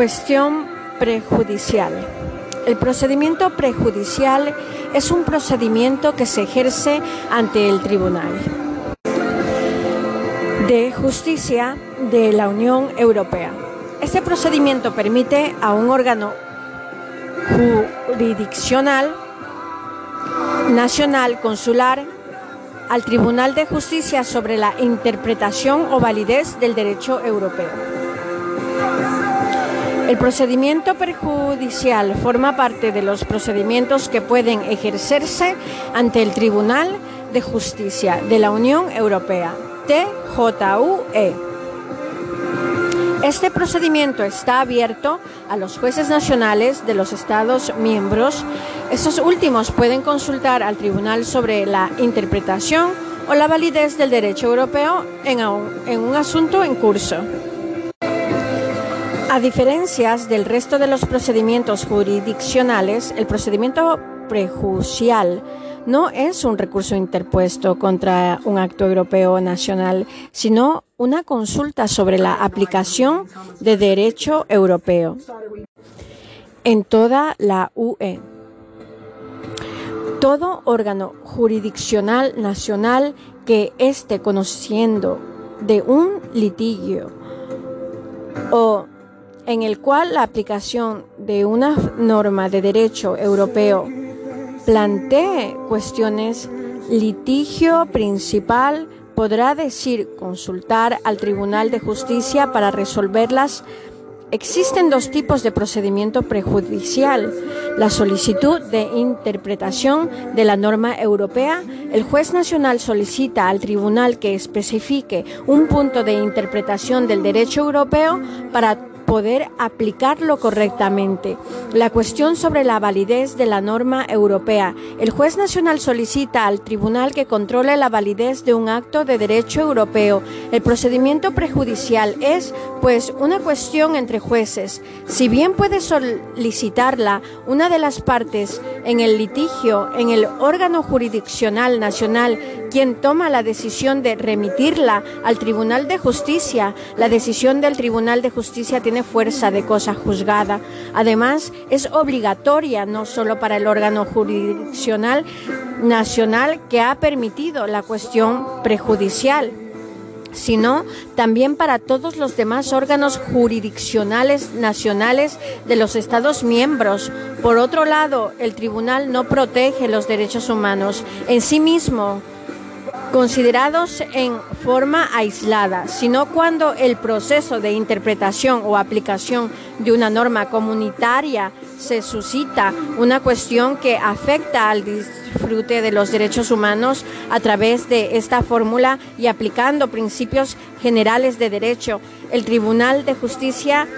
Cuestión prejudicial. El procedimiento prejudicial es un procedimiento que se ejerce ante el Tribunal de Justicia de la Unión Europea. Este procedimiento permite a un órgano jurisdiccional, nacional, consular, al Tribunal de Justicia sobre la interpretación o validez del derecho europeo. El procedimiento perjudicial forma parte de los procedimientos que pueden ejercerse ante el Tribunal de Justicia de la Unión Europea, TJUE. Este procedimiento está abierto a los jueces nacionales de los Estados miembros. Estos últimos pueden consultar al Tribunal sobre la interpretación o la validez del derecho europeo en un, asunto en curso. A diferencias del resto de los procedimientos jurisdiccionales, el procedimiento prejudicial no es un recurso interpuesto contra un acto europeo nacional, sino una consulta sobre la aplicación de derecho europeo en toda la UE. Todo órgano jurisdiccional nacional que esté conociendo de un litigio o en el cual la aplicación de una norma de derecho europeo plantee cuestiones, litigio principal podrá decir consultar al Tribunal de Justicia para resolverlas. Existen dos tipos de procedimiento prejudicial. La solicitud de interpretación de la norma europea. El juez nacional solicita al tribunal que especifique un punto de interpretación del derecho europeo para poder aplicarlo correctamente. La cuestión sobre la validez de la norma europea. El juez nacional solicita al tribunal que controle la validez de un acto de derecho europeo. El procedimiento prejudicial es, pues, una cuestión entre jueces. Si bien puede solicitarla una de las partes en el litigio, en el órgano jurisdiccional nacional, quien toma la decisión de remitirla al Tribunal de Justicia, la decisión del Tribunal de Justicia tiene fuerza de cosa juzgada. Además, es obligatoria no solo para el órgano jurisdiccional nacional que ha permitido la cuestión prejudicial, sino también para todos los demás órganos jurisdiccionales nacionales de los Estados miembros. Por otro lado, el tribunal no protege los derechos humanos en sí mismo considerados en forma aislada, sino cuando el proceso de interpretación o aplicación de una norma comunitaria se suscita una cuestión que afecta al disfrute de los derechos humanos a través de esta fórmula y aplicando principios generales de derecho. El Tribunal de Justicia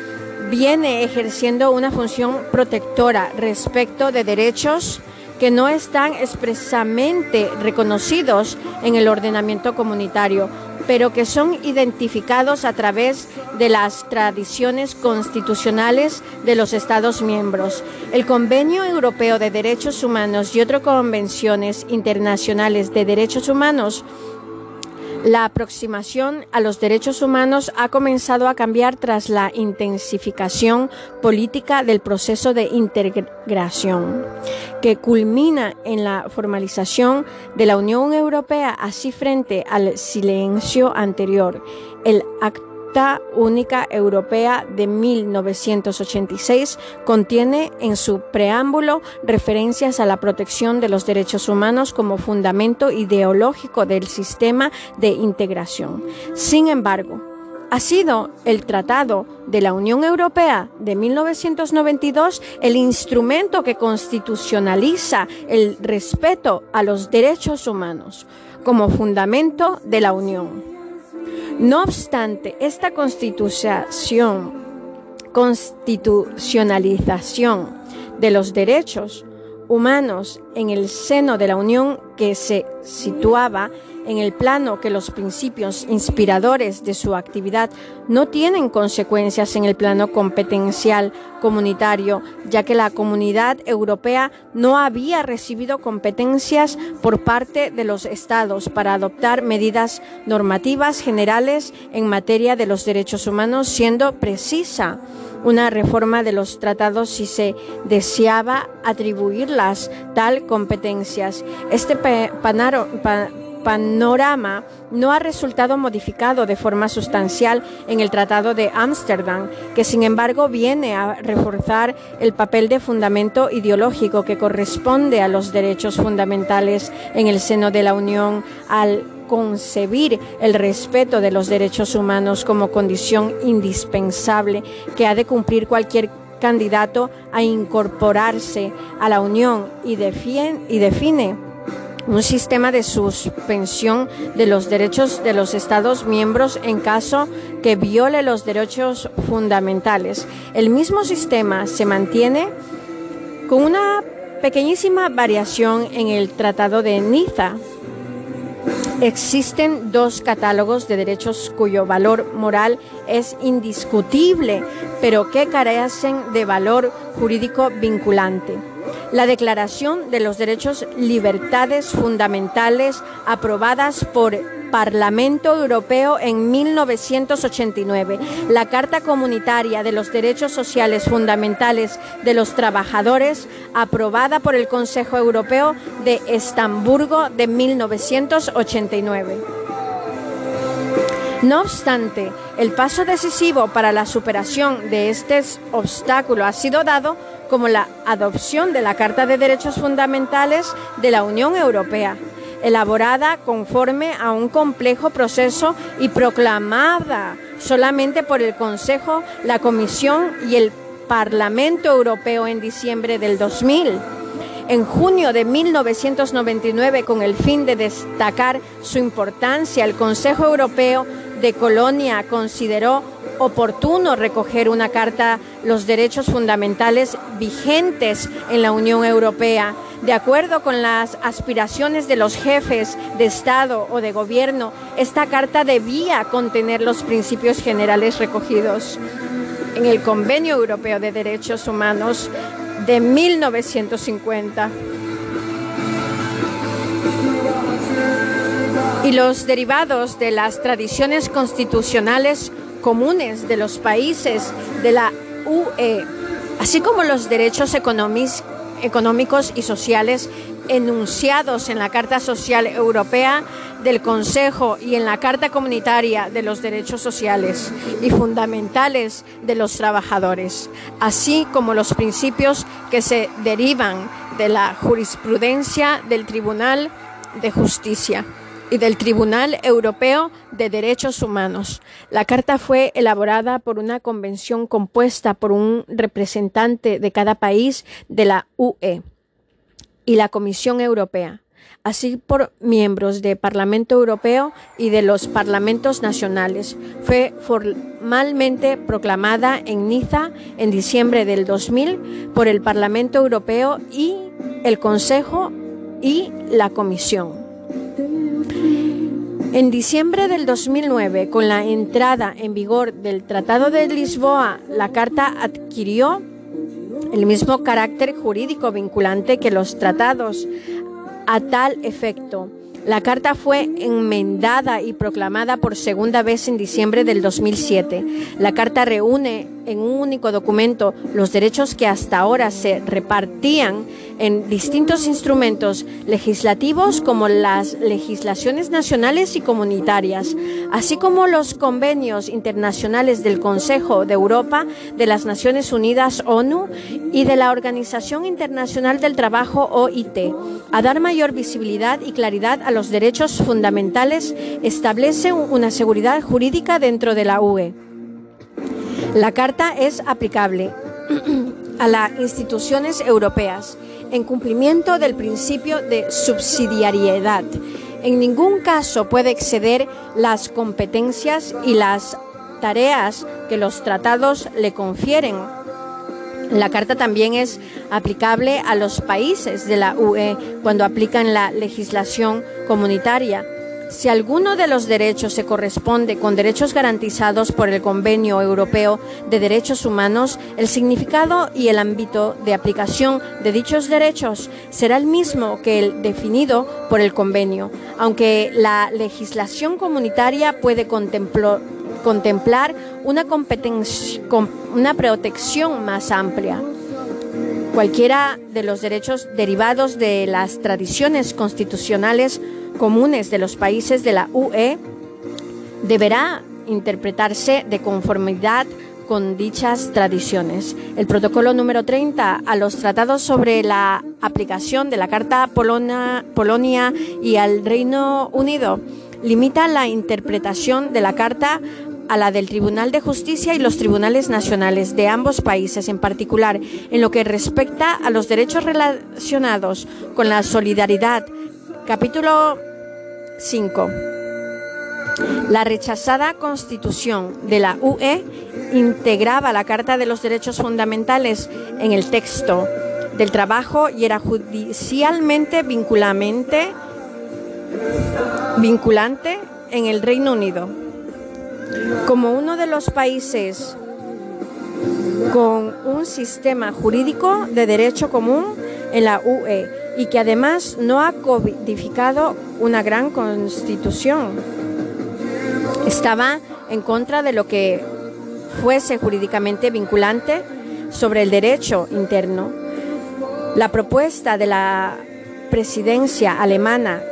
viene ejerciendo una función protectora respecto de derechos que no están expresamente reconocidos en el ordenamiento comunitario, pero que son identificados a través de las tradiciones constitucionales de los Estados miembros. El Convenio Europeo de Derechos Humanos y otras convenciones internacionales de derechos humanos la aproximación a los derechos humanos ha comenzado a cambiar tras la intensificación política del proceso de integración, que culmina en la formalización de la Unión Europea así frente al silencio anterior. El acto Única Europea de 1986 contiene en su preámbulo referencias a la protección de los derechos humanos como fundamento ideológico del sistema de integración. Sin embargo, ha sido el Tratado de la Unión Europea de 1992 el instrumento que constitucionaliza el respeto a los derechos humanos como fundamento de la Unión. No obstante, esta constitución, constitucionalización de los derechos humanos en el seno de la Unión que se situaba en el plano que los principios inspiradores de su actividad no tienen consecuencias en el plano competencial comunitario, ya que la comunidad europea no había recibido competencias por parte de los estados para adoptar medidas normativas generales en materia de los derechos humanos, siendo precisa una reforma de los tratados si se deseaba atribuirlas tal competencias. Este panorama no ha resultado modificado de forma sustancial en el Tratado de Ámsterdam, que sin embargo viene a reforzar el papel de fundamento ideológico que corresponde a los derechos fundamentales en el seno de la Unión al concebir el respeto de los derechos humanos como condición indispensable que ha de cumplir cualquier candidato a incorporarse a la Unión y, define un sistema de suspensión de los derechos de los Estados miembros en caso que viole los derechos fundamentales. El mismo sistema se mantiene con una pequeñísima variación en el Tratado de Niza, Existen dos catálogos de derechos cuyo valor moral es indiscutible, pero que carecen de valor jurídico vinculante. La Declaración de los Derechos Libertades Fundamentales aprobadas por Parlamento Europeo en 1989, la Carta Comunitaria de los Derechos Sociales Fundamentales de los Trabajadores, aprobada por el Consejo Europeo de Estamburgo de 1989. No obstante, el paso decisivo para la superación de este obstáculo ha sido dado como la adopción de la Carta de Derechos Fundamentales de la Unión Europea elaborada conforme a un complejo proceso y proclamada solamente por el Consejo, la Comisión y el Parlamento Europeo en diciembre del 2000. En junio de 1999, con el fin de destacar su importancia, el Consejo Europeo de Colonia consideró oportuno recoger una carta los derechos fundamentales vigentes en la Unión Europea de acuerdo con las aspiraciones de los jefes de Estado o de Gobierno, esta carta debía contener los principios generales recogidos en el Convenio Europeo de Derechos Humanos de 1950. Y los derivados de las tradiciones constitucionales comunes de los países de la UE, así como los derechos económicos y sociales enunciados en la Carta Social Europea del Consejo y en la Carta Comunitaria de los Derechos Sociales y Fundamentales de los Trabajadores, así como los principios que se derivan de la jurisprudencia del Tribunal de Justicia y del Tribunal Europeo de Derechos Humanos. La carta fue elaborada por una convención compuesta por un representante de cada país de la UE y la Comisión Europea, así por miembros del Parlamento Europeo y de los parlamentos nacionales. Fue formalmente proclamada en Niza en diciembre del 2000 por el Parlamento Europeo y el Consejo y la Comisión. En diciembre del 2009, con la entrada en vigor del Tratado de Lisboa, la Carta adquirió el mismo carácter jurídico vinculante que los tratados. A tal efecto, la carta fue enmendada y proclamada por segunda vez en diciembre del 2007. La carta reúne en un único documento los derechos que hasta ahora se repartían en distintos instrumentos legislativos como las legislaciones nacionales y comunitarias, así como los convenios internacionales del Consejo de Europa, de las Naciones Unidas ONU y de la Organización Internacional del Trabajo OIT. A dar mayor visibilidad y claridad a los derechos fundamentales, establece una seguridad jurídica dentro de la UE. La Carta es aplicable a las instituciones europeas en cumplimiento del principio de subsidiariedad. En ningún caso puede exceder las competencias y las tareas que los tratados le confieren. La Carta también es aplicable a los países de la UE cuando aplican la legislación comunitaria Si alguno de los derechos se corresponde con derechos garantizados por el Convenio Europeo de Derechos Humanos, el significado y el ámbito de aplicación de dichos derechos será el mismo que el definido por el convenio, aunque la legislación comunitaria puede contemplar una, una protección más amplia. Cualquiera de los derechos derivados de las tradiciones constitucionales comunes de los países de la UE deberá interpretarse de conformidad con dichas tradiciones. El protocolo número 30 a los tratados sobre la aplicación de la Carta Polonia, Polonia y al Reino Unido limita la interpretación de la Carta a la del Tribunal de Justicia y los tribunales nacionales de ambos países, en particular en lo que respecta a los derechos relacionados con la solidaridad. Capítulo 5. La rechazada constitución de la UE integraba la Carta de los Derechos Fundamentales en el texto del trabajo y era judicialmente vinculante en el Reino Unido como uno de los países con un sistema jurídico de derecho común en la UE y que además no ha codificado una gran constitución. Estaba en contra de lo que fuese jurídicamente vinculante sobre el derecho interno. La propuesta de la presidencia alemana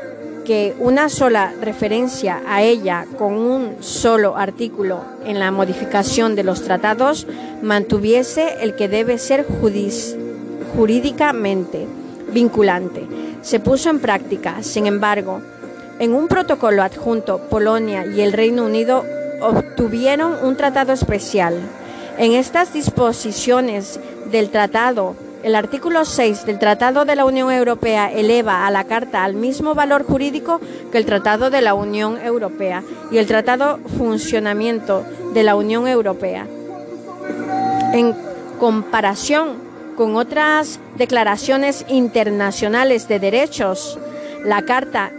que una sola referencia a ella con un solo artículo en la modificación de los tratados mantuviese el que debe ser jurídicamente vinculante. Se puso en práctica, sin embargo, en un protocolo adjunto, Polonia y el Reino Unido obtuvieron un tratado especial. En estas disposiciones del tratado, el artículo 6 del Tratado de la Unión Europea eleva a la Carta al mismo valor jurídico que el Tratado de la Unión Europea y el Tratado Funcionamiento de la Unión Europea. En comparación con otras declaraciones internacionales de derechos, la Carta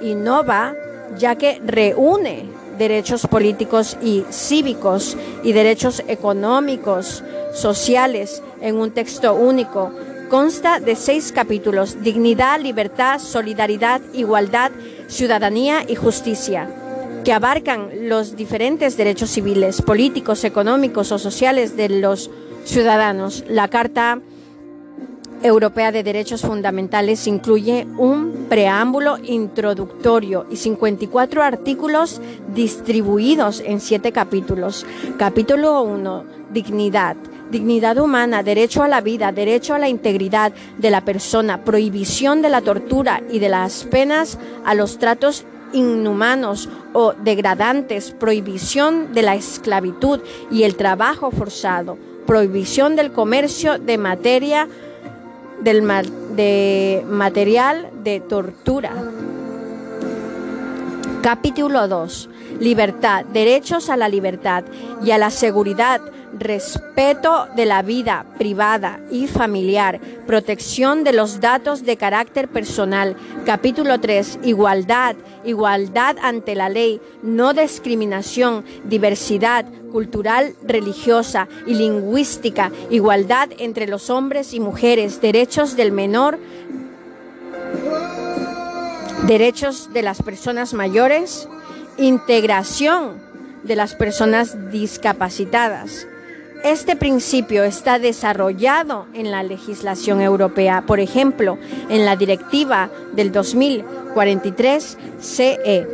innova ya que reúne derechos políticos y cívicos y derechos económicos, sociales en un texto único. Consta de seis capítulos, dignidad, libertad, solidaridad, igualdad, ciudadanía y justicia, que abarcan los diferentes derechos civiles, políticos, económicos o sociales de los ciudadanos. La Carta Europea de Derechos Fundamentales incluye un preámbulo introductorio y 54 artículos distribuidos en siete capítulos. Capítulo 1, Dignidad dignidad humana, derecho a la vida, derecho a la integridad de la persona, prohibición de la tortura y de las penas a los tratos inhumanos o degradantes, prohibición de la esclavitud y el trabajo forzado, prohibición del comercio de materia del de material de tortura. Capítulo 2. Libertad, derechos a la libertad y a la seguridad respeto de la vida privada y familiar, protección de los datos de carácter personal. Capítulo 3. Igualdad, igualdad ante la ley, no discriminación, diversidad cultural, religiosa y lingüística, igualdad entre los hombres y mujeres, derechos del menor, derechos de las personas mayores, integración de las personas discapacitadas. Este principio está desarrollado en la legislación europea, por ejemplo, en la Directiva del 2043 CE.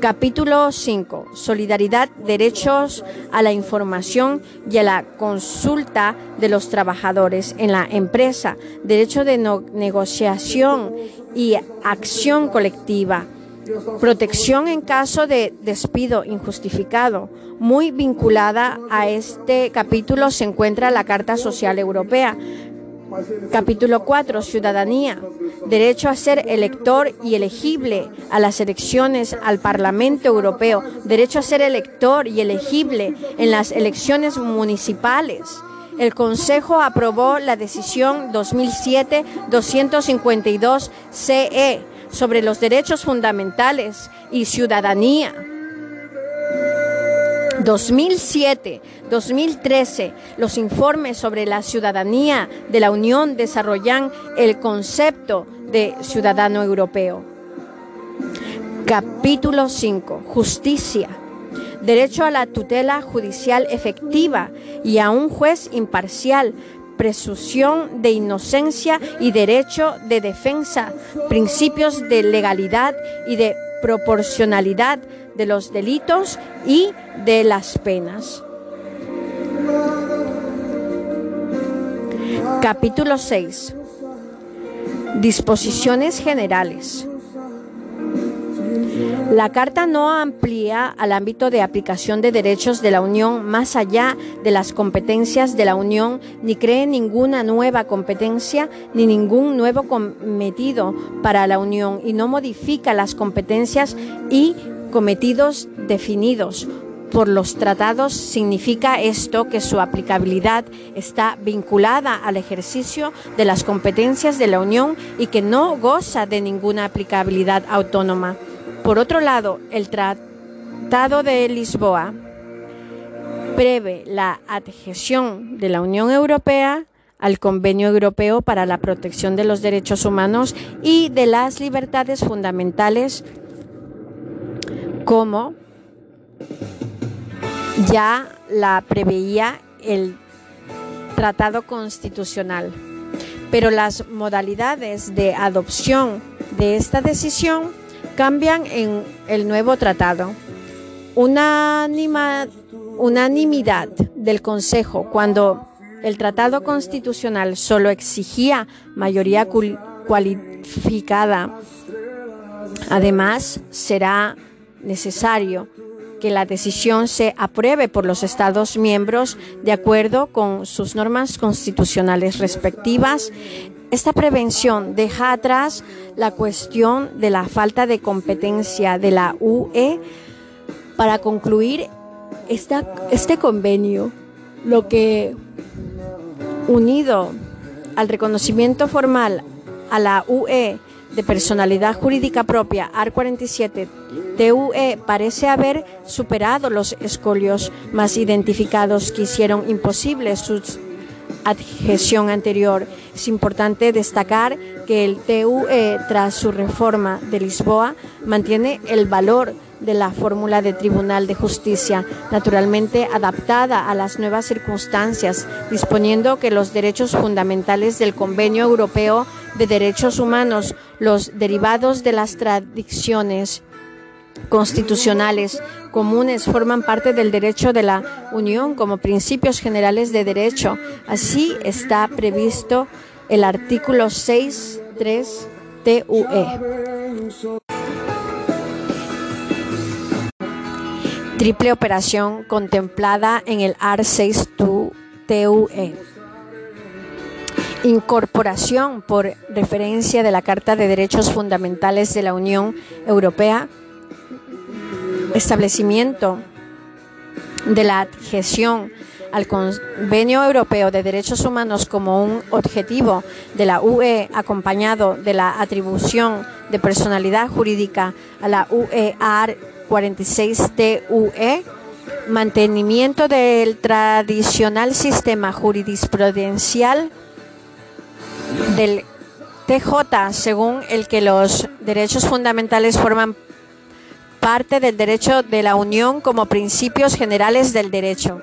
Capítulo 5. Solidaridad, derechos a la información y a la consulta de los trabajadores en la empresa, derecho de negociación y acción colectiva Protección en caso de despido injustificado. Muy vinculada a este capítulo se encuentra la Carta Social Europea. Capítulo 4. Ciudadanía. Derecho a ser elector y elegible a las elecciones al Parlamento Europeo. Derecho a ser elector y elegible en las elecciones municipales. El Consejo aprobó la decisión 2007-252 CE sobre los derechos fundamentales y ciudadanía. 2007-2013, los informes sobre la ciudadanía de la Unión desarrollan el concepto de ciudadano europeo. Capítulo 5. Justicia. Derecho a la tutela judicial efectiva y a un juez imparcial presunción de inocencia y derecho de defensa, principios de legalidad y de proporcionalidad de los delitos y de las penas. Capítulo 6. Disposiciones generales. La Carta no amplía al ámbito de aplicación de derechos de la Unión más allá de las competencias de la Unión, ni cree ninguna nueva competencia ni ningún nuevo cometido para la Unión y no modifica las competencias y cometidos definidos por los tratados significa esto que su aplicabilidad está vinculada al ejercicio de las competencias de la Unión y que no goza de ninguna aplicabilidad autónoma. Por otro lado, el Tratado de Lisboa prevé la adhesión de la Unión Europea al Convenio Europeo para la Protección de los Derechos Humanos y de las Libertades Fundamentales como ya la preveía el Tratado Constitucional. Pero las modalidades de adopción de esta decisión cambian en el nuevo tratado. Unanimidad del Consejo cuando el tratado constitucional solo exigía mayoría cualificada. Además, será necesario que la decisión se apruebe por los Estados miembros de acuerdo con sus normas constitucionales respectivas esta prevención deja atrás la cuestión de la falta de competencia de la UE para concluir este convenio, lo que unido al reconocimiento formal a la UE de personalidad jurídica propia, AR 47, TUE parece haber superado los escolios más identificados que hicieron imposible sus adhesión anterior. Es importante destacar que el TUE, tras su reforma de Lisboa, mantiene el valor de la fórmula de Tribunal de Justicia, naturalmente adaptada a las nuevas circunstancias, disponiendo que los derechos fundamentales del Convenio Europeo de Derechos Humanos, los derivados de las tradiciones constitucionales comunes forman parte del derecho de la Unión como principios generales de derecho. Así está previsto el artículo 6.3 TUE. Triple operación contemplada en el AR 6 TUE. Incorporación por referencia de la Carta de Derechos Fundamentales de la Unión Europea establecimiento de la adhesión al Convenio Europeo de Derechos Humanos como un objetivo de la UE acompañado de la atribución de personalidad jurídica a la UEAR 46TUE, mantenimiento del tradicional sistema jurisprudencial del TJ, según el que los derechos fundamentales forman parte del derecho de la Unión como principios generales del derecho.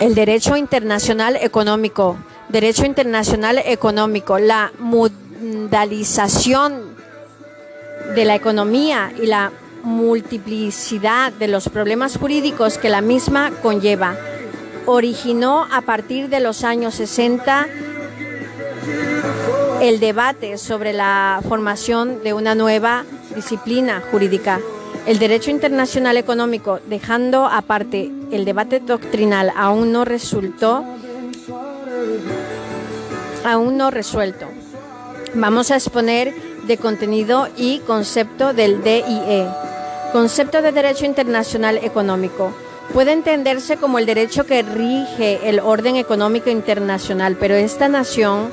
El derecho internacional económico. Derecho internacional económico. La mundialización de la economía y la multiplicidad de los problemas jurídicos que la misma conlleva. Originó a partir de los años 60 el debate sobre la formación de una nueva disciplina jurídica. El derecho internacional económico, dejando aparte el debate doctrinal, aún no resultó, aún no resuelto. Vamos a exponer de contenido y concepto del DIE. Concepto de derecho internacional económico puede entenderse como el derecho que rige el orden económico internacional, pero esta nación,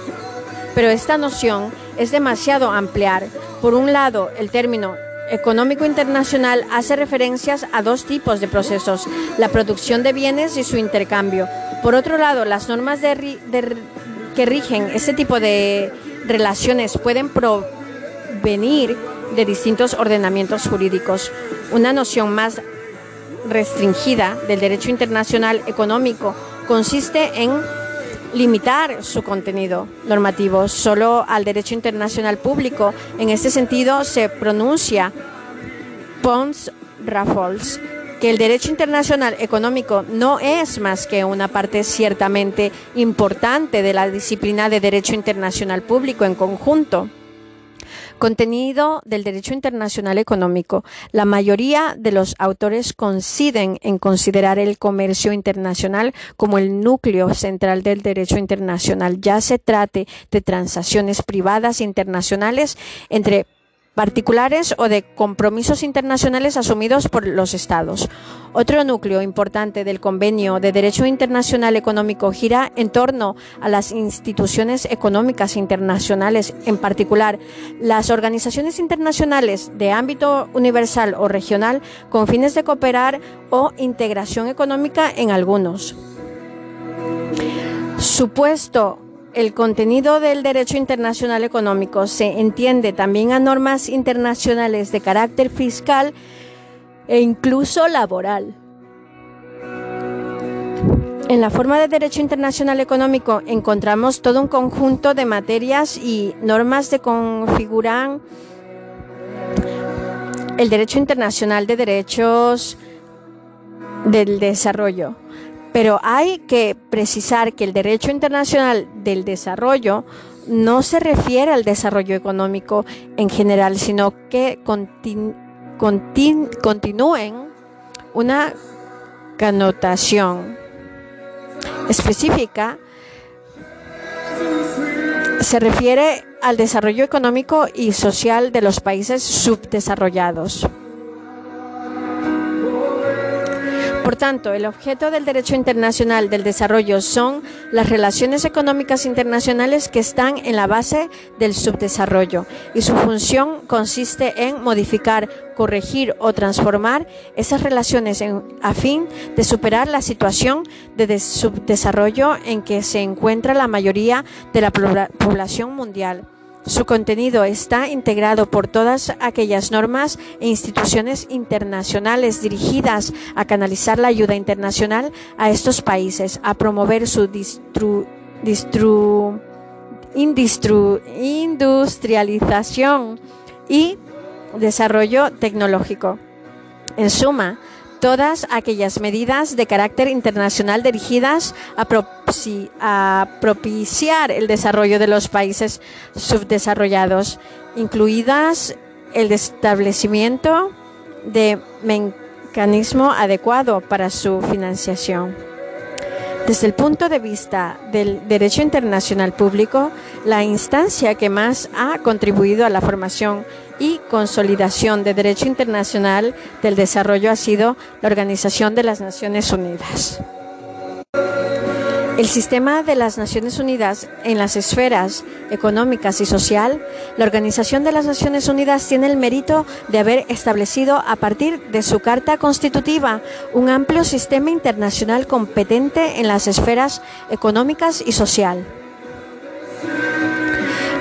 pero esta noción es demasiado ampliar. Por un lado, el término económico internacional hace referencias a dos tipos de procesos, la producción de bienes y su intercambio. Por otro lado, las normas que rigen este tipo de relaciones pueden provenir de distintos ordenamientos jurídicos. Una noción más restringida del derecho internacional económico consiste en limitar su contenido normativo solo al derecho internacional público. En este sentido, se pronuncia Pons Raffles que el derecho internacional económico no es más que una parte ciertamente importante de la disciplina de derecho internacional público en conjunto. Contenido del derecho internacional económico. La mayoría de los autores coinciden en considerar el comercio internacional como el núcleo central del derecho internacional, ya se trate de transacciones privadas internacionales entre particulares o de compromisos internacionales asumidos por los Estados. Otro núcleo importante del Convenio de Derecho Internacional Económico gira en torno a las instituciones económicas internacionales, en particular las organizaciones internacionales de ámbito universal o regional con fines de cooperar o integración económica en algunos. Supuesto el contenido del derecho internacional económico se entiende también a normas internacionales de carácter fiscal e incluso laboral. En la forma de derecho internacional económico encontramos todo un conjunto de materias y normas que configuran el derecho internacional de derechos del desarrollo pero hay que precisar que el derecho internacional del desarrollo no se refiere al desarrollo económico en general, sino que continúen una connotación específica se refiere al desarrollo económico y social de los países subdesarrollados. Por tanto, el objeto del derecho internacional del desarrollo son las relaciones económicas internacionales que están en la base del subdesarrollo y su función consiste en modificar, corregir o transformar esas relaciones a fin de superar la situación de subdesarrollo en que se encuentra la mayoría de la población mundial. Su contenido está integrado por todas aquellas normas e instituciones internacionales dirigidas a canalizar la ayuda internacional a estos países, a promover su industrialización y desarrollo tecnológico. En suma, todas aquellas medidas de carácter internacional dirigidas a, propiciar el desarrollo de los países subdesarrollados, incluidas el establecimiento de mecanismo adecuado para su financiación. Desde el punto de vista del derecho internacional público, la instancia que más ha contribuido a la formación y consolidación de derecho internacional del desarrollo ha sido la Organización de las Naciones Unidas. El sistema de las Naciones Unidas en las esferas económicas y social, la Organización de las Naciones Unidas tiene el mérito de haber establecido a partir de su Carta Constitutiva un amplio sistema internacional competente en las esferas económicas y social.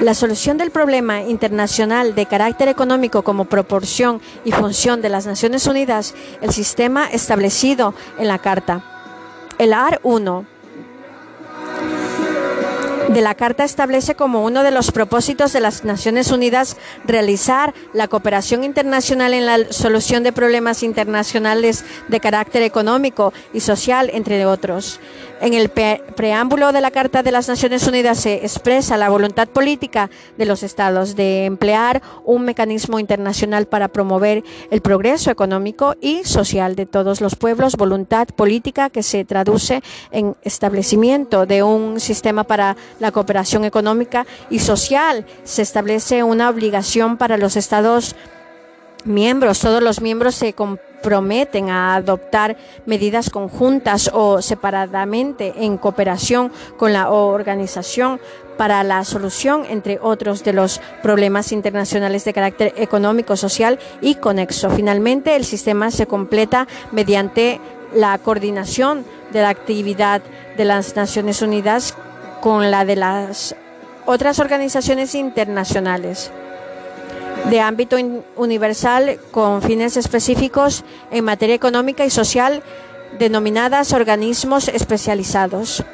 La solución del problema internacional de carácter económico como proporción y función de las Naciones Unidas, el sistema establecido en la Carta. El AR 1 de la Carta establece como uno de los propósitos de las Naciones Unidas realizar la cooperación internacional en la solución de problemas internacionales de carácter económico y social, entre otros. En el preámbulo de la Carta de las Naciones Unidas se expresa la voluntad política de los Estados de emplear un mecanismo internacional para promover el progreso económico y social de todos los pueblos, voluntad política que se traduce en establecimiento de un sistema para la cooperación económica y social. Se establece una obligación para los Estados miembros, todos los miembros se comprometen a adoptar medidas conjuntas o separadamente en cooperación con la organización para la solución, entre otros, de los problemas internacionales de carácter económico, social y conexo. Finalmente, el sistema se completa mediante la coordinación de la actividad de las Naciones Unidas con la de las otras organizaciones internacionales de ámbito universal con fines específicos en materia económica y social denominadas organismos especializados.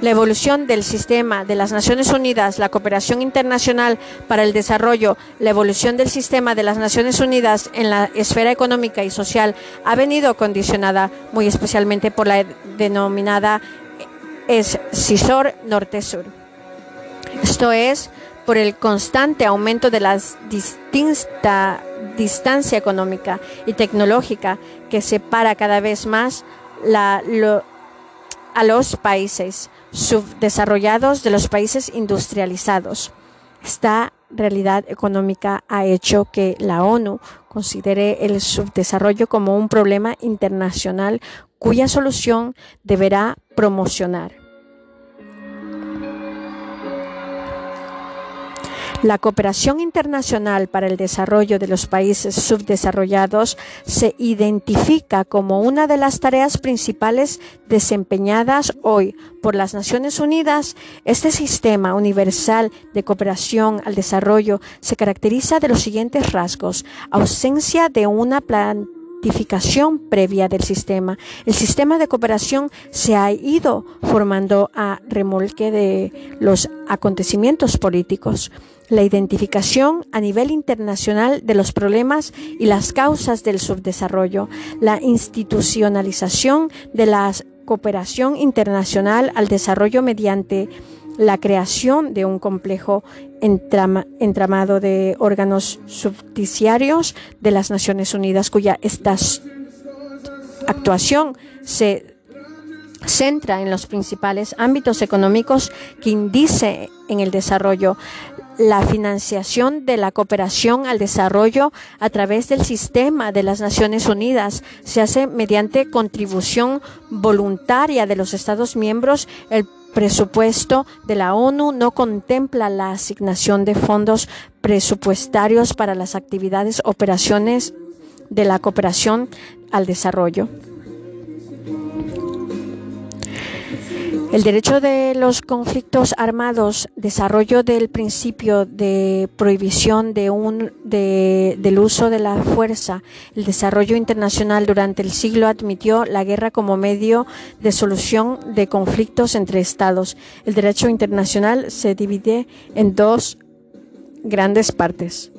La evolución del sistema de las Naciones Unidas, la cooperación internacional para el desarrollo, la evolución del sistema de las Naciones Unidas en la esfera económica y social ha venido condicionada muy especialmente por la denominada escisor norte-sur. Esto es, por el constante aumento de la distinta distancia económica y tecnológica que separa cada vez más a los países subdesarrollados de los países industrializados. Esta realidad económica ha hecho que la ONU considere el subdesarrollo como un problema internacional cuya solución deberá promocionar. La cooperación internacional para el desarrollo de los países subdesarrollados se identifica como una de las tareas principales desempeñadas hoy por las Naciones Unidas. Este sistema universal de cooperación al desarrollo se caracteriza de los siguientes rasgos. Ausencia de una planta previa del sistema. El sistema de cooperación se ha ido formando a remolque de los acontecimientos políticos. La identificación a nivel internacional de los problemas y las causas del subdesarrollo. La institucionalización de la cooperación internacional al desarrollo mediante la creación de un complejo entramado de órganos subsidiarios de las Naciones Unidas, cuya actuación se centra en los principales ámbitos económicos que indice en el desarrollo la financiación de la cooperación al desarrollo a través del sistema de las Naciones Unidas se hace mediante contribución voluntaria de los Estados miembros. El presupuesto de la ONU no contempla la asignación de fondos presupuestarios para las actividades, operaciones de la cooperación al desarrollo. El derecho de los conflictos armados, desarrollo del principio de prohibición de un, del uso de la fuerza, el desarrollo internacional durante el siglo admitió la guerra como medio de solución de conflictos entre estados. El derecho internacional se divide en dos grandes partes.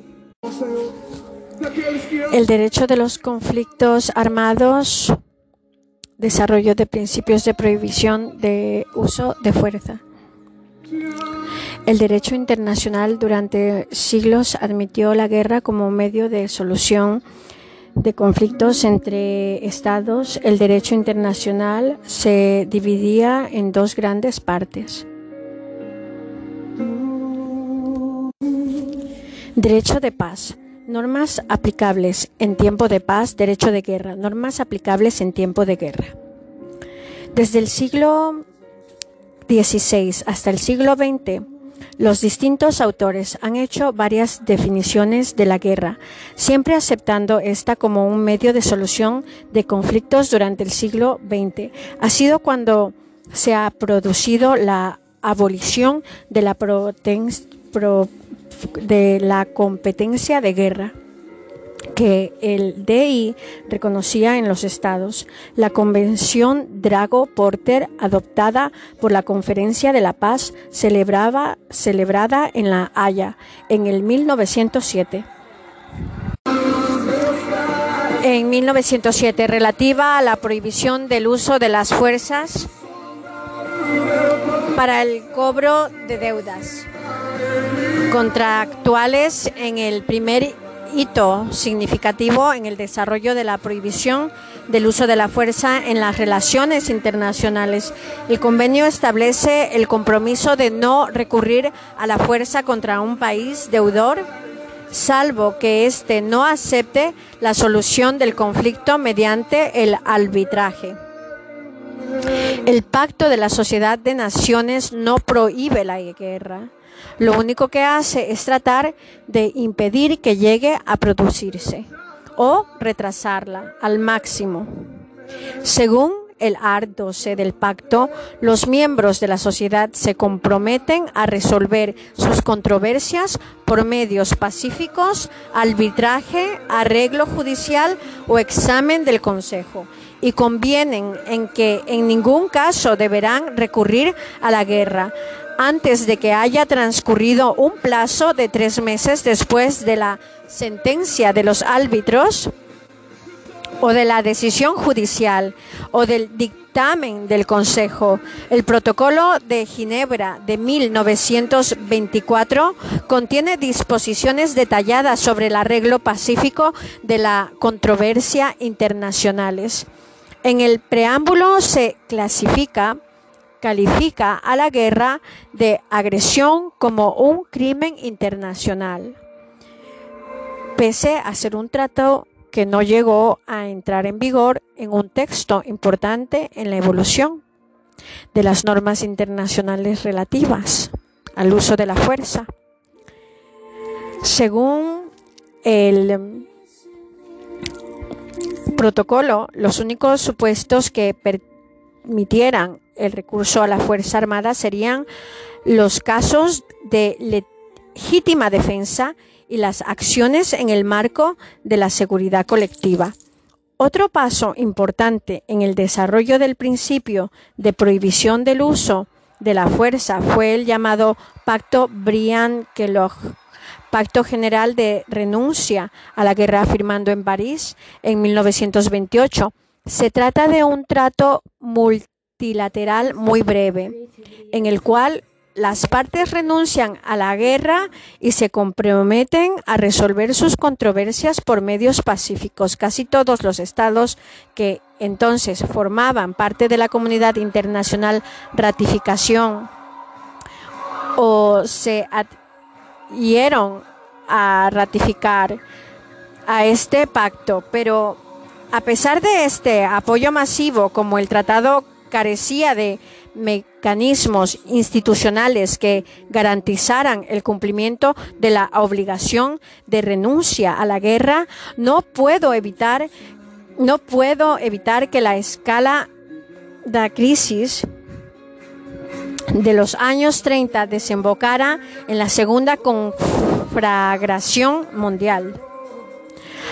El derecho de los conflictos armados desarrollo de principios de prohibición de uso de fuerza. El derecho internacional durante siglos admitió la guerra como medio de solución de conflictos entre estados. El derecho internacional se dividía en dos grandes partes. Derecho de paz. Normas aplicables en tiempo de paz, derecho de guerra. Normas aplicables en tiempo de guerra. Desde el siglo XVI hasta el siglo XX, los distintos autores han hecho varias definiciones de la guerra, siempre aceptando esta como un medio de solución de conflictos durante el siglo XX. Ha sido cuando se ha producido la abolición de la pro de la competencia de guerra que el DI reconocía en los estados, la Convención Drago-Porter adoptada por la Conferencia de la Paz celebrada en La Haya en el 1907. En 1907, relativa a la prohibición del uso de las fuerzas para el cobro de deudas contractuales en el primer hito significativo en el desarrollo de la prohibición del uso de la fuerza en las relaciones internacionales. El convenio establece el compromiso de no recurrir a la fuerza contra un país deudor salvo que éste no acepte la solución del conflicto mediante el arbitraje. El pacto de la Sociedad de Naciones no prohíbe la guerra. Lo único que hace es tratar de impedir que llegue a producirse o retrasarla al máximo. Según el art 12 del pacto, los miembros de la sociedad se comprometen a resolver sus controversias por medios pacíficos, arbitraje, arreglo judicial o examen del Consejo y convienen en que en ningún caso deberán recurrir a la guerra antes de que haya transcurrido un plazo de tres meses después de la sentencia de los árbitros o de la decisión judicial o del dictamen del Consejo. El Protocolo de Ginebra de 1924 contiene disposiciones detalladas sobre el arreglo pacífico de la controversia internacionales. En el preámbulo se clasifica califica a la guerra de agresión como un crimen internacional. Pese a ser un trato que no llegó a entrar en vigor en un texto importante en la evolución de las normas internacionales relativas al uso de la fuerza. Según el protocolo, los únicos supuestos que permitieran el recurso a la Fuerza Armada serían los casos de legítima defensa y las acciones en el marco de la seguridad colectiva. Otro paso importante en el desarrollo del principio de prohibición del uso de la fuerza fue el llamado Pacto Briand-Kellogg, Pacto General de Renuncia a la Guerra firmando en París en 1928. Se trata de un trato multilateral muy breve, en el cual las partes renuncian a la guerra y se comprometen a resolver sus controversias por medios pacíficos. Casi todos los estados que entonces formaban parte de la comunidad internacional ratificación o se adhieron a ratificar a este pacto, pero a pesar de este apoyo masivo, como el tratado carecía de mecanismos institucionales que garantizaran el cumplimiento de la obligación de renuncia a la guerra, no puedo evitar, no puedo evitar que la escala de la crisis de los años 30 desembocara en la segunda conflagración mundial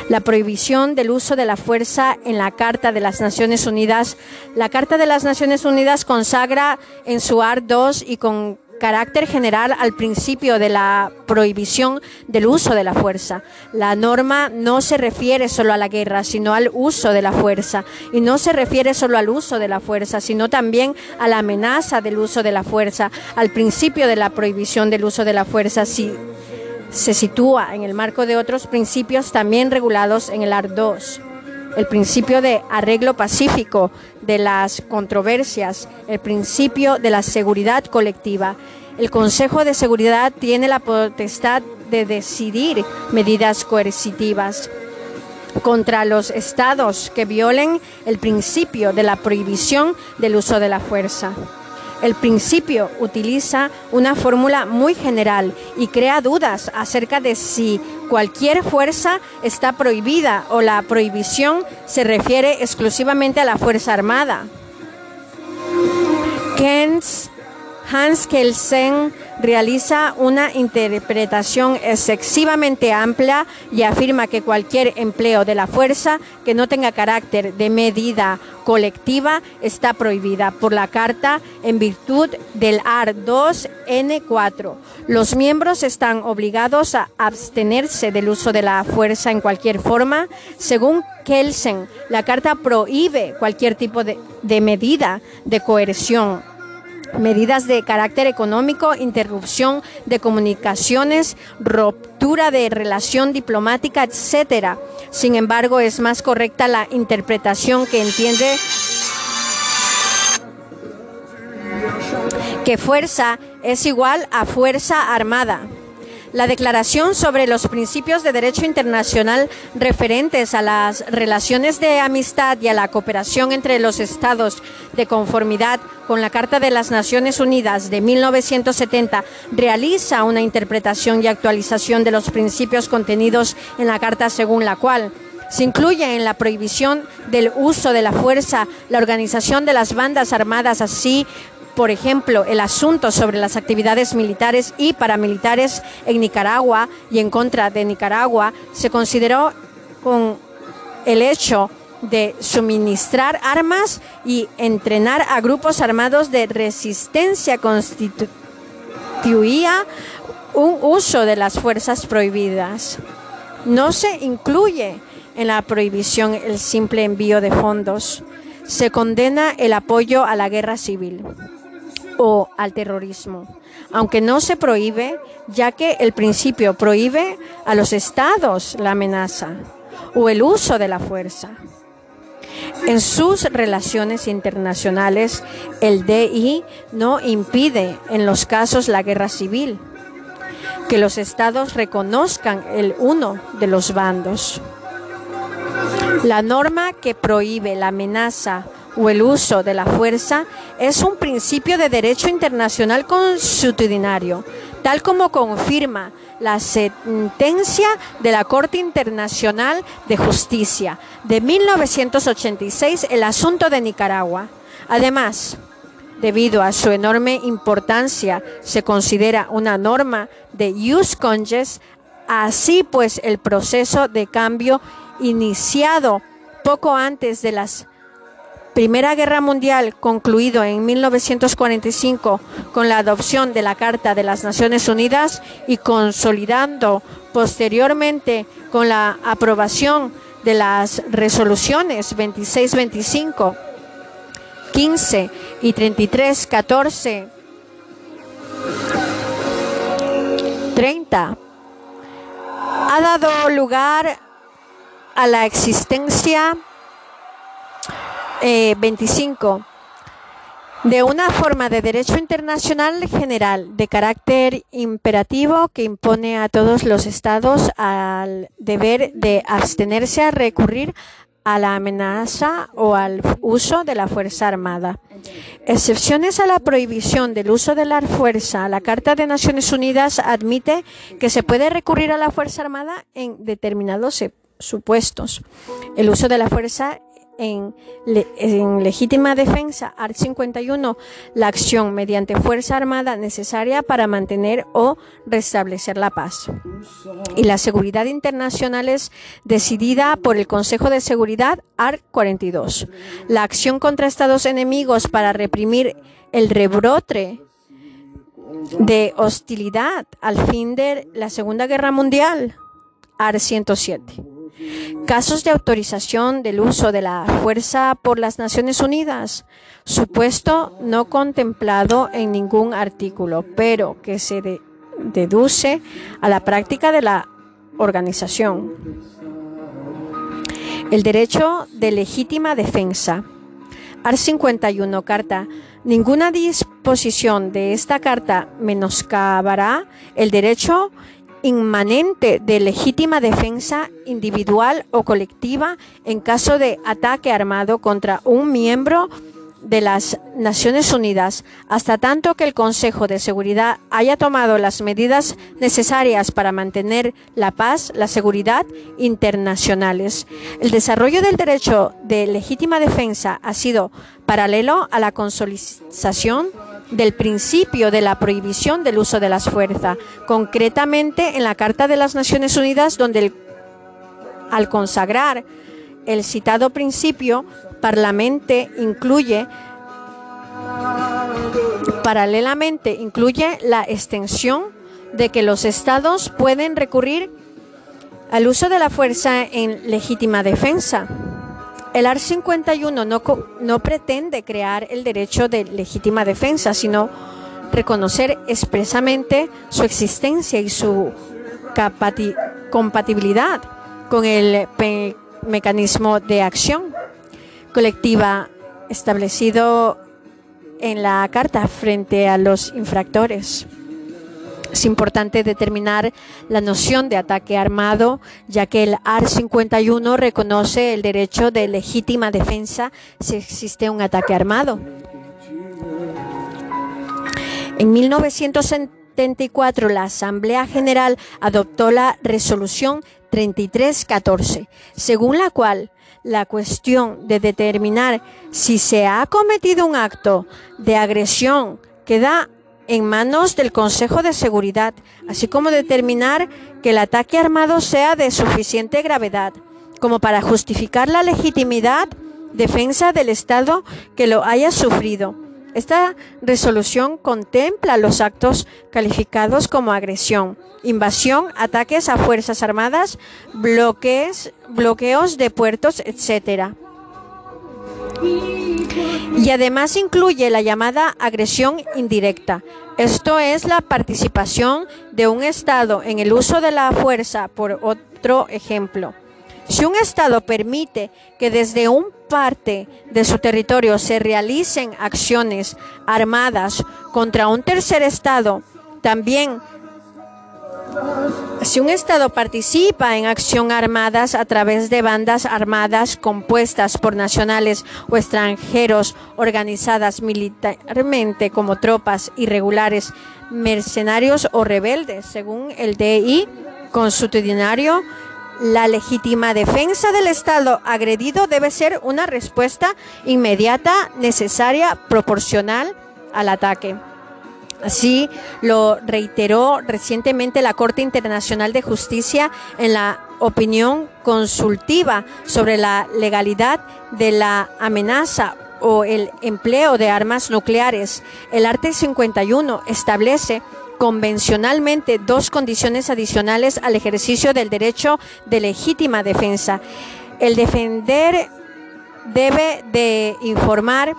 la prohibición del uso de la fuerza en la Carta de las Naciones Unidas. La Carta de las Naciones Unidas consagra en su art 2 y con carácter general al principio de la prohibición del uso de la fuerza. La norma no se refiere solo a la guerra, sino al uso de la fuerza. Y no se refiere solo al uso de la fuerza, sino también a la amenaza del uso de la fuerza, al principio de la prohibición del uso de la fuerza. Si se sitúa en el marco de otros principios también regulados en el ART 2. El principio de arreglo pacífico de las controversias, el principio de la seguridad colectiva. El Consejo de Seguridad tiene la potestad de decidir medidas coercitivas contra los estados que violen el principio de la prohibición del uso de la fuerza. El principio utiliza una fórmula muy general y crea dudas acerca de si cualquier fuerza está prohibida o la prohibición se refiere exclusivamente a la Fuerza Armada. Hans Kelsen realiza una interpretación excesivamente amplia y afirma que cualquier empleo de la fuerza que no tenga carácter de medida colectiva está prohibida por la Carta en virtud del AR 2N4. Los miembros están obligados a abstenerse del uso de la fuerza en cualquier forma. Según Kelsen, la Carta prohíbe cualquier tipo de, de medida de coerción medidas de carácter económico, interrupción de comunicaciones, ruptura de relación diplomática, etcétera. Sin embargo, es más correcta la interpretación que entiende que fuerza es igual a fuerza armada. La Declaración sobre los Principios de Derecho Internacional referentes a las relaciones de amistad y a la cooperación entre los Estados de conformidad con la Carta de las Naciones Unidas de 1970 realiza una interpretación y actualización de los principios contenidos en la Carta según la cual se incluye en la prohibición del uso de la fuerza, la organización de las bandas armadas, así por ejemplo, el asunto sobre las actividades militares y paramilitares en Nicaragua y en contra de Nicaragua se consideró con el hecho de suministrar armas y entrenar a grupos armados de resistencia constituía un uso de las fuerzas prohibidas. No se incluye en la prohibición el simple envío de fondos. Se condena el apoyo a la guerra civil o al terrorismo, aunque no se prohíbe, ya que el principio prohíbe a los estados la amenaza o el uso de la fuerza. En sus relaciones internacionales, el DI no impide en los casos la guerra civil, que los estados reconozcan el uno de los bandos. La norma que prohíbe la amenaza o el uso de la fuerza es un principio de derecho internacional consuetudinario, tal como confirma la sentencia de la Corte Internacional de Justicia de 1986, el asunto de Nicaragua. Además, debido a su enorme importancia, se considera una norma de jus conges, así pues el proceso de cambio iniciado poco antes de las Primera Guerra Mundial, concluido en 1945 con la adopción de la Carta de las Naciones Unidas y consolidando posteriormente con la aprobación de las resoluciones 2625, 15 y 33, 14, 30, ha dado lugar a la existencia 25. Eh, de una forma de derecho internacional general de carácter imperativo que impone a todos los estados al deber de abstenerse a recurrir a la amenaza o al uso de la fuerza armada. Excepciones a la prohibición del uso de la fuerza. La Carta de Naciones Unidas admite que se puede recurrir a la fuerza armada en determinados supuestos. El uso de la fuerza en, legítima defensa, art. 51, la acción mediante fuerza armada necesaria para mantener o restablecer la paz. Y la seguridad internacional es decidida por el Consejo de Seguridad, art. 42. La acción contra estados enemigos para reprimir el rebrote de hostilidad al fin de la Segunda Guerra Mundial, art. 107. Casos de autorización del uso de la fuerza por las Naciones Unidas, supuesto no contemplado en ningún artículo, pero que se deduce a la práctica de la organización. El derecho de legítima defensa. Art 51, carta. Ninguna disposición de esta carta menoscabará el derecho inmanente de legítima defensa individual o colectiva en caso de ataque armado contra un miembro de las Naciones Unidas, hasta tanto que el Consejo de Seguridad haya tomado las medidas necesarias para mantener la paz, la seguridad internacionales. El desarrollo del derecho de legítima defensa ha sido paralelo a la consolidación del principio de la prohibición del uso de las fuerzas, concretamente en la Carta de las Naciones Unidas, donde al consagrar el citado principio, Parlamento incluye paralelamente incluye la extensión de que los estados pueden recurrir al uso de la fuerza en legítima defensa. El art. 51 no, no pretende crear el derecho de legítima defensa, sino reconocer expresamente su existencia y su compatibilidad con el mecanismo de acción colectiva establecido en la carta frente a los infractores. Es importante determinar la noción de ataque armado, ya que el AR 51 reconoce el derecho de legítima defensa si existe un ataque armado. En 1974, la Asamblea General adoptó la resolución 3314, según la cual la cuestión de determinar si se ha cometido un acto de agresión queda en manos del Consejo de Seguridad, así como determinar que el ataque armado sea de suficiente gravedad como para justificar la legitimidad defensa del Estado que lo haya sufrido. Esta resolución contempla los actos calificados como agresión, invasión, ataques a Fuerzas Armadas, bloqueos, de puertos, etc. Y además incluye la llamada agresión indirecta. Esto es la participación de un Estado en el uso de la fuerza, por otro ejemplo. Si un Estado permite que desde un parte de su territorio se realicen acciones armadas contra un tercer Estado, también si un Estado participa en acción armadas a través de bandas armadas compuestas por nacionales o extranjeros organizadas militarmente como tropas irregulares, mercenarios o rebeldes, según el DI constitucionario, la legítima defensa del Estado agredido debe ser una respuesta inmediata, necesaria, proporcional al ataque. Así lo reiteró recientemente la Corte Internacional de Justicia en la opinión consultiva sobre la legalidad de la amenaza o el empleo de armas nucleares. El arte 51 establece convencionalmente dos condiciones adicionales al ejercicio del derecho de legítima defensa. El defender debe de informar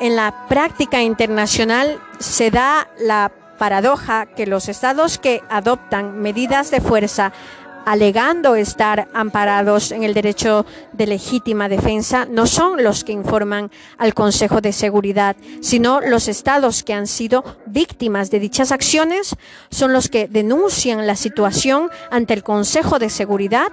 en la práctica internacional se da la paradoja que los estados que adoptan medidas de fuerza alegando estar amparados en el derecho de legítima defensa, no son los que informan al Consejo de Seguridad, sino los estados que han sido víctimas de dichas acciones, son los que denuncian la situación ante el Consejo de Seguridad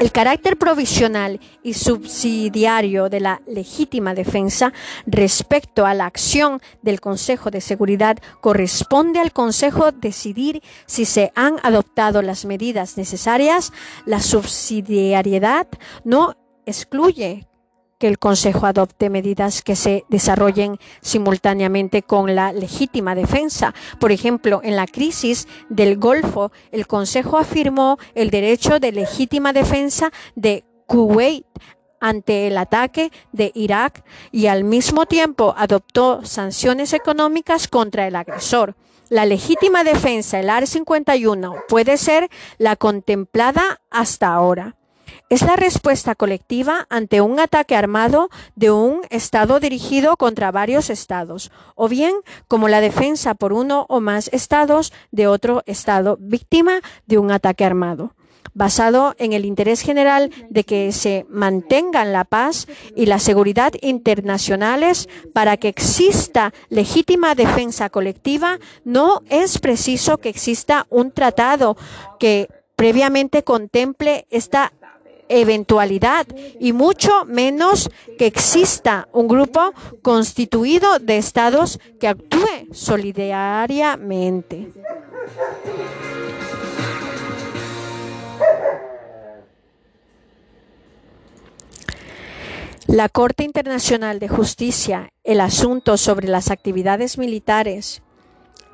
el carácter provisional y subsidiario de la legítima defensa respecto a la acción del Consejo de Seguridad corresponde al Consejo decidir si se han adoptado las medidas necesarias. La subsidiariedad no excluye que el Consejo adopte medidas que se desarrollen simultáneamente con la legítima defensa. Por ejemplo, en la crisis del Golfo, el Consejo afirmó el derecho de legítima defensa de Kuwait ante el ataque de Irak y al mismo tiempo adoptó sanciones económicas contra el agresor. La legítima defensa, el AR 51, puede ser la contemplada hasta ahora es la respuesta colectiva ante un ataque armado de un Estado dirigido contra varios Estados, o bien como la defensa por uno o más Estados de otro Estado víctima de un ataque armado basado en el interés general de que se mantengan la paz y la seguridad internacionales para que exista legítima defensa colectiva, no es preciso que exista un tratado que previamente contemple esta eventualidad y mucho menos que exista un grupo constituido de estados que actúe solidariamente. La Corte Internacional de Justicia, el asunto sobre las actividades militares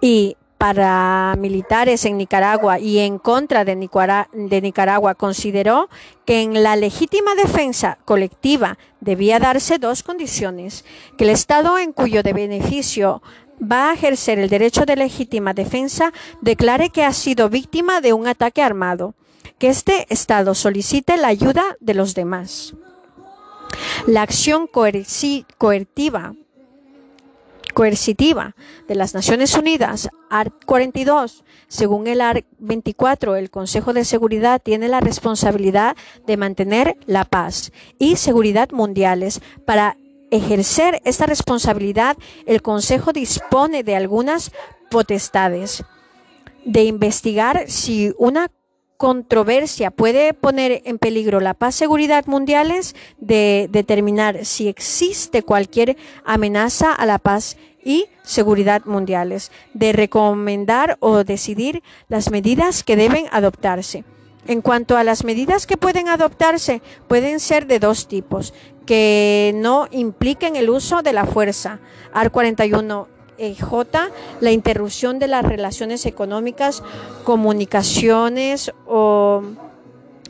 y paramilitares en Nicaragua y en contra de Nicaragua, consideró que en la legítima defensa colectiva debía darse dos condiciones, que el Estado en cuyo de beneficio va a ejercer el derecho de legítima defensa declare que ha sido víctima de un ataque armado, que este Estado solicite la ayuda de los demás. La acción coercitiva coercitiva de las Naciones Unidas, ART 42. Según el ART 24, el Consejo de Seguridad tiene la responsabilidad de mantener la paz y seguridad mundiales para ejercer esta responsabilidad, el Consejo dispone de algunas potestades de investigar si una controversia puede poner en peligro la paz y seguridad mundiales, de determinar si existe cualquier amenaza a la paz y seguridad mundiales, de recomendar o decidir las medidas que deben adoptarse. En cuanto a las medidas que pueden adoptarse, pueden ser de dos tipos, que no impliquen el uso de la fuerza. AR 41 J, la interrupción de las relaciones económicas, comunicaciones o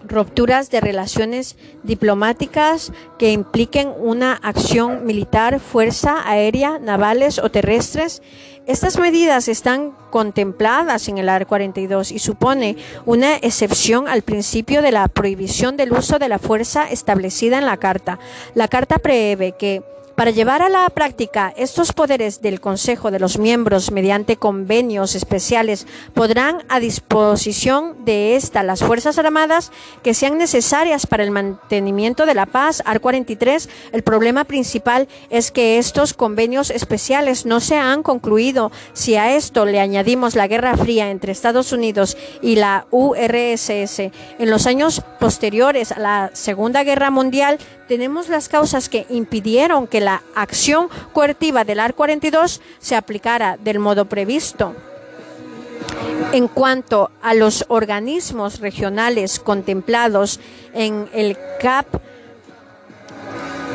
rupturas de relaciones diplomáticas que impliquen una acción militar, fuerza aérea, navales o terrestres. Estas medidas están contempladas en el AR 42 y supone una excepción al principio de la prohibición del uso de la fuerza establecida en la Carta. La Carta prevé que para llevar a la práctica estos poderes del Consejo de los miembros mediante convenios especiales podrán a disposición de esta las Fuerzas Armadas que sean necesarias para el mantenimiento de la paz. Art 43. El problema principal es que estos convenios especiales no se han concluido. Si a esto le añadimos la Guerra Fría entre Estados Unidos y la URSS en los años posteriores a la Segunda Guerra Mundial, tenemos las causas que impidieron que la acción coertiva del AR 42 se aplicara del modo previsto. En cuanto a los organismos regionales contemplados en el CAP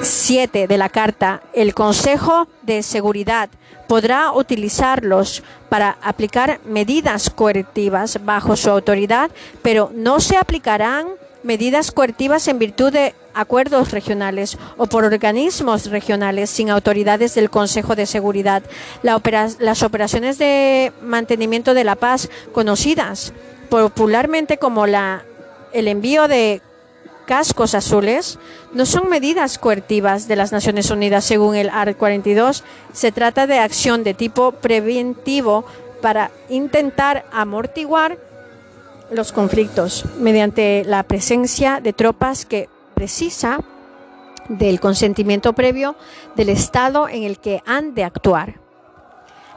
7 de la Carta, el Consejo de Seguridad podrá utilizarlos para aplicar medidas coertivas bajo su autoridad, pero no se aplicarán medidas coertivas en virtud de acuerdos regionales o por organismos regionales sin autoridades del Consejo de Seguridad. las operaciones de mantenimiento de la paz, conocidas popularmente como la, el envío de cascos azules, no son medidas coertivas de las Naciones Unidas según el ART 42. Se trata de acción de tipo preventivo para intentar amortiguar los conflictos mediante la presencia de tropas que precisa del consentimiento previo del Estado en el que han de actuar.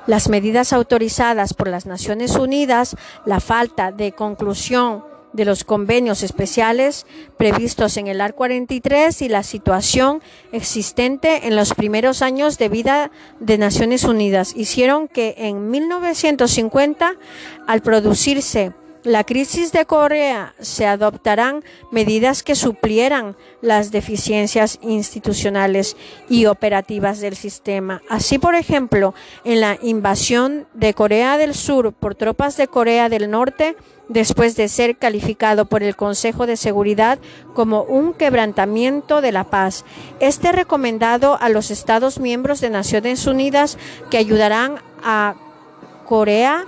Las medidas autorizadas por las Naciones Unidas, la falta de conclusión de los convenios especiales previstos en el AR 43 y la situación existente en los primeros años de vida de Naciones Unidas hicieron que en 1950, al producirse la crisis de Corea se adoptarán medidas que suplieran las deficiencias institucionales y operativas del sistema. Así, por ejemplo, en la invasión de Corea del Sur por tropas de Corea del Norte, después de ser calificado por el Consejo de Seguridad como un quebrantamiento de la paz. Este recomendado a los Estados miembros de Naciones Unidas que ayudarán a Corea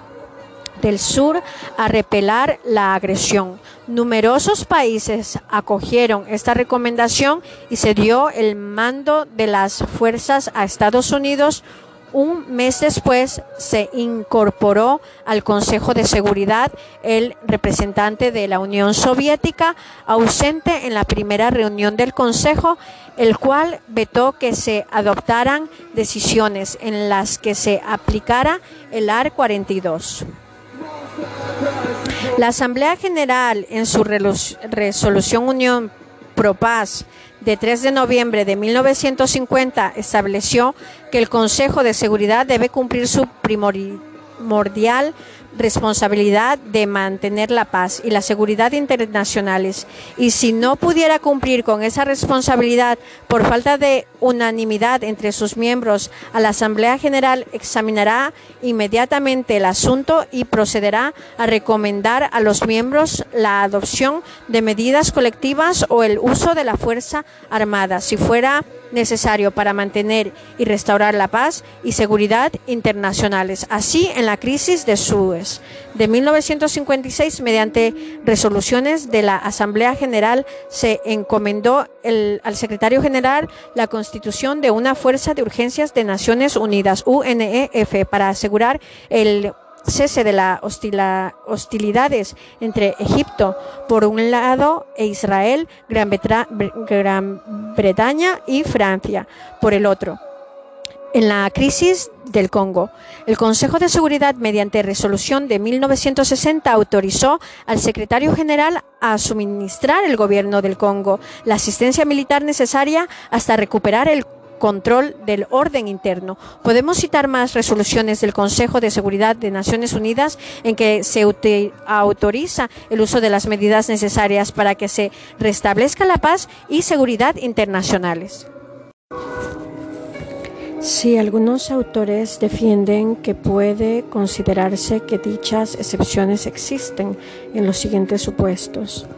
del Sur a repelar la agresión. Numerosos países acogieron esta recomendación y se dio el mando de las fuerzas a Estados Unidos. Un mes después se incorporó al Consejo de Seguridad el representante de la Unión Soviética, ausente en la primera reunión del Consejo, el cual vetó que se adoptaran decisiones en las que se aplicara el AR 42. La Asamblea General, en su resolución Unión Pro Paz de 3 de noviembre de 1950, estableció que el Consejo de Seguridad debe cumplir su primordial responsabilidad de mantener la paz y la seguridad internacionales. Y si no pudiera cumplir con esa responsabilidad por falta de unanimidad entre sus miembros, a la Asamblea General examinará inmediatamente el asunto y procederá a recomendar a los miembros la adopción de medidas colectivas o el uso de la fuerza armada, si fuera necesario para mantener y restaurar la paz y seguridad internacionales, así en la crisis de Suez de 1956 mediante resoluciones de la Asamblea General se encomendó al secretario general la constitución de una fuerza de urgencias de Naciones Unidas UNEF para asegurar el cese de las hostilidades entre Egipto por un lado e Israel, Gran, Gran Bretaña y Francia por el otro. En la crisis del Congo, el Consejo de Seguridad, mediante resolución de 1960, autorizó al secretario general a suministrar al gobierno del Congo la asistencia militar necesaria hasta recuperar el control del orden interno. Podemos citar más resoluciones del Consejo de Seguridad de Naciones Unidas en que se autoriza el uso de las medidas necesarias para que se restablezca la paz y seguridad internacionales. Si algunos autores defienden que puede considerarse que dichas excepciones existen en los siguientes supuestos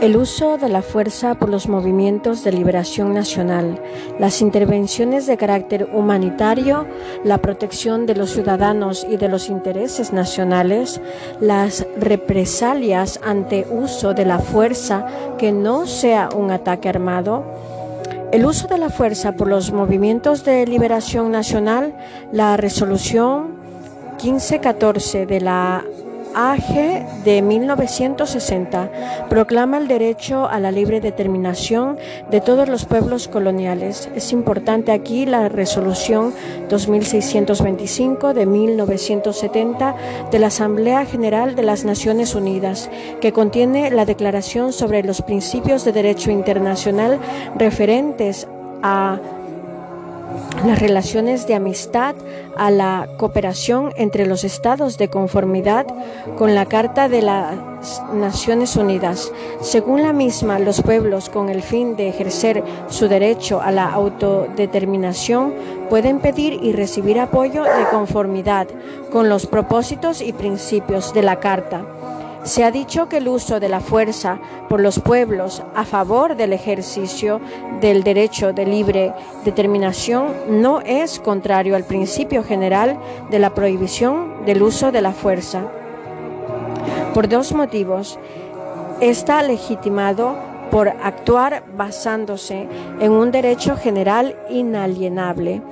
el uso de la fuerza por los movimientos de liberación nacional, las intervenciones de carácter humanitario, la protección de los ciudadanos y de los intereses nacionales, las represalias ante uso de la fuerza que no sea un ataque armado, el uso de la fuerza por los movimientos de liberación nacional, la resolución 1514 de la AG de 1960 proclama el derecho a la libre determinación de todos los pueblos coloniales. Es importante aquí la resolución 2625 de 1970 de la Asamblea General de las Naciones Unidas, que contiene la Declaración sobre los Principios de Derecho Internacional referentes a las relaciones de amistad a la cooperación entre los estados de conformidad con la Carta de las Naciones Unidas. Según la misma, los pueblos, con el fin de ejercer su derecho a la autodeterminación, pueden pedir y recibir apoyo de conformidad con los propósitos y principios de la Carta se ha dicho que el uso de la fuerza por los pueblos a favor del ejercicio del derecho de libre determinación no es contrario al principio general de la prohibición del uso de la fuerza. Por dos motivos. Está legitimado por actuar basándose en un derecho general inalienable,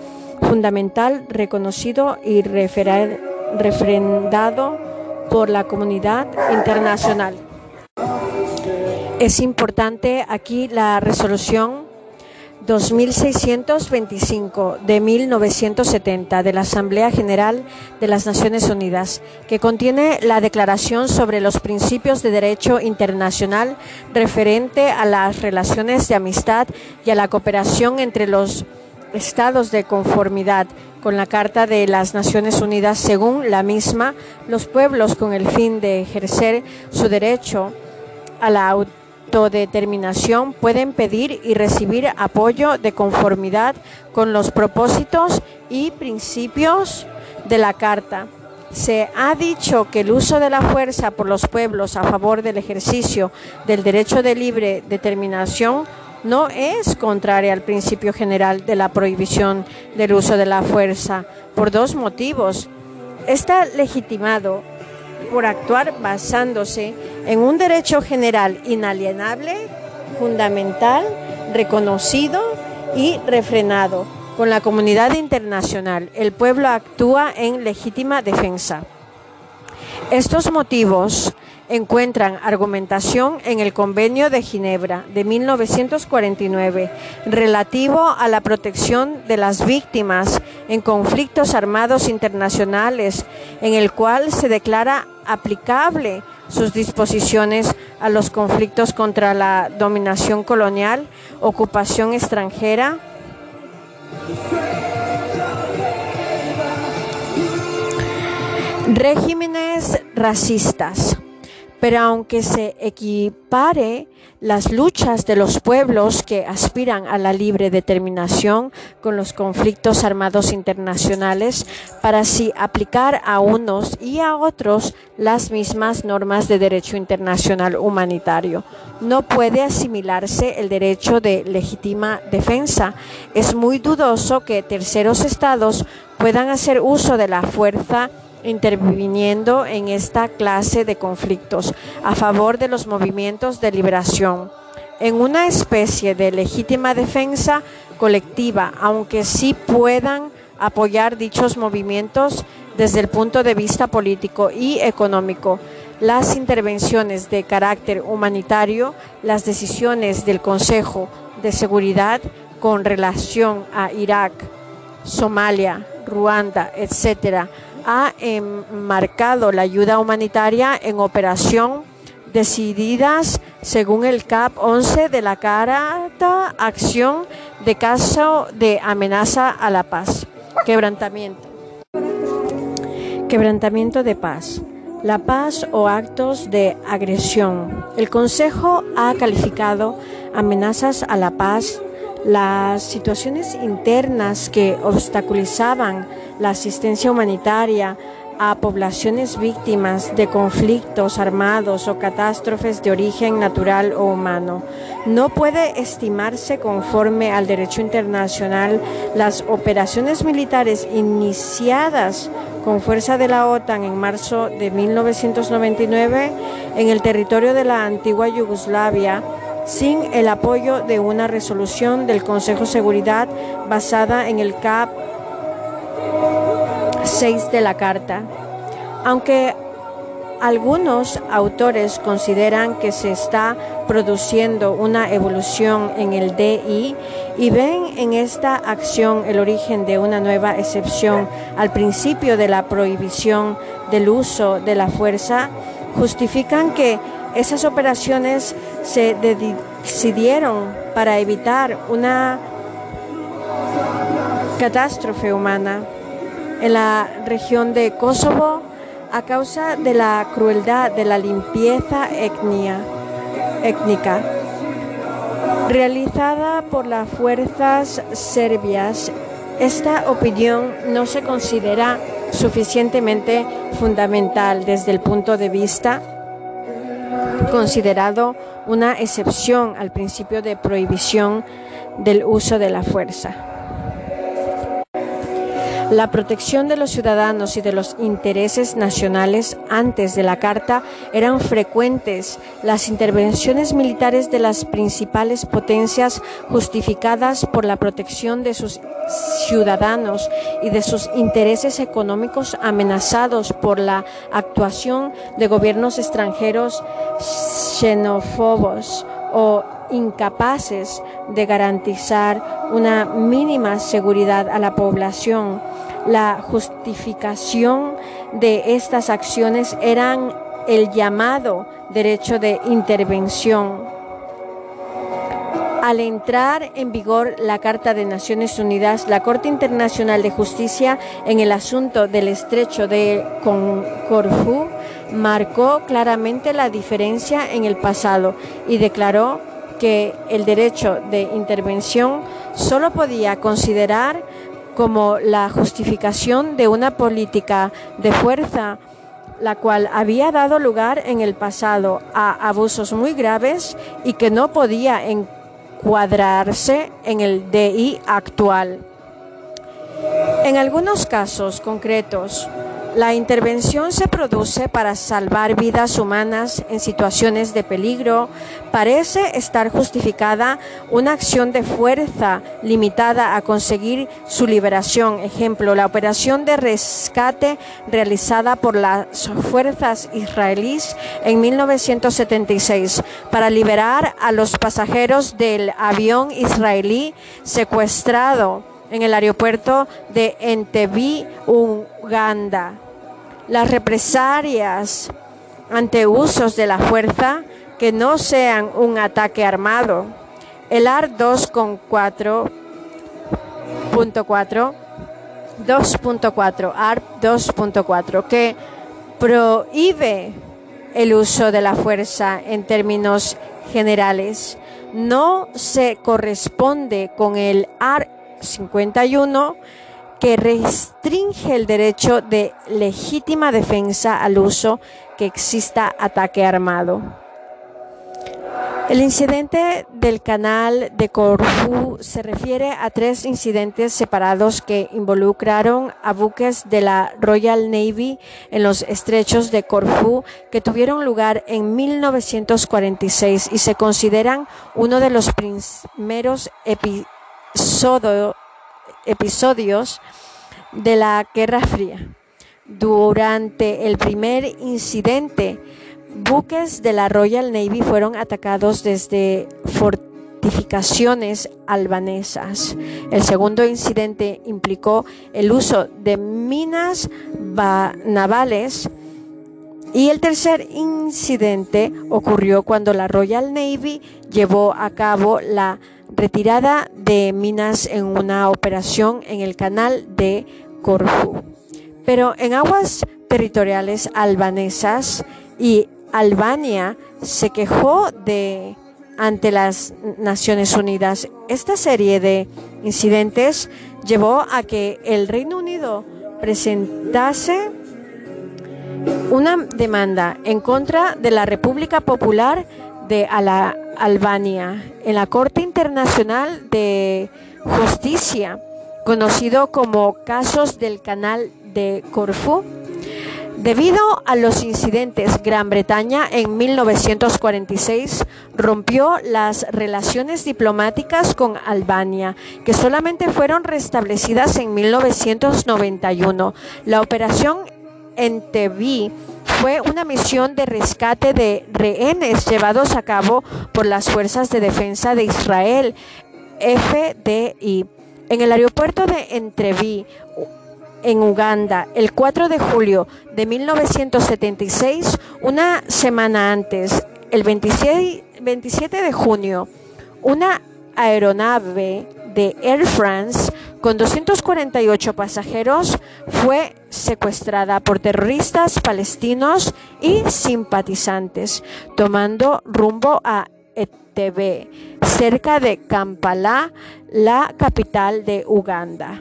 fundamental, reconocido y refrendado por la comunidad internacional. Es importante aquí la resolución 2625 de 1970 de la Asamblea General de las Naciones Unidas, que contiene la Declaración sobre los Principios de Derecho Internacional referente a las relaciones de amistad y a la cooperación entre los estados de conformidad con la Carta de las Naciones Unidas, según la misma, los pueblos con el fin de ejercer su derecho a la autodeterminación pueden pedir y recibir apoyo de conformidad con los propósitos y principios de la Carta. Se ha dicho que el uso de la fuerza por los pueblos a favor del ejercicio del derecho de libre determinación no es contraria al principio general de la prohibición del uso de la fuerza por dos motivos. Está legitimado por actuar basándose en un derecho general inalienable, fundamental, reconocido y refrenado con la comunidad internacional. El pueblo actúa en legítima defensa. Estos motivos encuentran argumentación en el Convenio de Ginebra de 1949 relativo a la protección de las víctimas en conflictos armados internacionales, en el cual se declara aplicable sus disposiciones a los conflictos contra la dominación colonial, ocupación extranjera, regímenes racistas. Pero aunque se equipare las luchas de los pueblos que aspiran a la libre determinación con los conflictos armados internacionales, para así aplicar a unos y a otros las mismas normas de derecho internacional humanitario, no puede asimilarse el derecho de legítima defensa. Es muy dudoso que terceros estados puedan hacer uso de la fuerza interviniendo en esta clase de conflictos a favor de los movimientos de liberación, en una especie de legítima defensa colectiva, aunque sí puedan apoyar dichos movimientos desde el punto de vista político y económico. Las intervenciones de carácter humanitario, las decisiones del Consejo de Seguridad con relación a Irak, Somalia, Ruanda, etcétera, ha enmarcado la ayuda humanitaria en operación decididas según el CAP 11 de la Carta Acción de caso de amenaza a la paz. Quebrantamiento. Quebrantamiento de paz. La paz o actos de agresión. El Consejo ha calificado amenazas a la paz las situaciones internas que obstaculizaban la asistencia humanitaria a poblaciones víctimas de conflictos armados o catástrofes de origen natural o humano. No puede estimarse conforme al derecho internacional las operaciones militares iniciadas con fuerza de la OTAN en marzo de 1999 en el territorio de la antigua Yugoslavia sin el apoyo de una resolución del Consejo de Seguridad basada en el CAP 6 de la Carta. Aunque algunos autores consideran que se está produciendo una evolución en el DI y ven en esta acción el origen de una nueva excepción al principio de la prohibición del uso de la fuerza, justifican que esas operaciones se decidieron para evitar una catástrofe humana en la región de Kosovo a causa de la crueldad de la limpieza étnica realizada por las fuerzas serbias. Esta opinión no se considera suficientemente fundamental desde el punto de vista considerado una excepción al principio de prohibición del uso de la fuerza. La protección de los ciudadanos y de los intereses nacionales antes de la Carta eran frecuentes. Las intervenciones militares de las principales potencias justificadas por la protección de sus ciudadanos y de sus intereses económicos amenazados por la actuación de gobiernos extranjeros xenófobos o incapaces de garantizar una mínima seguridad a la población. La justificación de estas acciones eran el llamado derecho de intervención al entrar en vigor la Carta de Naciones Unidas, la Corte Internacional de Justicia en el asunto del estrecho de Corfú marcó claramente la diferencia en el pasado y declaró que el derecho de intervención solo podía considerar como la justificación de una política de fuerza la cual había dado lugar en el pasado a abusos muy graves y que no podía encuadrarse en el DI actual. En algunos casos concretos, la intervención se produce para salvar vidas humanas en situaciones de peligro. Parece estar justificada una acción de fuerza limitada a conseguir su liberación. Ejemplo, la operación de rescate realizada por las fuerzas israelíes en 1976 para liberar a los pasajeros del avión israelí secuestrado en el aeropuerto de Entebbe, Uganda. Las represalias ante usos de la fuerza que no sean un ataque armado. El AR 2.4 2.4 ARP 2.4 que prohíbe el uso de la fuerza en términos generales no se corresponde con el ARP 51 que restringe el derecho de legítima defensa al uso que exista ataque armado. El incidente del canal de Corfú se refiere a tres incidentes separados que involucraron a buques de la Royal Navy en los estrechos de Corfú que tuvieron lugar en 1946 y se consideran uno de los primeros episodios de la Guerra Fría. Durante el primer incidente, buques de la Royal Navy fueron atacados desde fortificaciones albanesas. El segundo incidente implicó el uso de minas navales y el tercer incidente ocurrió cuando la Royal Navy llevó a cabo la retirada de minas en una operación en el canal de Corfú. Pero en aguas territoriales albanesas y Albania se quejó de ante las Naciones Unidas. Esta serie de incidentes llevó a que el Reino Unido presentase una demanda en contra de la República Popular de Albania en la Corte Internacional de Justicia, conocido como casos del Canal de Corfú. Debido a los incidentes, Gran Bretaña en 1946 rompió las relaciones diplomáticas con Albania, que solamente fueron restablecidas en 1991. La operación Entebbe fue una misión de rescate de rehenes llevados a cabo por las Fuerzas de Defensa de Israel, FDI, en el aeropuerto de Entebbe, en Uganda, el 4 de julio de 1976, una semana antes, el 27 de junio, una aeronave de Air France con 248 pasajeros fue secuestrada por terroristas palestinos y simpatizantes, tomando rumbo a Etebe, cerca de Kampala, la capital de Uganda.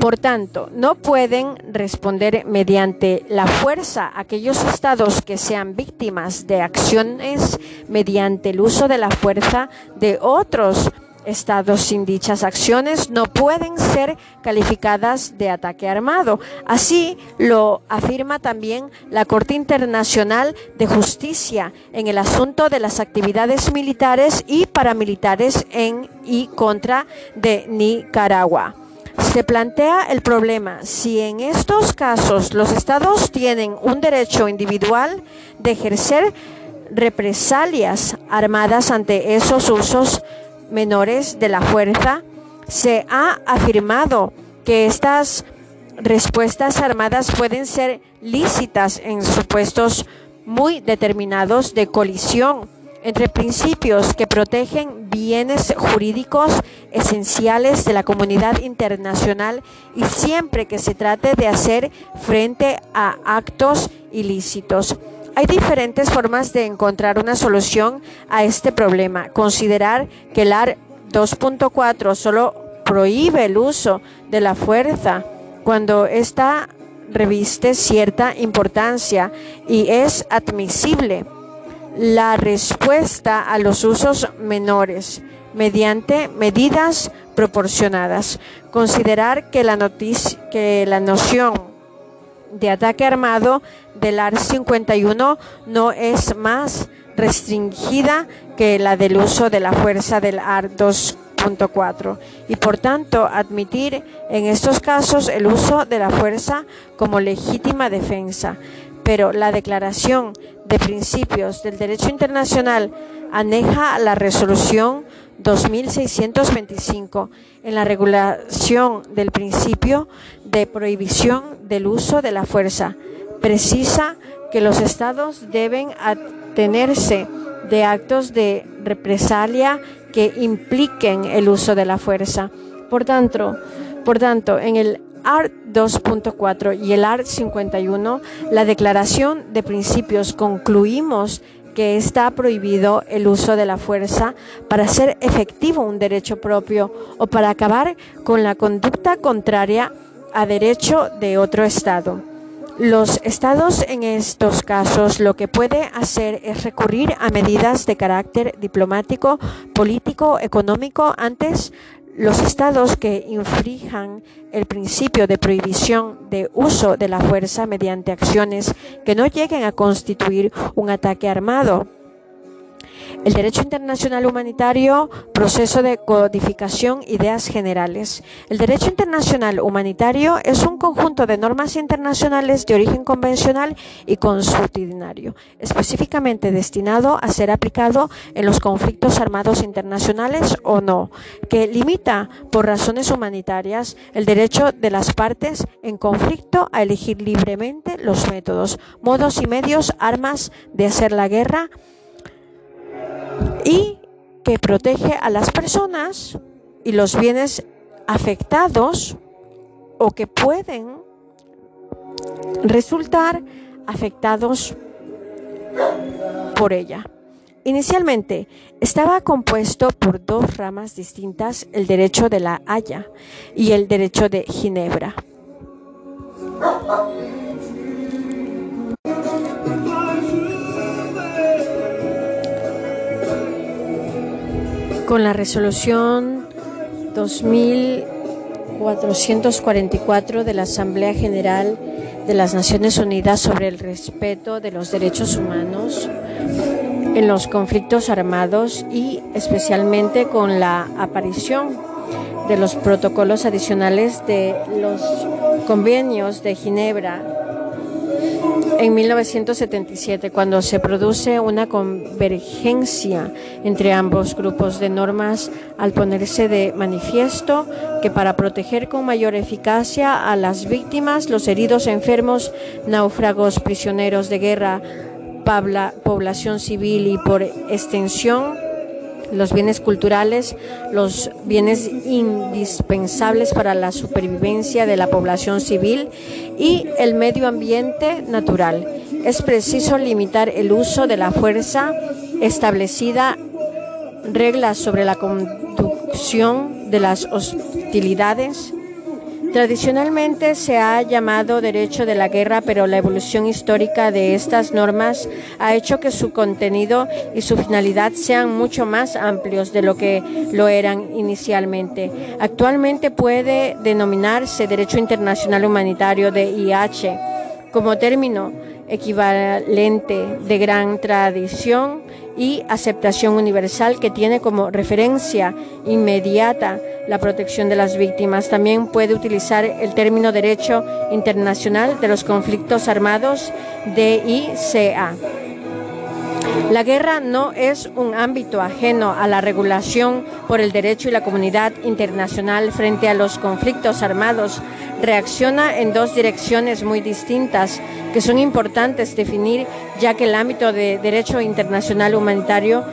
Por tanto, no pueden responder mediante la fuerza aquellos estados que sean víctimas de acciones mediante el uso de la fuerza de otros estados sin dichas acciones no pueden ser calificadas de ataque armado. Así lo afirma también la Corte Internacional de Justicia en el asunto de las actividades militares y paramilitares en y contra de Nicaragua. Se plantea el problema si en estos casos los estados tienen un derecho individual de ejercer represalias armadas ante esos usos menores de la fuerza. Se ha afirmado que estas respuestas armadas pueden ser lícitas en supuestos muy determinados de colisión entre principios que protegen bienes jurídicos esenciales de la comunidad internacional y siempre que se trate de hacer frente a actos ilícitos. Hay diferentes formas de encontrar una solución a este problema. Considerar que el AR 2.4 solo prohíbe el uso de la fuerza cuando ésta reviste cierta importancia y es admisible la respuesta a los usos menores mediante medidas proporcionadas. Considerar que la, que la noción de ataque armado del AR 51 no es más restringida que la del uso de la fuerza del AR 2.4 y por tanto admitir en estos casos el uso de la fuerza como legítima defensa. Pero la declaración de principios del derecho internacional aneja la resolución 2625 en la regulación del principio de prohibición del uso de la fuerza. Precisa que los estados deben atenerse de actos de represalia que impliquen el uso de la fuerza. Por tanto, por tanto en el ART 2.4 y el ART 51, la declaración de principios concluimos que está prohibido el uso de la fuerza para hacer efectivo un derecho propio o para acabar con la conducta contraria a derecho de otro Estado. Los estados en estos casos lo que puede hacer es recurrir a medidas de carácter diplomático, político, económico antes los estados que infrijan el principio de prohibición de uso de la fuerza mediante acciones que no lleguen a constituir un ataque armado. El derecho internacional humanitario, proceso de codificación, ideas generales. El derecho internacional humanitario es un conjunto de normas internacionales de origen convencional y consuetudinario, específicamente destinado a ser aplicado en los conflictos armados internacionales o no, que limita, por razones humanitarias, el derecho de las partes en conflicto a elegir libremente los métodos, modos y medios, armas de hacer la guerra, y que protege a las personas y los bienes afectados o que pueden resultar afectados por ella. Inicialmente estaba compuesto por dos ramas distintas, el derecho de la Haya y el derecho de Ginebra. Con la resolución 2444 de la Asamblea General de las Naciones Unidas sobre el respeto de los derechos humanos en los conflictos armados y especialmente con la aparición de los protocolos adicionales de los convenios de Ginebra en 1977, cuando se produce una convergencia entre ambos grupos de normas al ponerse de manifiesto que para proteger con mayor eficacia a las víctimas, los heridos enfermos, náufragos, prisioneros de guerra, población civil y por extensión los bienes culturales, los bienes indispensables para la supervivencia de la población civil y el medio ambiente natural. Es preciso limitar el uso de la fuerza establecida, reglas sobre la conducción de las hostilidades, Tradicionalmente se ha llamado derecho de la guerra, pero la evolución histórica de estas normas ha hecho que su contenido y su finalidad sean mucho más amplios de lo que lo eran inicialmente. Actualmente puede denominarse derecho internacional humanitario de IH como término equivalente de gran tradición y aceptación universal que tiene como referencia inmediata la protección de las víctimas. También puede utilizar el término derecho internacional de los conflictos armados DICA. La guerra no es un ámbito ajeno a la regulación por el derecho y la comunidad internacional frente a los conflictos armados. Reacciona en dos direcciones muy distintas que son importantes definir ya que el ámbito de derecho internacional humanitario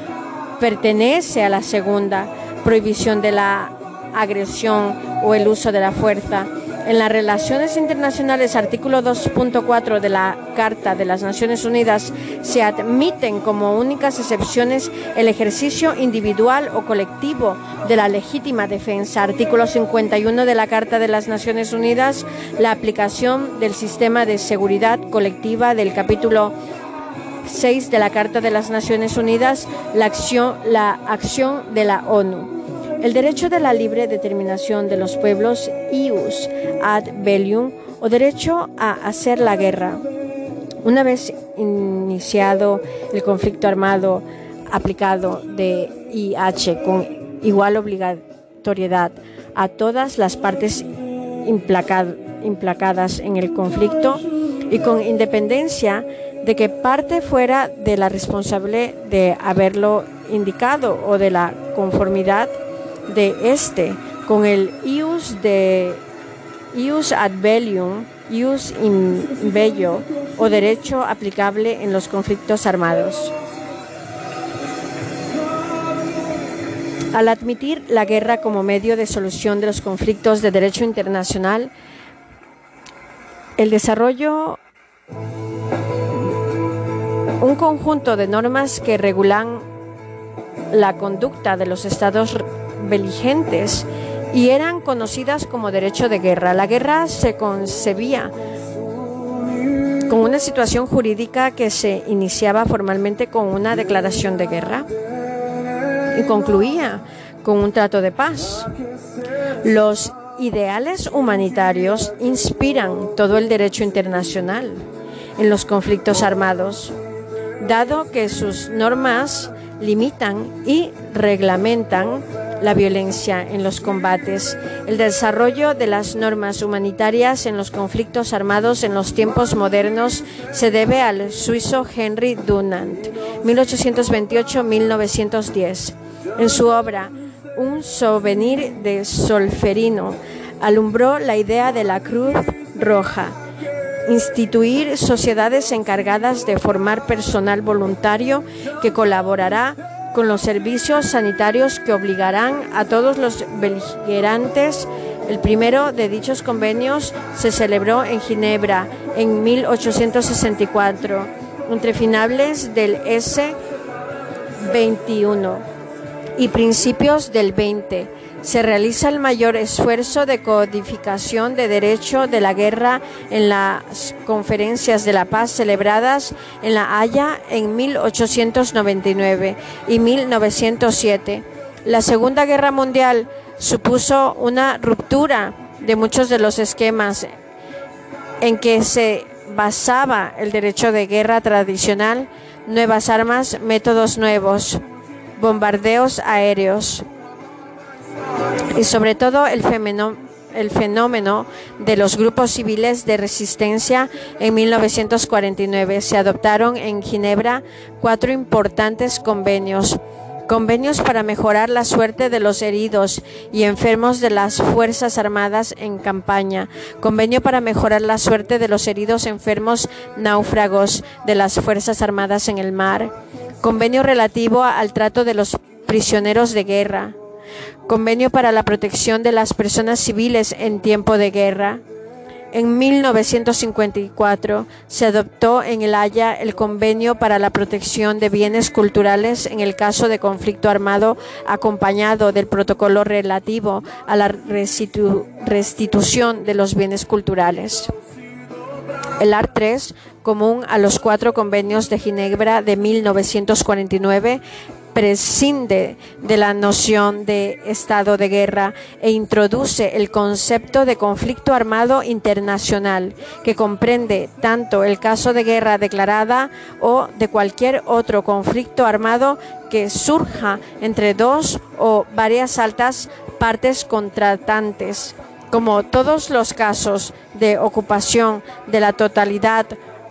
pertenece a la segunda, prohibición de la agresión o el uso de la fuerza. En las relaciones internacionales, artículo 2.4 de la Carta de las Naciones Unidas, se admiten como únicas excepciones el ejercicio individual o colectivo de la legítima defensa. Artículo 51 de la Carta de las Naciones Unidas, la aplicación del sistema de seguridad colectiva del capítulo 6 de la Carta de las Naciones Unidas, la acción, la acción de la ONU. El derecho de la libre determinación de los pueblos, ius ad bellium, o derecho a hacer la guerra. Una vez iniciado el conflicto armado aplicado de IH con igual obligatoriedad a todas las partes implacadas en el conflicto y con independencia de que parte fuera de la responsable de haberlo indicado o de la conformidad de este con el ius de ius ad bellium, ius in bello o derecho aplicable en los conflictos armados. Al admitir la guerra como medio de solución de los conflictos de derecho internacional, el desarrollo un conjunto de normas que regulan la conducta de los estados beligentes y eran conocidas como derecho de guerra. La guerra se concebía como una situación jurídica que se iniciaba formalmente con una declaración de guerra y concluía con un trato de paz. Los ideales humanitarios inspiran todo el derecho internacional en los conflictos armados, dado que sus normas limitan y reglamentan la violencia en los combates, el desarrollo de las normas humanitarias en los conflictos armados en los tiempos modernos se debe al suizo Henry Dunant, 1828-1910. En su obra Un souvenir de Solferino, alumbró la idea de la Cruz Roja, instituir sociedades encargadas de formar personal voluntario que colaborará con los servicios sanitarios que obligarán a todos los beligerantes. El primero de dichos convenios se celebró en Ginebra en 1864, entre finales del S-21 y principios del 20 se realiza el mayor esfuerzo de codificación de derecho de la guerra en las conferencias de la paz celebradas en La Haya en 1899 y 1907. La Segunda Guerra Mundial supuso una ruptura de muchos de los esquemas en que se basaba el derecho de guerra tradicional, nuevas armas, métodos nuevos, bombardeos aéreos y sobre todo el fenómeno, el fenómeno de los grupos civiles de resistencia en 1949. Se adoptaron en Ginebra cuatro importantes convenios. Convenios para mejorar la suerte de los heridos y enfermos de las Fuerzas Armadas en campaña. Convenio para mejorar la suerte de los heridos enfermos náufragos de las Fuerzas Armadas en el mar. Convenio relativo al trato de los prisioneros de guerra Convenio para la protección de las personas civiles en tiempo de guerra. En 1954 se adoptó en el Haya el Convenio para la protección de bienes culturales en el caso de conflicto armado, acompañado del protocolo relativo a la restitución de los bienes culturales. El AR 3, común a los cuatro convenios de Ginebra de 1949, prescinde de la noción de estado de guerra e introduce el concepto de conflicto armado internacional, que comprende tanto el caso de guerra declarada o de cualquier otro conflicto armado que surja entre dos o varias altas partes contratantes, como todos los casos de ocupación de la totalidad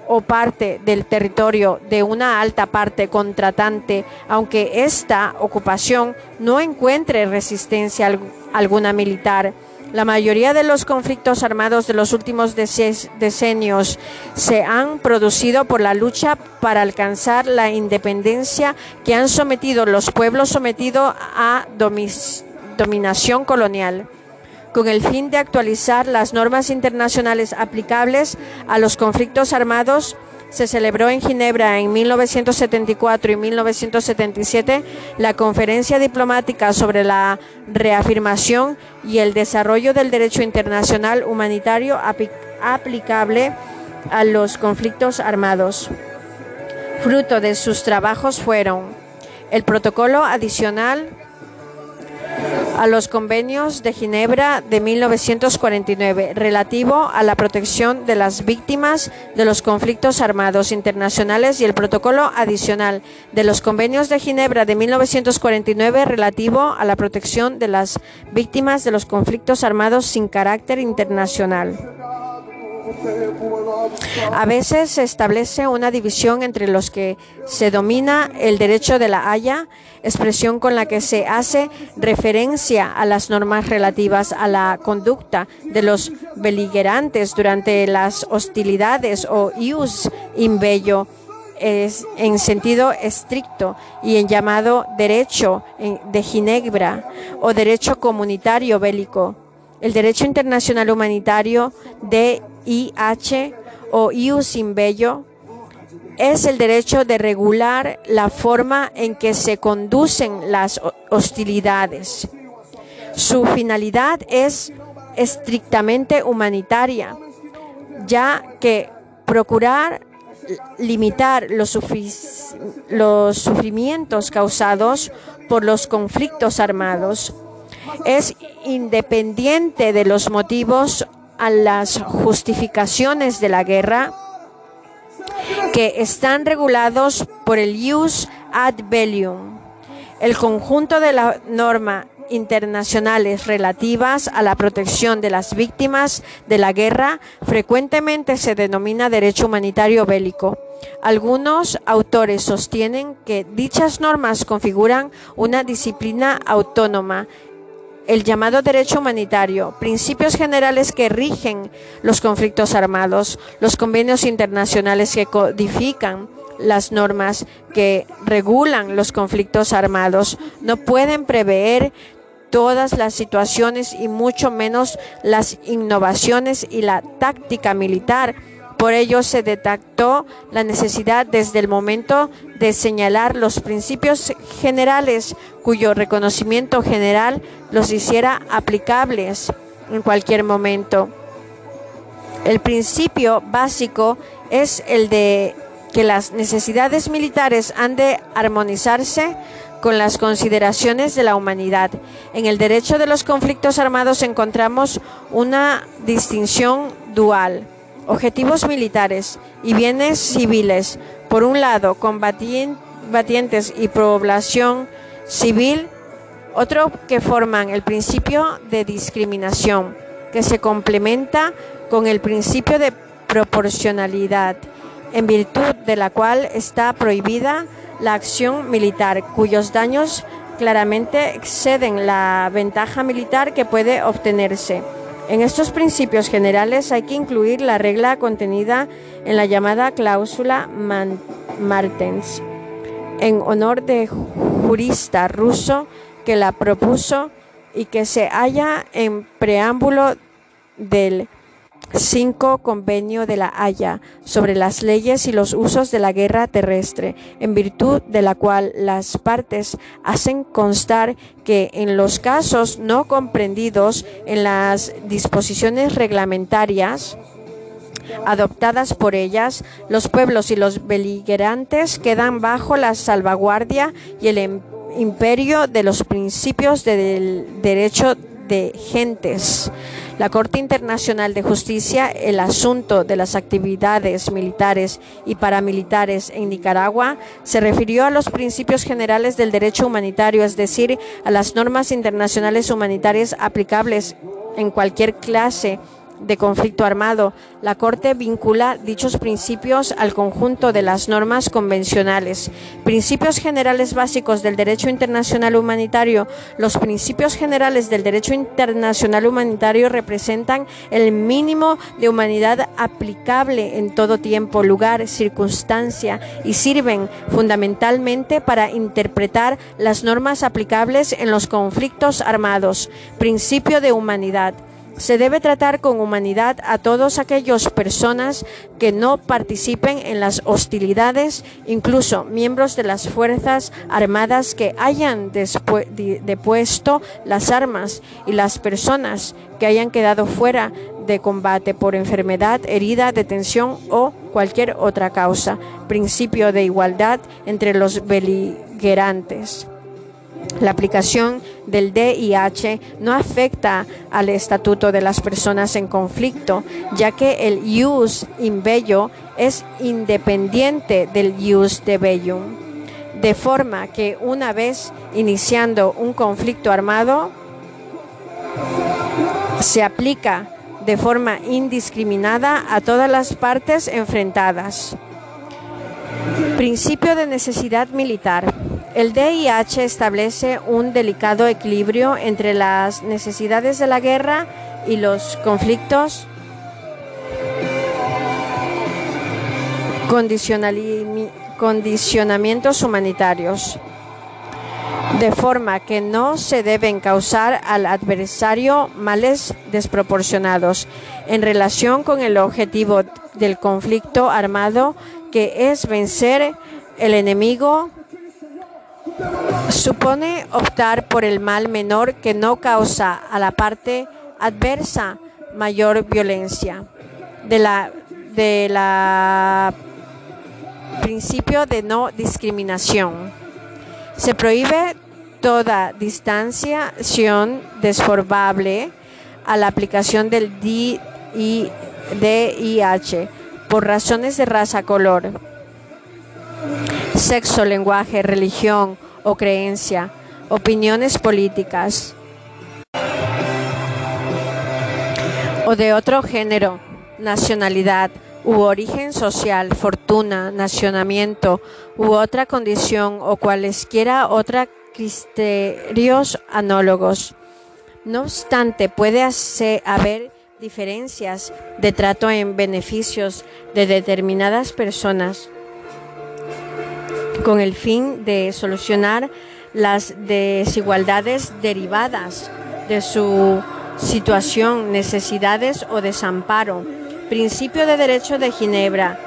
o parte del territorio de una alta parte contratante, aunque esta ocupación no encuentre resistencia alguna militar. La mayoría de los conflictos armados de los últimos decenios se han producido por la lucha para alcanzar la independencia que han sometido los pueblos sometidos a dominación colonial con el fin de actualizar las normas internacionales aplicables a los conflictos armados, se celebró en Ginebra en 1974 y 1977 la Conferencia Diplomática sobre la reafirmación y el desarrollo del derecho internacional humanitario aplicable a los conflictos armados. Fruto de sus trabajos fueron el protocolo adicional a los convenios de Ginebra de 1949 relativo a la protección de las víctimas de los conflictos armados internacionales y el protocolo adicional de los convenios de Ginebra de 1949 relativo a la protección de las víctimas de los conflictos armados sin carácter internacional. A veces se establece una división entre los que se domina el derecho de la Haya, expresión con la que se hace referencia a las normas relativas a la conducta de los beligerantes durante las hostilidades o ius in bello en sentido estricto y en llamado derecho de Ginebra o derecho comunitario bélico. El derecho internacional humanitario de IH o ius in bello es el derecho de regular la forma en que se conducen las hostilidades. Su finalidad es estrictamente humanitaria, ya que procurar limitar los, los sufrimientos causados por los conflictos armados es independiente de los motivos a las justificaciones de la guerra que están regulados por el ius ad bellium. El conjunto de la norma internacionales relativas a la protección de las víctimas de la guerra frecuentemente se denomina derecho humanitario bélico. Algunos autores sostienen que dichas normas configuran una disciplina autónoma el llamado derecho humanitario, principios generales que rigen los conflictos armados, los convenios internacionales que codifican las normas que regulan los conflictos armados, no pueden prever todas las situaciones y mucho menos las innovaciones y la táctica militar. Por ello se detectó la necesidad desde el momento de señalar los principios generales cuyo reconocimiento general los hiciera aplicables en cualquier momento. El principio básico es el de que las necesidades militares han de armonizarse con las consideraciones de la humanidad. En el derecho de los conflictos armados encontramos una distinción dual. Objetivos militares y bienes civiles. Por un lado, combatientes y población civil. Otro que forman el principio de discriminación, que se complementa con el principio de proporcionalidad, en virtud de la cual está prohibida la acción militar, cuyos daños claramente exceden la ventaja militar que puede obtenerse. En estos principios generales hay que incluir la regla contenida en la llamada cláusula Martens, en honor de jurista ruso que la propuso y que se halla en preámbulo del 5. Convenio de la Haya sobre las leyes y los usos de la guerra terrestre, en virtud de la cual las partes hacen constar que en los casos no comprendidos en las disposiciones reglamentarias, adoptadas por ellas, los pueblos y los beligerantes quedan bajo la salvaguardia y el imperio de los principios del derecho de gentes. La Corte Internacional de Justicia, el asunto de las actividades militares y paramilitares en Nicaragua, se refirió a los principios generales del derecho humanitario, es decir, a las normas internacionales humanitarias aplicables en cualquier clase conflicto armado. La Corte vincula dichos principios al conjunto de las normas convencionales. Principios generales básicos del derecho internacional humanitario. Los principios generales del derecho internacional humanitario representan el mínimo de humanidad aplicable en todo tiempo, lugar, circunstancia y sirven fundamentalmente para interpretar las normas aplicables en los conflictos armados. Principio de humanidad. Se debe tratar con humanidad a todas aquellas personas que no participen en las hostilidades, incluso miembros de las Fuerzas Armadas que hayan depuesto las armas y las personas que hayan quedado fuera de combate por enfermedad, herida, detención o cualquier otra causa. Principio de igualdad entre los beligerantes. La aplicación del DIH no afecta al estatuto de las personas en conflicto, ya que el ius in bello es independiente del ius de bellum, de forma que una vez iniciando un conflicto armado, se aplica de forma indiscriminada a todas las partes enfrentadas. Principio de necesidad militar. El DIH establece un delicado equilibrio entre las necesidades de la guerra y los conflictos. Condicionamientos humanitarios, de forma que no se deben causar al adversario males desproporcionados en relación con el objetivo del conflicto armado, que es vencer el enemigo supone optar por el mal menor que no causa a la parte adversa mayor violencia. De la, de la principio de no discriminación. Se prohíbe toda distanciación desforbable a la aplicación del DIH por razones de raza, color, sexo, lenguaje, religión o creencia, opiniones políticas o de otro género, nacionalidad u origen social, fortuna, nacionamiento u otra condición o cualesquiera otra criterios análogos. No obstante, puede haber diferencias de trato en beneficios de determinadas personas con el fin de solucionar las desigualdades derivadas de su situación, necesidades o desamparo. Principio de Derecho de Ginebra.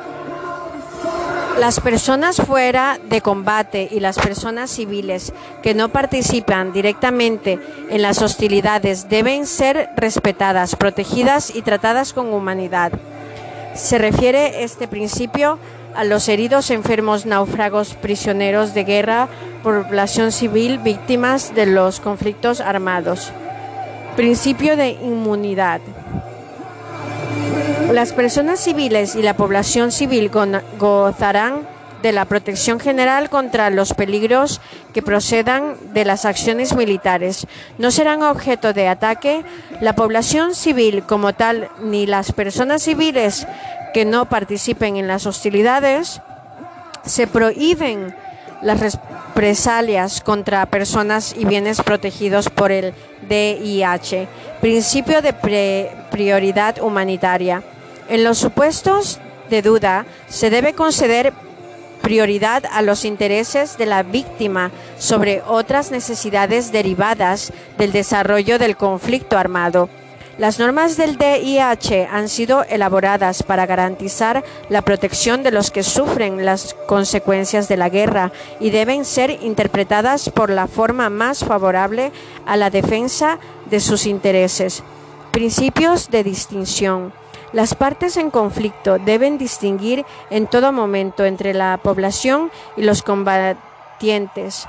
Las personas fuera de combate y las personas civiles que no participan directamente en las hostilidades deben ser respetadas, protegidas y tratadas con humanidad. Se refiere este principio los heridos, enfermos, náufragos, prisioneros de guerra, población civil, víctimas de los conflictos armados. Principio de inmunidad. Las personas civiles y la población civil gozarán de la protección general contra los peligros que procedan de las acciones militares. No serán objeto de ataque la población civil como tal ni las personas civiles que no participen en las hostilidades. Se prohíben las represalias contra personas y bienes protegidos por el DIH, principio de prioridad humanitaria. En los supuestos de duda, se debe conceder prioridad a los intereses de la víctima sobre otras necesidades derivadas del desarrollo del conflicto armado. Las normas del DIH han sido elaboradas para garantizar la protección de los que sufren las consecuencias de la guerra y deben ser interpretadas por la forma más favorable a la defensa de sus intereses. Principios de distinción. Las partes en conflicto deben distinguir en todo momento entre la población y los combatientes.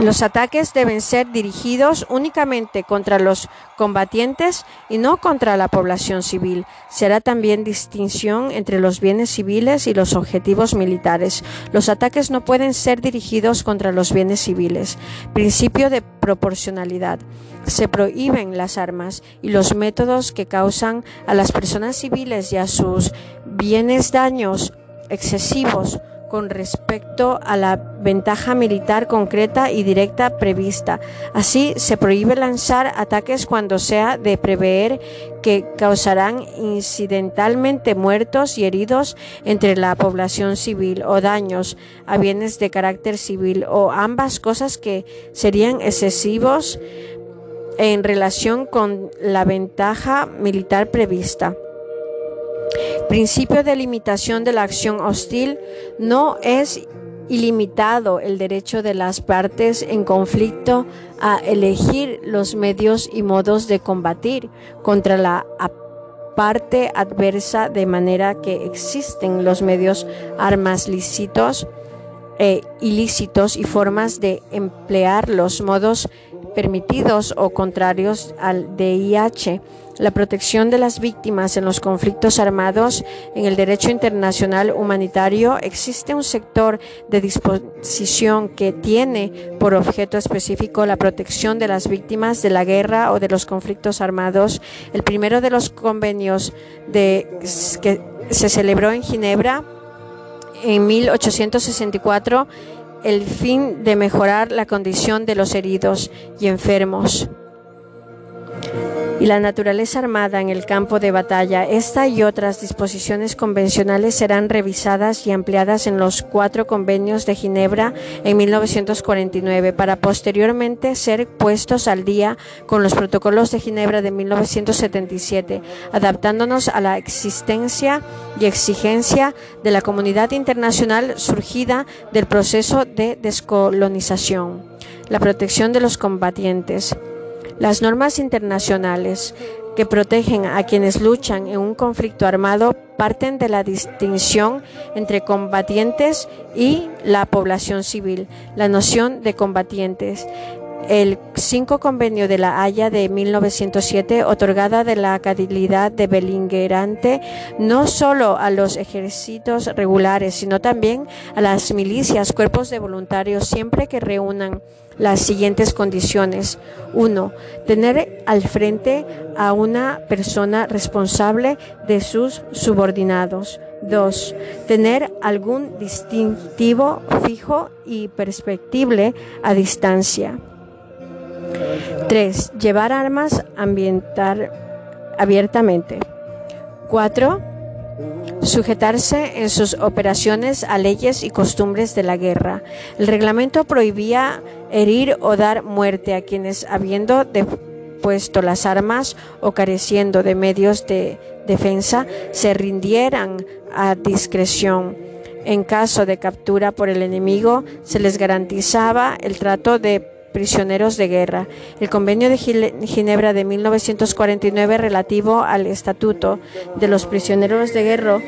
Los ataques deben ser dirigidos únicamente contra los combatientes y no contra la población civil. Será también distinción entre los bienes civiles y los objetivos militares. Los ataques no pueden ser dirigidos contra los bienes civiles. Principio de proporcionalidad. Se prohíben las armas y los métodos que causan a las personas civiles y a sus bienes daños excesivos con respecto a la ventaja militar concreta y directa prevista. Así, se prohíbe lanzar ataques cuando sea de prever que causarán incidentalmente muertos y heridos entre la población civil o daños a bienes de carácter civil o ambas cosas que serían excesivos en relación con la ventaja militar prevista principio de limitación de la acción hostil. No es ilimitado el derecho de las partes en conflicto a elegir los medios y modos de combatir contra la parte adversa de manera que existen los medios armas lícitos e ilícitos y formas de emplear los modos permitidos o contrarios al DIH la protección de las víctimas en los conflictos armados, en el derecho internacional humanitario, existe un sector de disposición que tiene por objeto específico la protección de las víctimas de la guerra o de los conflictos armados. El primero de los convenios de, que se celebró en Ginebra en 1864 el fin de mejorar la condición de los heridos y enfermos y la naturaleza armada en el campo de batalla. Esta y otras disposiciones convencionales serán revisadas y ampliadas en los cuatro convenios de Ginebra en 1949 para posteriormente ser puestos al día con los protocolos de Ginebra de 1977, adaptándonos a la existencia y exigencia de la comunidad internacional surgida del proceso de descolonización. La protección de los combatientes. Las normas internacionales que protegen a quienes luchan en un conflicto armado parten de la distinción entre combatientes y la población civil. La noción de combatientes el 5 Convenio de la Haya de 1907, otorgada de la calidad de beligerante no solo a los ejércitos regulares, sino también a las milicias, cuerpos de voluntarios, siempre que reúnan las siguientes condiciones. 1. Tener al frente a una persona responsable de sus subordinados. 2. Tener algún distintivo fijo y perspectible a distancia. 3. Llevar armas ambientar abiertamente. 4. Sujetarse en sus operaciones a leyes y costumbres de la guerra. El reglamento prohibía herir o dar muerte a quienes, habiendo depuesto las armas o careciendo de medios de defensa, se rindieran a discreción. En caso de captura por el enemigo, se les garantizaba el trato de prisioneros de guerra. El Convenio de Ginebra de 1949 relativo al Estatuto de los Prisioneros de Guerra,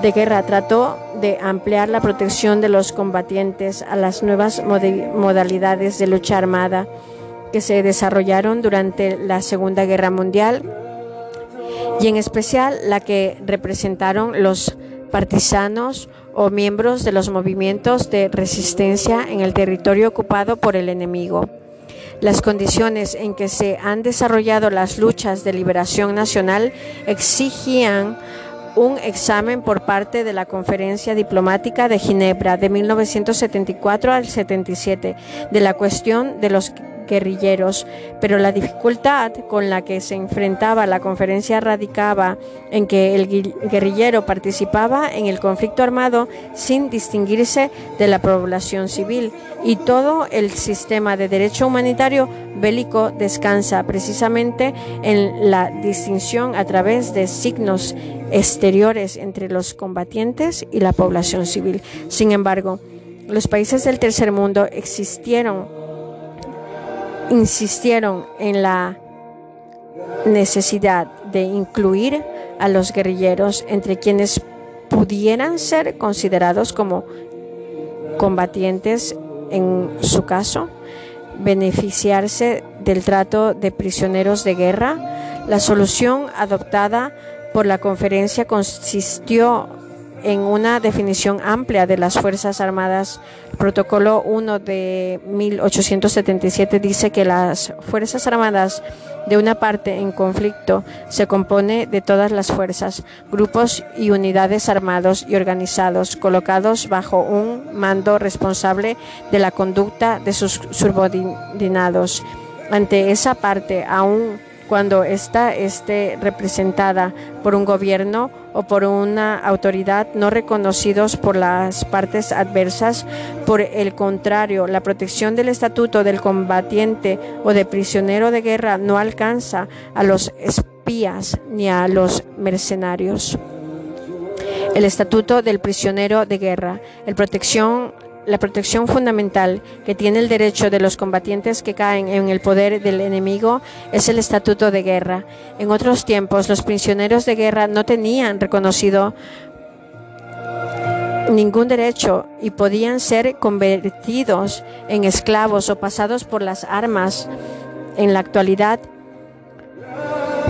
de guerra trató de ampliar la protección de los combatientes a las nuevas modalidades de lucha armada que se desarrollaron durante la Segunda Guerra Mundial y en especial la que representaron los partisanos o miembros de los movimientos de resistencia en el territorio ocupado por el enemigo. Las condiciones en que se han desarrollado las luchas de liberación nacional exigían un examen por parte de la Conferencia Diplomática de Ginebra de 1974 al 77 de la cuestión de los guerrilleros, pero la dificultad con la que se enfrentaba la conferencia radicaba en que el guerrillero participaba en el conflicto armado sin distinguirse de la población civil y todo el sistema de derecho humanitario bélico descansa precisamente en la distinción a través de signos exteriores entre los combatientes y la población civil. Sin embargo, los países del tercer mundo existieron insistieron en la necesidad de incluir a los guerrilleros entre quienes pudieran ser considerados como combatientes en su caso, beneficiarse del trato de prisioneros de guerra. La solución adoptada por la conferencia consistió en una definición amplia de las Fuerzas Armadas. protocolo 1 de 1877 dice que las Fuerzas Armadas de una parte en conflicto se compone de todas las fuerzas, grupos y unidades armados y organizados colocados bajo un mando responsable de la conducta de sus subordinados. Ante esa parte, aún cuando ésta esté representada por un gobierno o por una autoridad no reconocidos por las partes adversas. Por el contrario, la protección del estatuto del combatiente o de prisionero de guerra no alcanza a los espías ni a los mercenarios. El estatuto del prisionero de guerra, el protección la protección fundamental que tiene el derecho de los combatientes que caen en el poder del enemigo es el estatuto de guerra. En otros tiempos, los prisioneros de guerra no tenían reconocido ningún derecho y podían ser convertidos en esclavos o pasados por las armas. En la actualidad,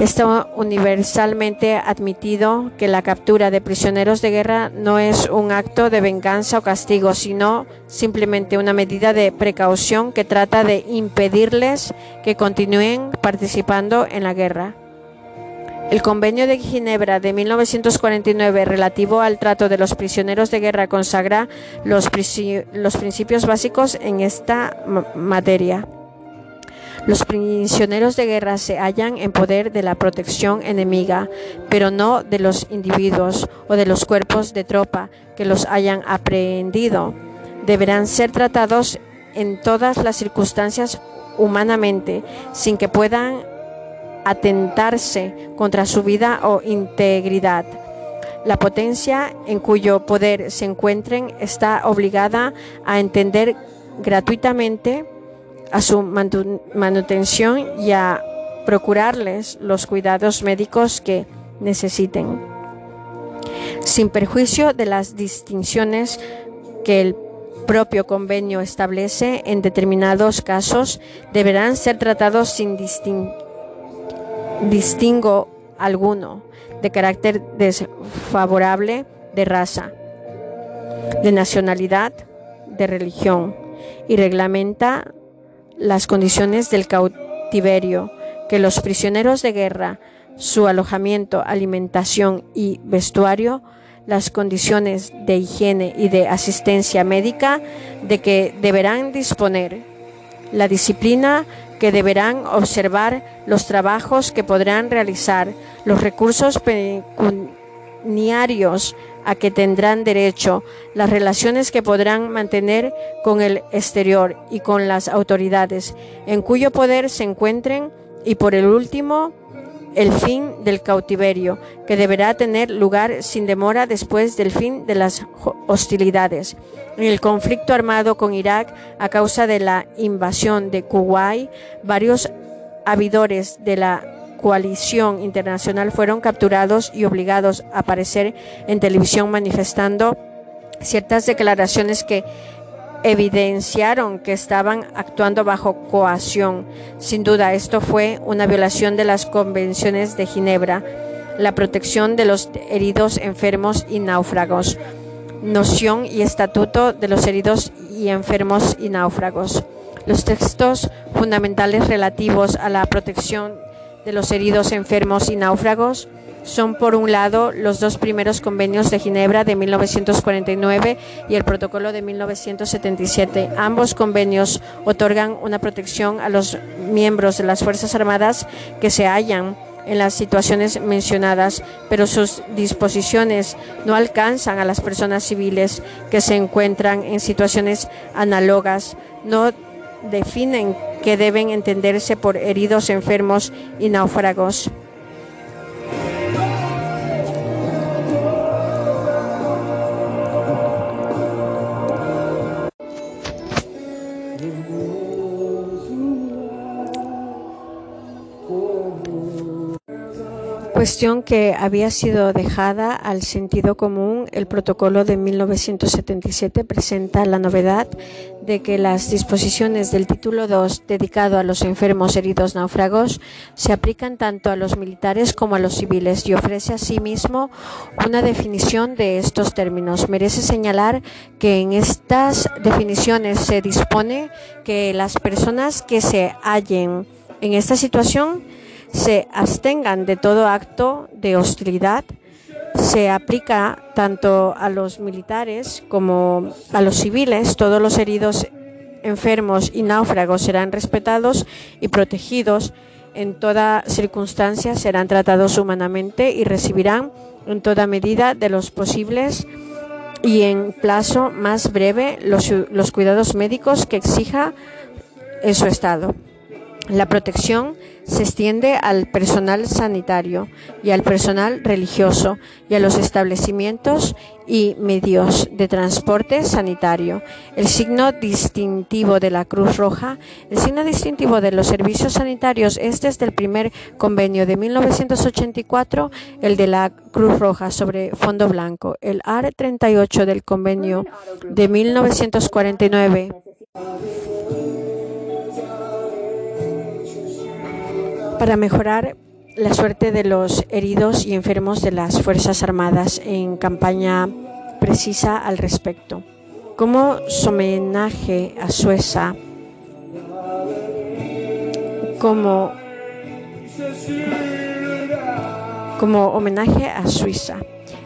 Está universalmente admitido que la captura de prisioneros de guerra no es un acto de venganza o castigo, sino simplemente una medida de precaución que trata de impedirles que continúen participando en la guerra. El Convenio de Ginebra de 1949 relativo al trato de los prisioneros de guerra consagra los, principios básicos en esta materia. Los prisioneros de guerra se hallan en poder de la protección enemiga, pero no de los individuos o de los cuerpos de tropa que los hayan aprehendido. Deberán ser tratados en todas las circunstancias humanamente, sin que puedan atentarse contra su vida o integridad. La potencia en cuyo poder se encuentren está obligada a entender gratuitamente a su manutención y a procurarles los cuidados médicos que necesiten, sin perjuicio de las distinciones que el propio convenio establece, en determinados casos deberán ser tratados sin distingo alguno de carácter desfavorable de raza, de nacionalidad, de religión y reglamenta las condiciones del cautiverio que los prisioneros de guerra, su alojamiento, alimentación y vestuario, las condiciones de higiene y de asistencia médica de que deberán disponer, la disciplina que deberán observar, los trabajos que podrán realizar, los recursos a que tendrán derecho, las relaciones que podrán mantener con el exterior y con las autoridades en cuyo poder se encuentren y por el último, el fin del cautiverio, que deberá tener lugar sin demora después del fin de las hostilidades. En el conflicto armado con Irak, a causa de la invasión de Kuwait, varios habidores de la coalición internacional fueron capturados y obligados a aparecer en televisión manifestando ciertas declaraciones que evidenciaron que estaban actuando bajo coacción. Sin duda, esto fue una violación de las convenciones de Ginebra, la protección de los heridos, enfermos y náufragos, noción y estatuto de los heridos y enfermos y náufragos. Los textos fundamentales relativos a la protección de los heridos, enfermos y náufragos son, por un lado, los dos primeros convenios de Ginebra de 1949 y el protocolo de 1977. Ambos convenios otorgan una protección a los miembros de las Fuerzas Armadas que se hallan en las situaciones mencionadas, pero sus disposiciones no alcanzan a las personas civiles que se encuentran en situaciones análogas, no definen que deben entenderse por heridos, enfermos y náufragos. cuestión que había sido dejada al sentido común, el protocolo de 1977 presenta la novedad de que las disposiciones del título 2 dedicado a los enfermos heridos náufragos se aplican tanto a los militares como a los civiles y ofrece asimismo una definición de estos términos. Merece señalar que en estas definiciones se dispone que las personas que se hallen en esta situación se abstengan de todo acto de hostilidad. Se aplica tanto a los militares como a los civiles. Todos los heridos, enfermos y náufragos serán respetados y protegidos. En toda circunstancia serán tratados humanamente y recibirán en toda medida de los posibles y en plazo más breve los, cuidados médicos que exija su estado. La protección se extiende al personal sanitario y al personal religioso y a los establecimientos y medios de transporte sanitario. El signo distintivo de la Cruz Roja, el signo distintivo de los servicios sanitarios es desde el primer convenio de 1984 el de la Cruz Roja sobre fondo blanco. El AR 38 del convenio de 1949 para mejorar la suerte de los heridos y enfermos de las Fuerzas Armadas en campaña precisa al respecto. Como homenaje a Suecia, como, como homenaje a Suiza,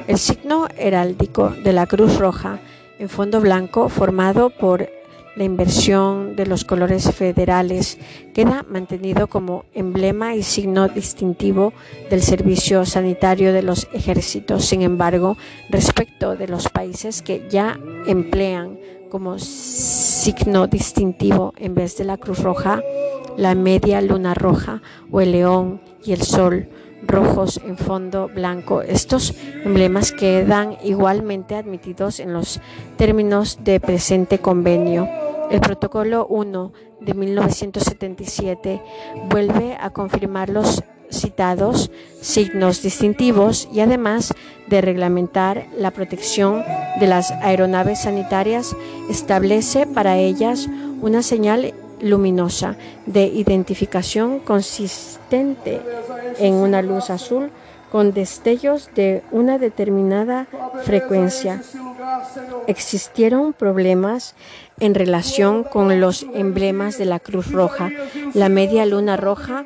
el signo heráldico de la Cruz Roja en fondo blanco formado por la inversión de los colores federales queda mantenido como emblema y signo distintivo del servicio sanitario de los ejércitos. Sin embargo, respecto de los países que ya emplean como signo distintivo en vez de la cruz roja, la media luna roja o el león y el sol rojos en fondo blanco. Estos emblemas quedan igualmente admitidos en los términos de presente convenio. El Protocolo 1 de 1977 vuelve a confirmar los citados signos distintivos y además de reglamentar la protección de las aeronaves sanitarias, establece para ellas una señal luminosa de identificación consistente en una luz azul con destellos de una determinada frecuencia. Existieron problemas en relación con los emblemas de la Cruz Roja. La media luna roja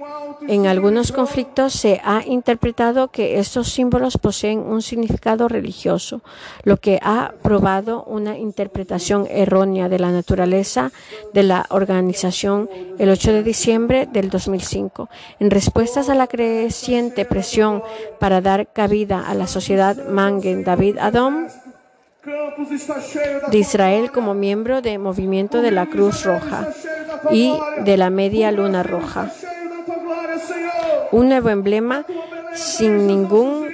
en algunos conflictos se ha interpretado que estos símbolos poseen un significado religioso, lo que ha probado una interpretación errónea de la naturaleza de la organización el 8 de diciembre del 2005. En respuestas a la creciente presión para dar cabida a la sociedad Mangen David Adom, de Israel como miembro del movimiento de la Cruz Roja y de la Media Luna Roja. Un nuevo emblema sin ningún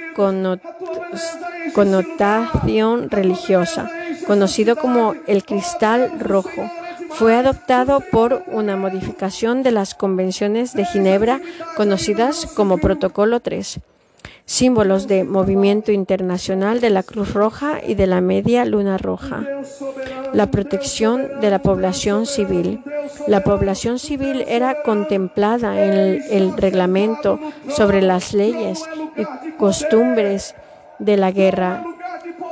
connotación religiosa, conocido como el cristal rojo, fue adoptado por una modificación de las convenciones de Ginebra conocidas como Protocolo 3 símbolos de movimiento internacional de la Cruz Roja y de la Media Luna Roja. La protección de la población civil. La población civil era contemplada en el, reglamento sobre las leyes y costumbres de la guerra,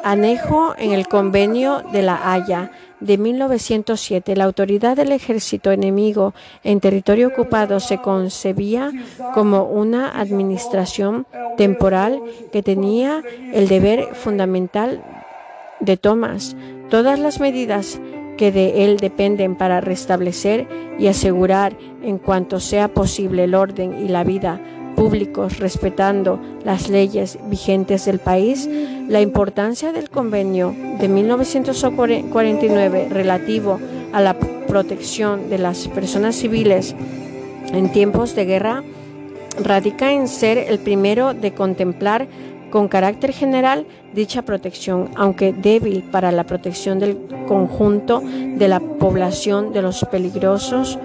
anejo en el convenio de la Haya de 1907, la autoridad del ejército enemigo en territorio ocupado se concebía como una administración temporal que tenía el deber fundamental de tomas. Todas las medidas que de él dependen para restablecer y asegurar en cuanto sea posible el orden y la vida públicos respetando las leyes vigentes del país, la importancia del convenio de 1949 relativo a la protección de las personas civiles en tiempos de guerra radica en ser el primero de contemplar con carácter general dicha protección, aunque débil para la protección del conjunto de la población de los peligrosos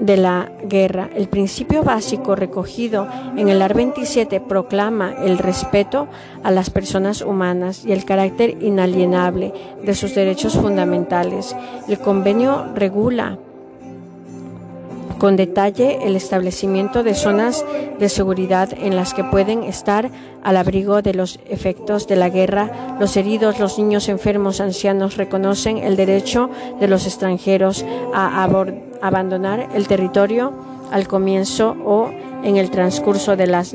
de la guerra. El principio básico recogido en el AR 27 proclama el respeto a las personas humanas y el carácter inalienable de sus derechos fundamentales. El convenio regula con detalle el establecimiento de zonas de seguridad en las que pueden estar al abrigo de los efectos de la guerra. Los heridos, los niños enfermos, ancianos reconocen el derecho de los extranjeros a abandonar el territorio al comienzo o en el transcurso de las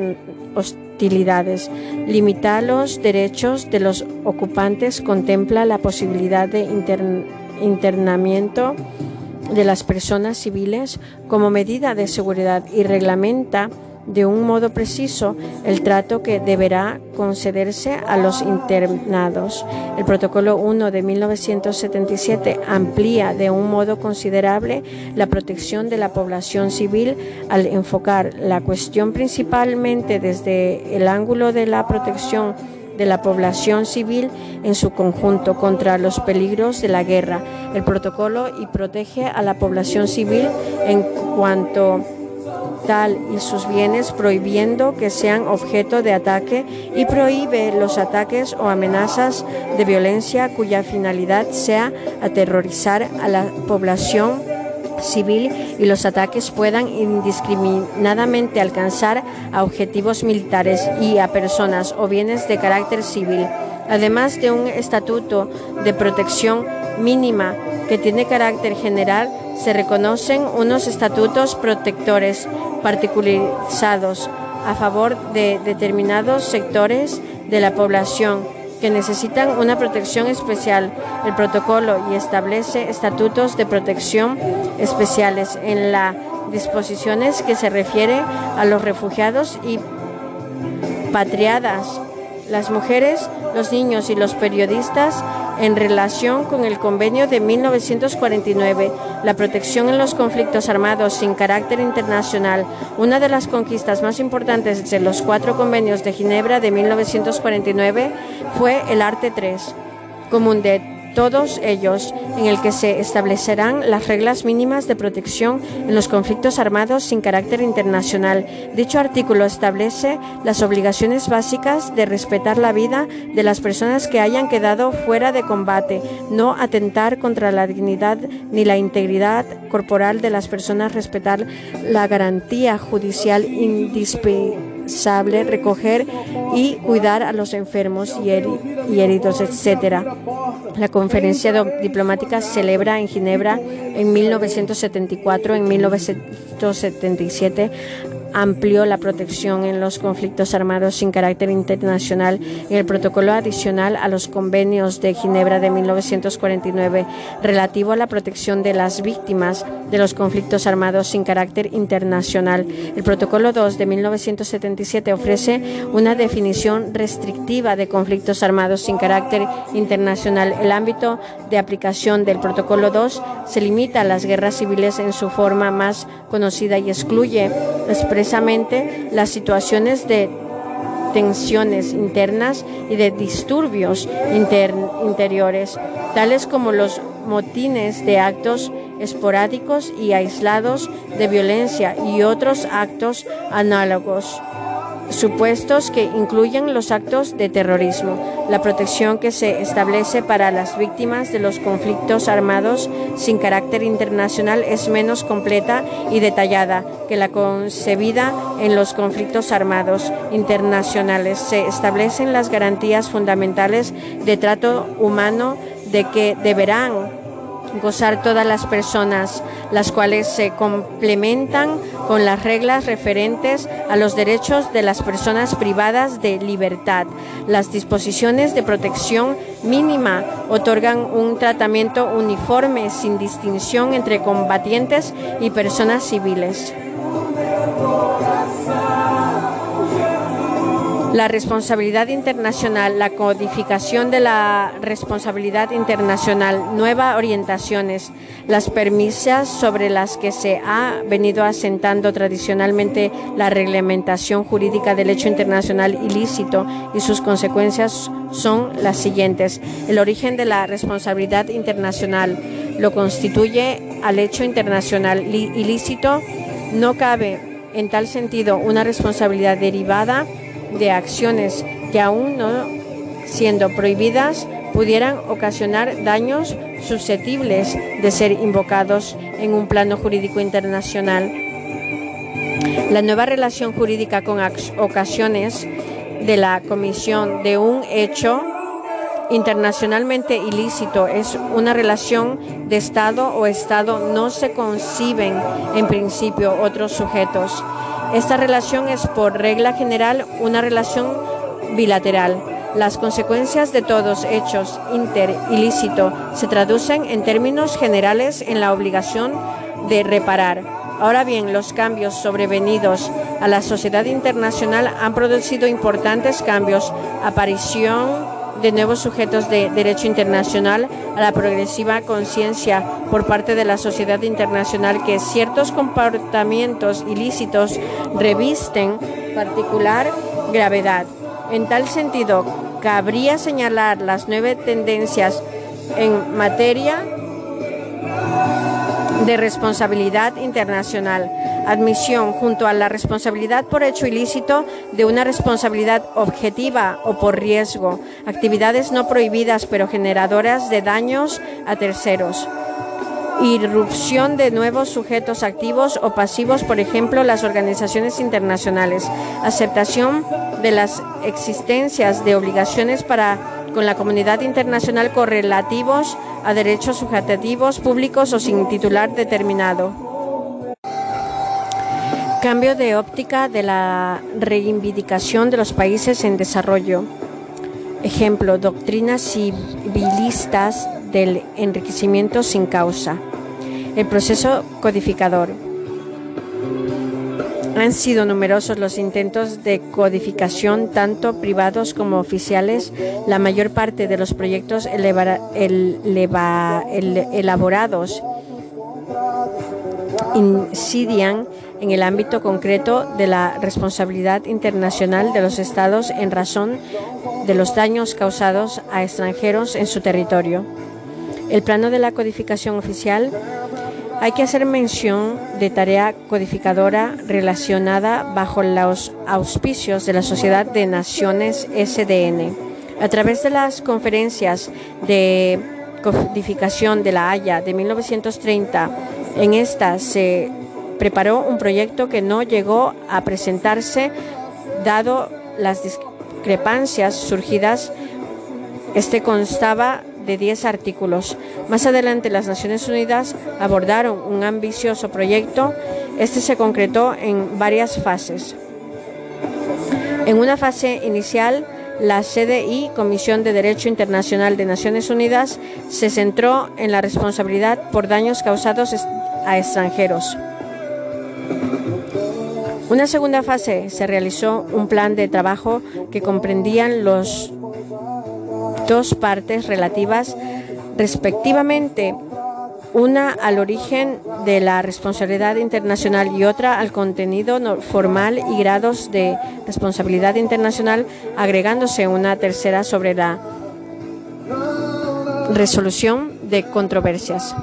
hostilidades. Limitar los derechos de los ocupantes contempla la posibilidad de internamiento de las personas civiles como medida de seguridad y reglamenta de un modo preciso el trato que deberá concederse a los internados. El Protocolo 1 de 1977 amplía de un modo considerable la protección de la población civil al enfocar la cuestión principalmente desde el ángulo de la protección de la población civil en su conjunto contra los peligros de la guerra. El protocolo y protege a la población civil en cuanto tal y sus bienes prohibiendo que sean objeto de ataque y prohíbe los ataques o amenazas de violencia cuya finalidad sea aterrorizar a la población civil y los ataques puedan indiscriminadamente alcanzar a objetivos militares y a personas o bienes de carácter civil, además de un estatuto de protección mínima que tiene carácter general, se reconocen unos estatutos protectores particularizados a favor de determinados sectores de la población que necesitan una protección especial. El protocolo y establece estatutos de protección especiales en las disposiciones que se refiere a los refugiados y patriadas, las mujeres, los niños y los periodistas en relación con el convenio de 1949, la protección en los conflictos armados sin carácter internacional, una de las conquistas más importantes de los cuatro convenios de Ginebra de 1949 fue el arte 3, común de todos ellos, en el que se establecerán las reglas mínimas de protección en los conflictos armados sin carácter internacional. Dicho artículo establece las obligaciones básicas de respetar la vida de las personas que hayan quedado fuera de combate, no atentar contra la dignidad ni la integridad corporal de las personas, respetar la garantía judicial indispensable, recoger y cuidar a los enfermos y, heridos, etc. La conferencia diplomática se celebra en Ginebra en 1974, en 1977 amplió la protección en los conflictos armados sin carácter internacional en el protocolo adicional a los convenios de Ginebra de 1949 relativo a la protección de las víctimas de los conflictos armados sin carácter internacional. El protocolo 2 de 1977 ofrece una definición restrictiva de conflictos armados sin carácter internacional. El ámbito de aplicación del protocolo 2 se limita a las guerras civiles en su forma más conocida y excluye expresamente las situaciones de tensiones internas y de disturbios interiores, tales como los motines de actos esporádicos y aislados de violencia y otros actos análogos supuestos que incluyen los actos de terrorismo, la protección que se establece para las víctimas de los conflictos armados sin carácter internacional es menos completa y detallada que la concebida en los conflictos armados internacionales. Se establecen las garantías fundamentales de trato humano de que deberán gozar todas las personas, las cuales se complementan con las reglas referentes a los derechos de las personas privadas de libertad. Las disposiciones de protección mínima otorgan un tratamiento uniforme sin distinción entre combatientes y personas civiles. La responsabilidad internacional, la codificación de la responsabilidad internacional, nuevas orientaciones, las premisas sobre las que se ha venido asentando tradicionalmente la reglamentación jurídica del hecho internacional ilícito y sus consecuencias son las siguientes. El origen de la responsabilidad internacional lo constituye al hecho internacional ilícito. No cabe en tal sentido una responsabilidad derivada de acciones que aún no siendo prohibidas pudieran ocasionar daños susceptibles de ser invocados en un plano jurídico internacional. La nueva relación jurídica con ocasiones de la comisión de un hecho internacionalmente ilícito es una relación de Estado o Estado no se conciben en principio otros sujetos esta relación es por regla general una relación bilateral. Las consecuencias de todos hechos inter ilícito se traducen en términos generales en la obligación de reparar. Ahora bien, los cambios sobrevenidos a la sociedad internacional han producido importantes cambios, aparición de nuevos sujetos de derecho internacional a la progresiva conciencia por parte de la sociedad internacional que ciertos comportamientos ilícitos revisten particular gravedad. En tal sentido, cabría señalar las nueve tendencias en materia de responsabilidad internacional, admisión junto a la responsabilidad por hecho ilícito de una responsabilidad objetiva o por riesgo, actividades no prohibidas pero generadoras de daños a terceros. Irrupción de nuevos sujetos activos o pasivos, por ejemplo, las organizaciones internacionales, aceptación de las existencias de obligaciones para con la comunidad internacional correlativos a derechos subjetivos públicos o sin titular determinado. Cambio de óptica de la reivindicación de los países en desarrollo. Ejemplo, doctrinas civilistas del enriquecimiento sin causa. El proceso codificador. Han sido numerosos los intentos de codificación, tanto privados como oficiales. La mayor parte de los proyectos elaborados incidian en el ámbito concreto de la responsabilidad internacional de los Estados en razón de los daños causados a extranjeros en su territorio. El plano de la codificación oficial hay que hacer mención de tarea codificadora relacionada bajo los auspicios de la Sociedad de Naciones SDN. A través de las conferencias de codificación de la Haya de 1930, en esta se preparó un proyecto que no llegó a presentarse dado las discrepancias surgidas. Este constaba de 10 artículos. Más adelante las Naciones Unidas abordaron un ambicioso proyecto. Este se concretó en varias fases. En una fase inicial, la CDI, Comisión de Derecho Internacional de Naciones Unidas, se centró en la responsabilidad por daños causados a extranjeros. Una segunda fase se realizó un plan de trabajo que comprendían los dos partes relativas respectivamente, una al origen de la responsabilidad internacional y otra al contenido formal y grados de responsabilidad internacional, agregándose una tercera sobre la resolución de controversias.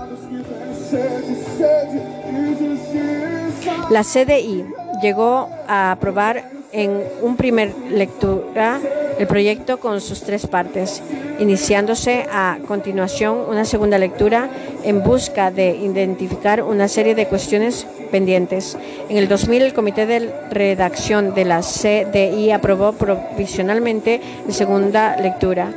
La CDI llegó a aprobar en un primer lectura el proyecto con sus tres partes, iniciándose a continuación una segunda lectura en busca de identificar una serie de cuestiones pendientes. En el 2000 el Comité de Redacción de la CDI aprobó provisionalmente la segunda lectura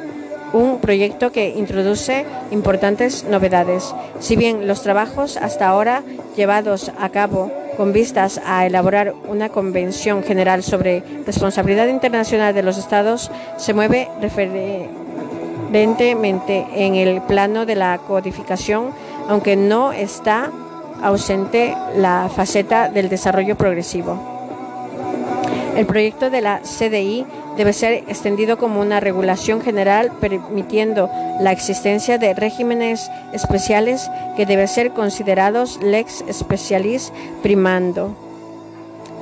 un proyecto que introduce importantes novedades. Si bien los trabajos hasta ahora llevados a cabo con vistas a elaborar una convención general sobre responsabilidad internacional de los Estados se mueve referentemente en el plano de la codificación, aunque no está ausente la faceta del desarrollo progresivo. El proyecto de la CDI debe ser extendido como una regulación general permitiendo la existencia de regímenes especiales que deben ser considerados lex specialis primando.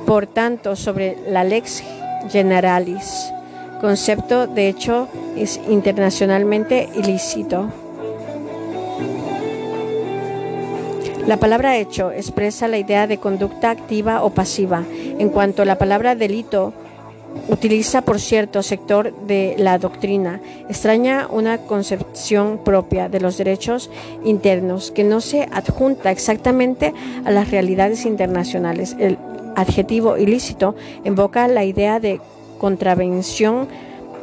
Por tanto, sobre la lex generalis, concepto de hecho es internacionalmente ilícito. La palabra hecho expresa la idea de conducta activa o pasiva, en cuanto la palabra delito utiliza por cierto sector de la doctrina, extraña una concepción propia de los derechos internos que no se adjunta exactamente a las realidades internacionales. El adjetivo ilícito invoca la idea de contravención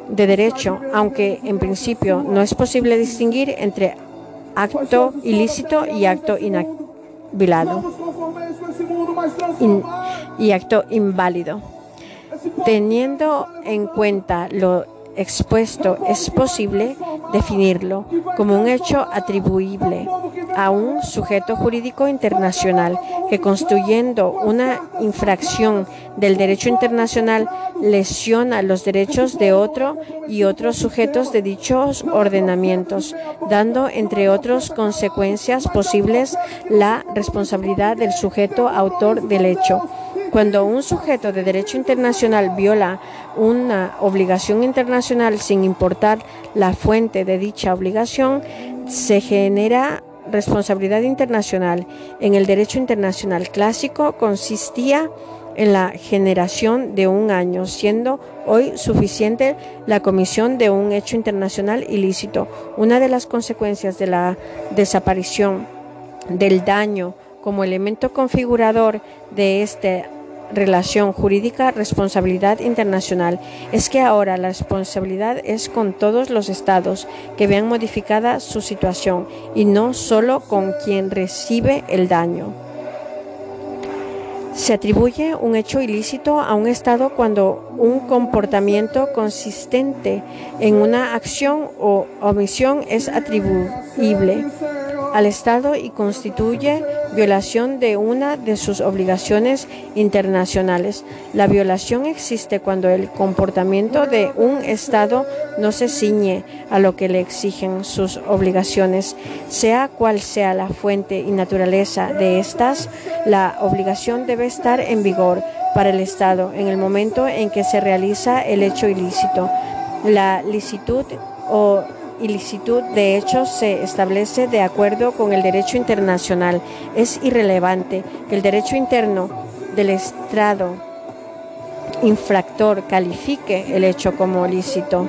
de derecho, aunque en principio no es posible distinguir entre acto ilícito y acto inactivo y acto inválido. Teniendo en cuenta lo expuesto, es posible definirlo como un hecho atribuible a un sujeto jurídico internacional que construyendo una infracción del derecho internacional lesiona los derechos de otro y otros sujetos de dichos ordenamientos, dando entre otras consecuencias posibles la responsabilidad del sujeto autor del hecho cuando un sujeto de derecho internacional viola una obligación internacional sin importar la fuente de dicha obligación, se genera responsabilidad internacional. En el derecho internacional clásico consistía en la generación de un año, siendo hoy suficiente la comisión de un hecho internacional ilícito. Una de las consecuencias de la desaparición del daño como elemento configurador de este relación jurídica, responsabilidad internacional. Es que ahora la responsabilidad es con todos los estados que vean modificada su situación y no solo con quien recibe el daño. Se atribuye un hecho ilícito a un Estado cuando un comportamiento consistente en una acción o omisión es atribuible al Estado y constituye violación de una de sus obligaciones internacionales. La violación existe cuando el comportamiento de un Estado no se ciñe a lo que le exigen sus obligaciones, sea cual sea la fuente y naturaleza de estas, la obligación debe estar en vigor para el Estado en el momento en que se realiza el hecho ilícito. La licitud o ilicitud de hecho se establece de acuerdo con el derecho internacional. Es irrelevante que el derecho interno del Estado infractor califique el hecho como lícito.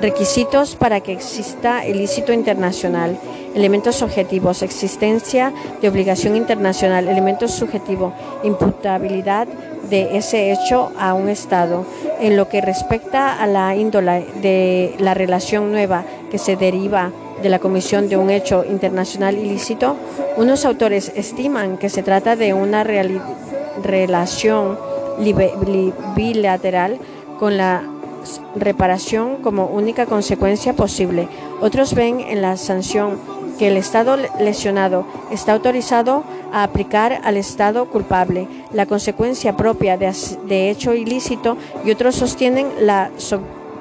Requisitos para que exista ilícito internacional. Elementos objetivos. Existencia de obligación internacional. Elementos subjetivos. Imputabilidad de ese hecho a un Estado. En lo que respecta a la índole de la relación nueva que se deriva de la comisión de un hecho internacional ilícito, unos autores estiman que se trata de una relación bilateral con la reparación como única consecuencia posible. Otros ven en la sanción que el Estado lesionado está autorizado a aplicar al Estado culpable la consecuencia propia de, hecho ilícito y otros sostienen la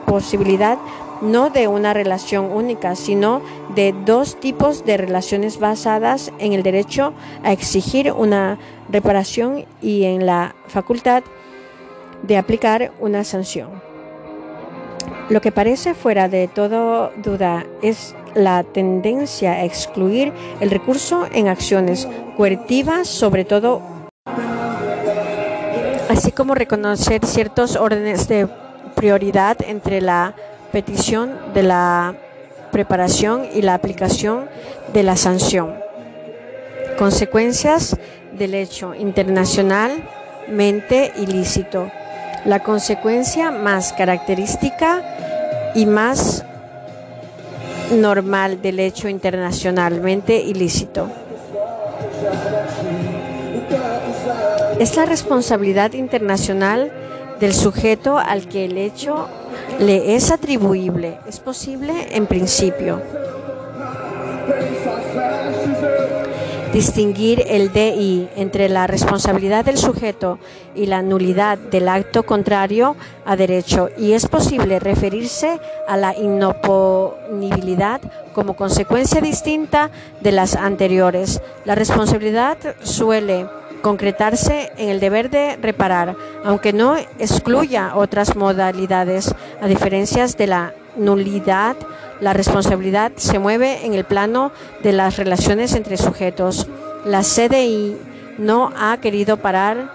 posibilidad no de una relación única, sino de dos tipos de relaciones basadas en el derecho a exigir una reparación y en la facultad de aplicar una sanción. Lo que parece fuera de toda duda es la tendencia a excluir el recurso en acciones coercitivas, sobre todo, así como reconocer ciertos órdenes de prioridad entre la petición de la preparación y la aplicación de la sanción. Consecuencias del hecho internacionalmente ilícito. La consecuencia más característica y más normal del hecho internacionalmente ilícito. Es la responsabilidad internacional del sujeto al que el hecho le es atribuible. Es posible en principio distinguir el DI entre la responsabilidad del sujeto y la nulidad del acto contrario a derecho y es posible referirse a la inoponibilidad como consecuencia distinta de las anteriores. La responsabilidad suele concretarse en el deber de reparar, aunque no excluya otras modalidades, a diferencias de la nulidad la responsabilidad se mueve en el plano de las relaciones entre sujetos. La CDI no ha querido parar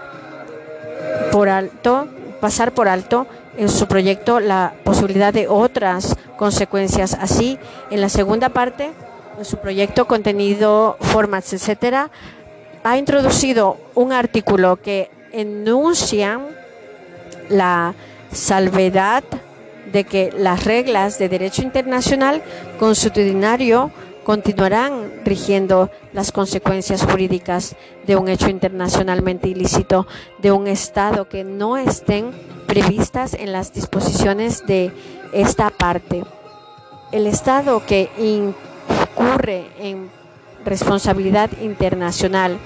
por alto, pasar por alto en su proyecto la posibilidad de otras consecuencias. Así, en la segunda parte, en su proyecto, contenido, formats, etcétera, ha introducido un artículo que enuncia la salvedad de que las reglas de derecho internacional consuetudinario continuarán rigiendo las consecuencias jurídicas de un hecho internacionalmente ilícito de un Estado que no estén previstas en las disposiciones de esta parte. El Estado que incurre en responsabilidad internacional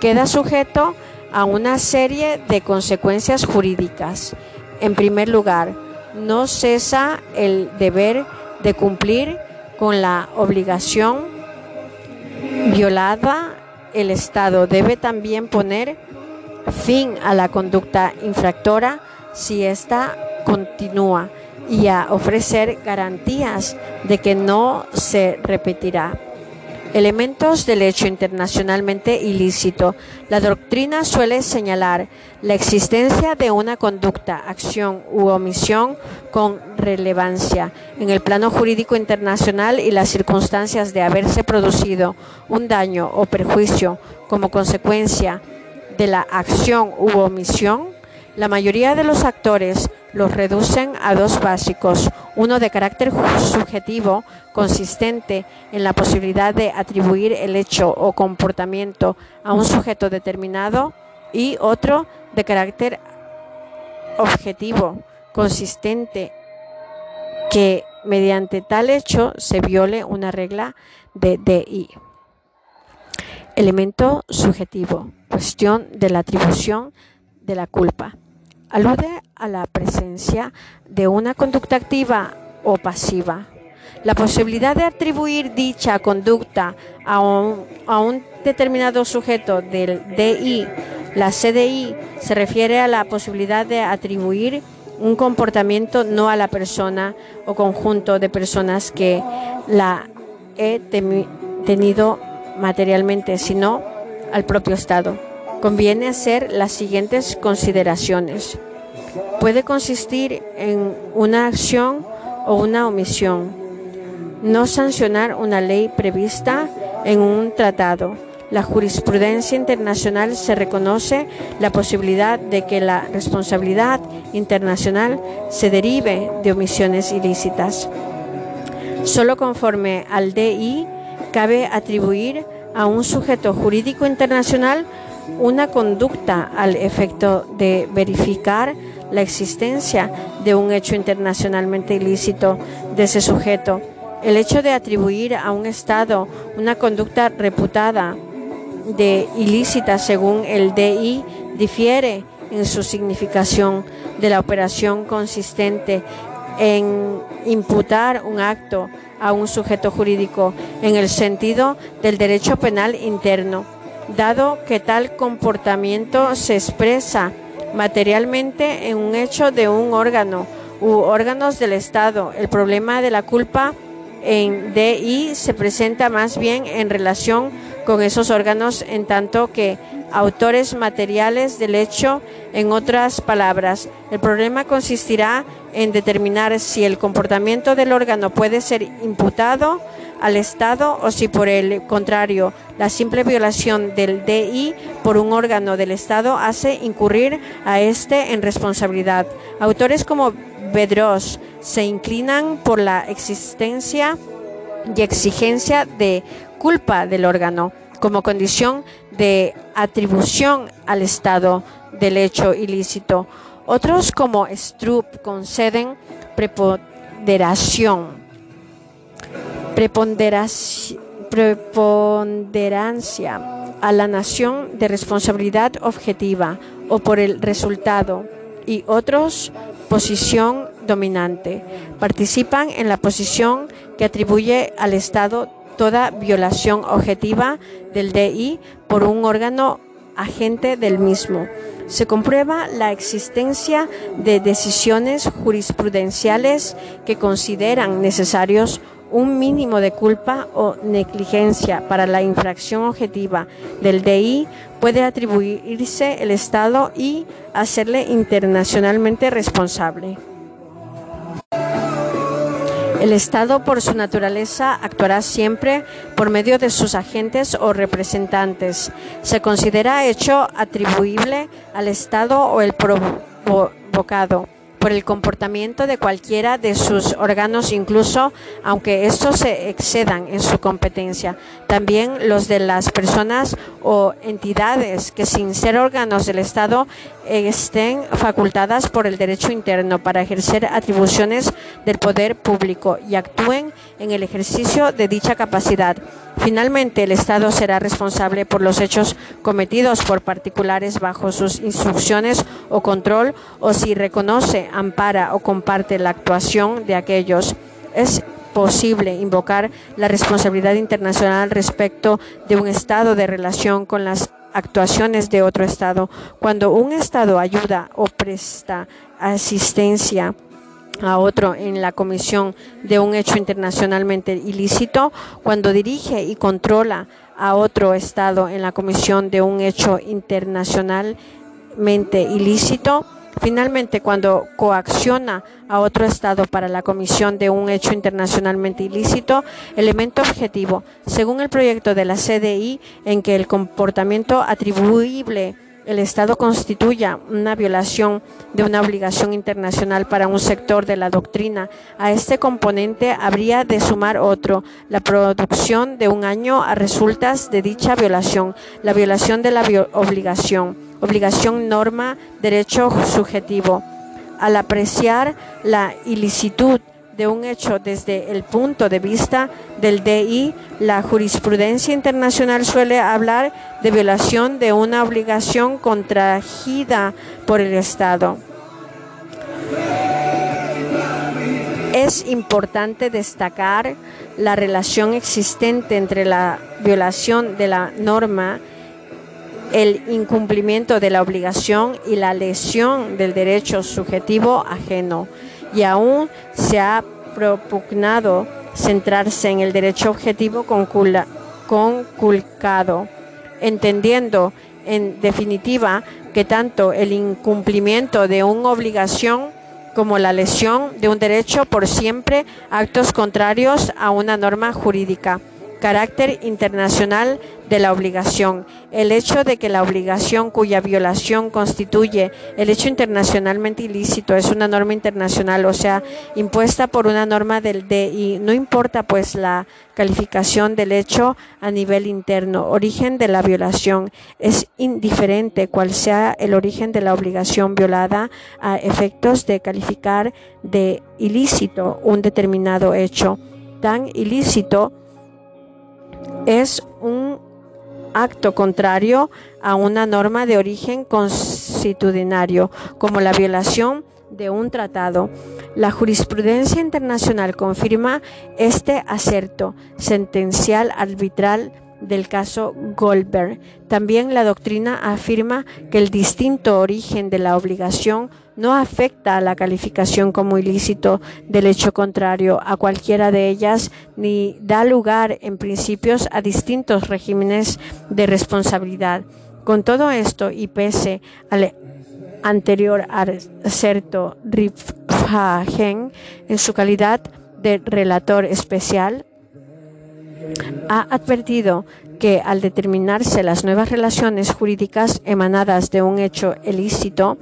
queda sujeto a una serie de consecuencias jurídicas. En primer lugar, no cesa el deber de cumplir con la obligación violada. El Estado debe también poner fin a la conducta infractora si ésta continúa y a ofrecer garantías de que no se repetirá elementos del hecho internacionalmente ilícito. La doctrina suele señalar la existencia de una conducta, acción u omisión con relevancia en el plano jurídico internacional y las circunstancias de haberse producido un daño o perjuicio como consecuencia de la acción u omisión. La mayoría de los actores los reducen a dos básicos, uno de carácter subjetivo, consistente en la posibilidad de atribuir el hecho o comportamiento a un sujeto determinado, y otro de carácter objetivo, consistente que mediante tal hecho se viole una regla de DI. Elemento subjetivo, cuestión de la atribución de la culpa alude a la presencia de una conducta activa o pasiva. La posibilidad de atribuir dicha conducta a un, determinado sujeto del DI, la CDI, se refiere a la posibilidad de atribuir un comportamiento no a la persona o conjunto de personas que la he tenido materialmente, sino al propio Estado. Conviene hacer las siguientes consideraciones. Puede consistir en una acción o una omisión. No sancionar una ley prevista en un tratado la jurisprudencia internacional se reconoce la posibilidad de que la responsabilidad internacional se derive de omisiones ilícitas. Solo conforme al DI cabe atribuir a un sujeto jurídico internacional una conducta al efecto de verificar la existencia de un hecho internacionalmente ilícito de ese sujeto. El hecho de atribuir a un Estado una conducta reputada de ilícita según el DI difiere en su significación de la operación consistente en imputar un acto a un sujeto jurídico en el sentido del derecho penal interno, dado que tal comportamiento se expresa materialmente en un hecho de un órgano u órganos del Estado. El problema de la culpa en DI se presenta más bien en relación con esos órganos en tanto que autores materiales del hecho, en otras palabras, el problema consistirá en determinar si el comportamiento del órgano puede ser imputado al Estado o si por el contrario la simple violación del DI por un órgano del Estado hace incurrir a este en responsabilidad. Autores como Bedros se inclinan por la existencia y exigencia de culpa del órgano como condición de atribución al Estado del hecho ilícito. Otros, como Stroop, conceden preponderación, preponderancia a la nación de responsabilidad objetiva o por el resultado y otros posición dominante. Participan en la posición que atribuye al Estado toda violación objetiva del DI por un órgano agente del mismo. Se comprueba la existencia de decisiones jurisprudenciales que consideran necesarios un mínimo de culpa o negligencia para la infracción objetiva del DI puede atribuirse el Estado y hacerle internacionalmente responsable. El Estado, por su naturaleza, actuará siempre por medio de sus agentes o representantes. Se considera hecho atribuible al Estado o el provocado por el comportamiento de cualquiera de sus órganos, incluso aunque estos se excedan en su competencia. También los de las personas o entidades que sin ser órganos del Estado estén facultadas por el derecho interno para ejercer atribuciones del poder público y actúen en el ejercicio de dicha capacidad. Finalmente, el Estado será responsable por los hechos cometidos por particulares bajo sus instrucciones o control o si reconoce, ampara o comparte la actuación de aquellos. Es posible invocar la responsabilidad internacional respecto de un Estado de relación con las actuaciones de otro Estado. Cuando un Estado ayuda o presta asistencia a otro en la comisión de un hecho internacionalmente ilícito, cuando dirige y controla a otro Estado en la comisión de un hecho internacionalmente ilícito, Finalmente, cuando coacciona a otro Estado para la comisión de un hecho internacionalmente ilícito, elemento objetivo, según el proyecto de la CDI, en que el comportamiento atribuible el Estado constituya una violación de una obligación internacional para un sector de la doctrina. A este componente habría de sumar otro, la producción de un año a resultas de dicha violación, la violación de la obligación, obligación norma, derecho subjetivo. Al apreciar la ilicitud de un hecho desde el punto de vista del DI, la jurisprudencia internacional suele hablar de violación de una obligación contrajida por el Estado. Es importante destacar la relación existente entre la violación de la norma el incumplimiento de la obligación y la lesión del derecho subjetivo ajeno. Y aún se ha propugnado centrarse en el derecho objetivo conculcado, entendiendo en definitiva que tanto el incumplimiento de una obligación como la lesión de un derecho por siempre actos contrarios a una norma jurídica carácter internacional de la obligación. El hecho de que la obligación cuya violación constituye el hecho internacionalmente ilícito es una norma internacional, o sea, impuesta por una norma del DI. No importa pues la calificación del hecho a nivel interno, origen de la violación. Es indiferente cuál sea el origen de la obligación violada a efectos de calificar de ilícito un determinado hecho. Tan ilícito es un acto contrario a una norma de origen constitucionario, como la violación de un tratado. La jurisprudencia internacional confirma este acerto sentencial arbitral del caso Goldberg. También la doctrina afirma que el distinto origen de la obligación no afecta a la calificación como ilícito del hecho contrario a cualquiera de ellas, ni da lugar en principios a distintos regímenes de responsabilidad. Con todo esto y pese al anterior acerto Riffagen en su calidad de relator especial, ha advertido que al determinarse las nuevas relaciones jurídicas emanadas de un hecho ilícito,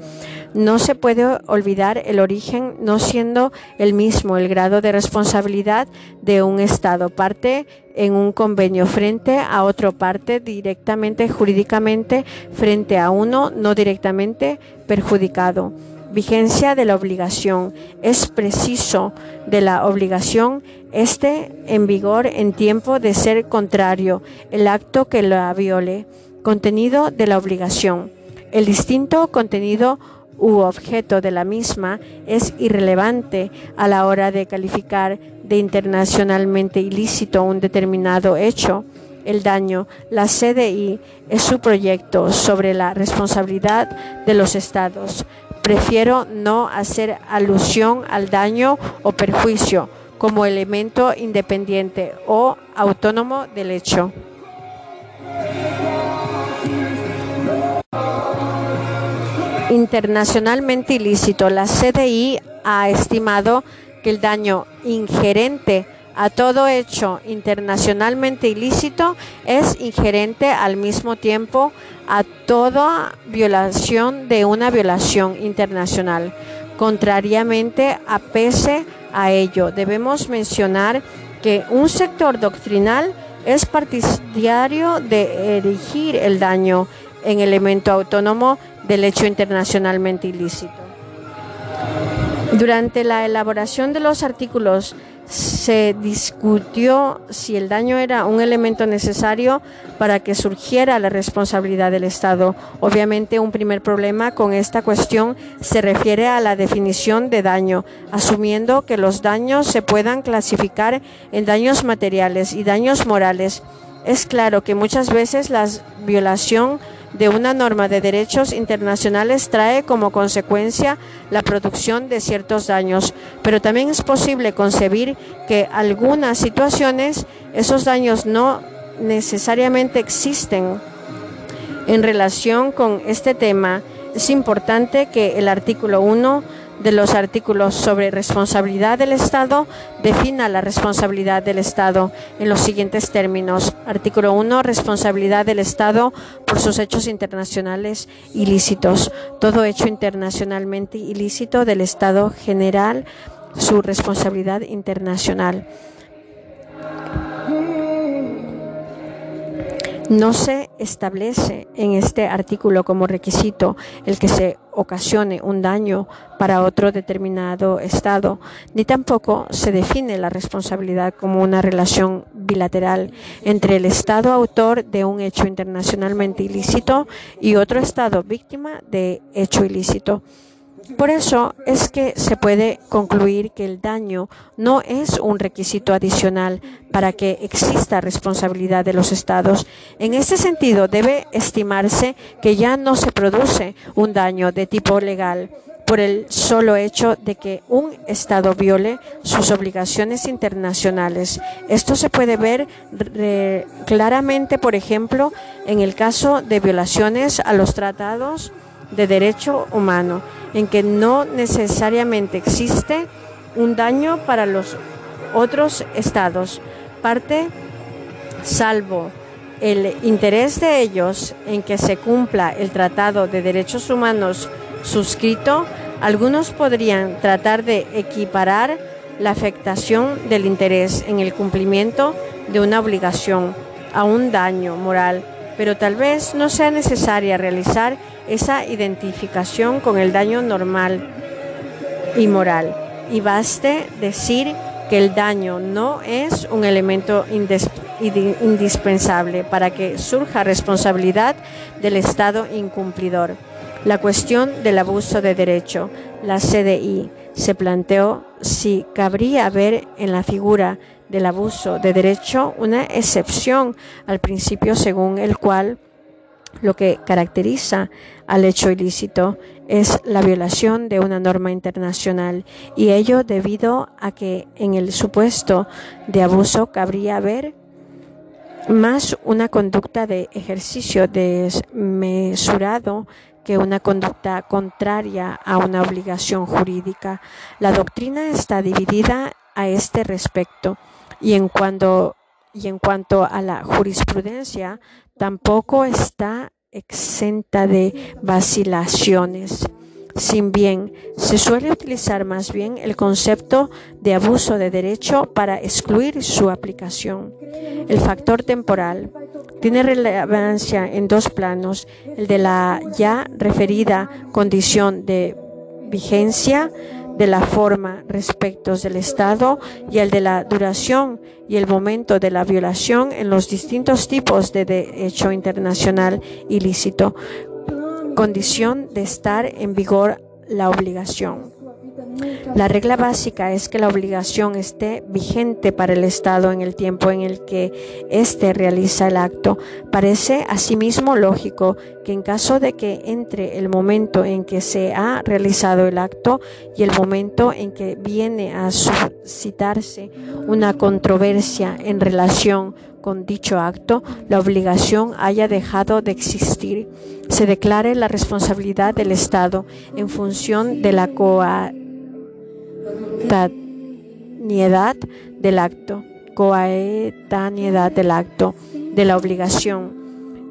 no se puede olvidar el origen no siendo el mismo el grado de responsabilidad de un Estado parte en un convenio frente a otro parte directamente jurídicamente frente a uno no directamente perjudicado. Vigencia de la obligación. Es preciso de la obligación esté en vigor en tiempo de ser contrario el acto que la viole. Contenido de la obligación. El distinto contenido u objeto de la misma es irrelevante a la hora de calificar de internacionalmente ilícito un determinado hecho. El daño, la CDI, es su proyecto sobre la responsabilidad de los estados. Prefiero no hacer alusión al daño o perjuicio como elemento independiente o autónomo del hecho. internacionalmente ilícito. La CDI ha estimado que el daño ingerente a todo hecho internacionalmente ilícito es ingerente al mismo tiempo a toda violación de una violación internacional. Contrariamente a pese a ello, debemos mencionar que un sector doctrinal es partidario de erigir el daño en elemento autónomo del hecho internacionalmente ilícito. Durante la elaboración de los artículos se discutió si el daño era un elemento necesario para que surgiera la responsabilidad del Estado. Obviamente un primer problema con esta cuestión se refiere a la definición de daño, asumiendo que los daños se puedan clasificar en daños materiales y daños morales. Es claro que muchas veces la violación de una norma de derechos internacionales trae como consecuencia la producción de ciertos daños, pero también es posible concebir que algunas situaciones esos daños no necesariamente existen. En relación con este tema, es importante que el artículo 1 de los artículos sobre responsabilidad del Estado defina la responsabilidad del Estado en los siguientes términos. Artículo 1. Responsabilidad del Estado por sus hechos internacionales ilícitos. Todo hecho internacionalmente ilícito del Estado general, su responsabilidad internacional. No se establece en este artículo como requisito el que se ocasione un daño para otro determinado Estado, ni tampoco se define la responsabilidad como una relación bilateral entre el Estado autor de un hecho internacionalmente ilícito y otro Estado víctima de hecho ilícito. Por eso es que se puede concluir que el daño no es un requisito adicional para que exista responsabilidad de los estados. En este sentido, debe estimarse que ya no se produce un daño de tipo legal por el solo hecho de que un Estado viole sus obligaciones internacionales. Esto se puede ver claramente, por ejemplo, en el caso de violaciones a los tratados de derecho humano, en que no necesariamente existe un daño para los otros estados, parte salvo el interés de ellos en que se cumpla el Tratado de Derechos Humanos suscrito, algunos podrían tratar de equiparar la afectación del interés en el cumplimiento de una obligación a un daño moral, pero tal vez no sea necesaria realizar esa identificación con el daño normal y moral. Y baste decir que el daño no es un elemento indispensable para que surja responsabilidad del Estado incumplidor. La cuestión del abuso de derecho, la CDI, se planteó si cabría ver en la figura del abuso de derecho una excepción al principio según el cual lo que caracteriza al hecho ilícito es la violación de una norma internacional y ello debido a que en el supuesto de abuso cabría ver más una conducta de ejercicio desmesurado que una conducta contraria a una obligación jurídica. La doctrina está dividida a este respecto y en cuanto, y en cuanto a la jurisprudencia tampoco está exenta de vacilaciones. Sin bien, se suele utilizar más bien el concepto de abuso de derecho para excluir su aplicación. El factor temporal tiene relevancia en dos planos, el de la ya referida condición de vigencia de la forma respecto del Estado y el de la duración y el momento de la violación en los distintos tipos de derecho internacional ilícito, condición de estar en vigor la obligación. La regla básica es que la obligación esté vigente para el Estado en el tiempo en el que éste realiza el acto. Parece asimismo lógico que en caso de que entre el momento en que se ha realizado el acto y el momento en que viene a suscitarse una controversia en relación con dicho acto, la obligación haya dejado de existir. Se declare la responsabilidad del Estado en función de la coa coetaneidad del acto, coetaneidad del acto, de la obligación.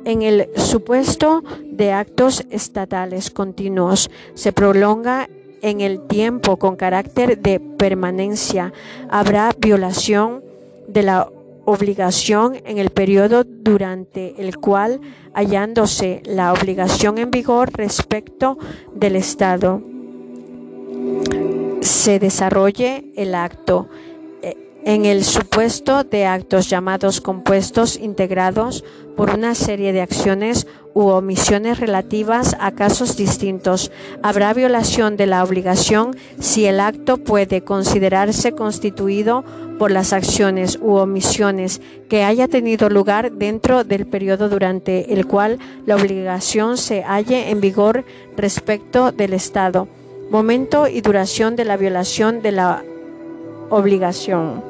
En el supuesto de actos estatales continuos se prolonga en el tiempo con carácter de permanencia. Habrá violación de la obligación en el periodo durante el cual hallándose la obligación en vigor respecto del Estado se desarrolle el acto en el supuesto de actos llamados compuestos integrados por una serie de acciones u omisiones relativas a casos distintos. Habrá violación de la obligación si el acto puede considerarse constituido por las acciones u omisiones que haya tenido lugar dentro del periodo durante el cual la obligación se halle en vigor respecto del Estado momento y duración de la violación de la obligación.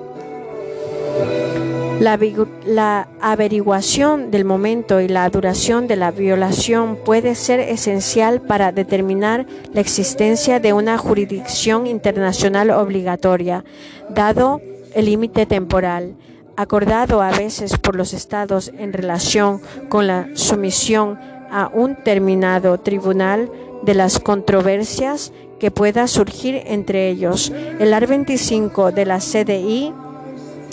La, averiguación del momento y la duración de la violación puede ser esencial para determinar la existencia de una jurisdicción internacional obligatoria, dado el límite temporal, acordado a veces por los estados en relación con la sumisión a un terminado tribunal de las controversias que pueda surgir entre ellos. El AR 25 de la CDI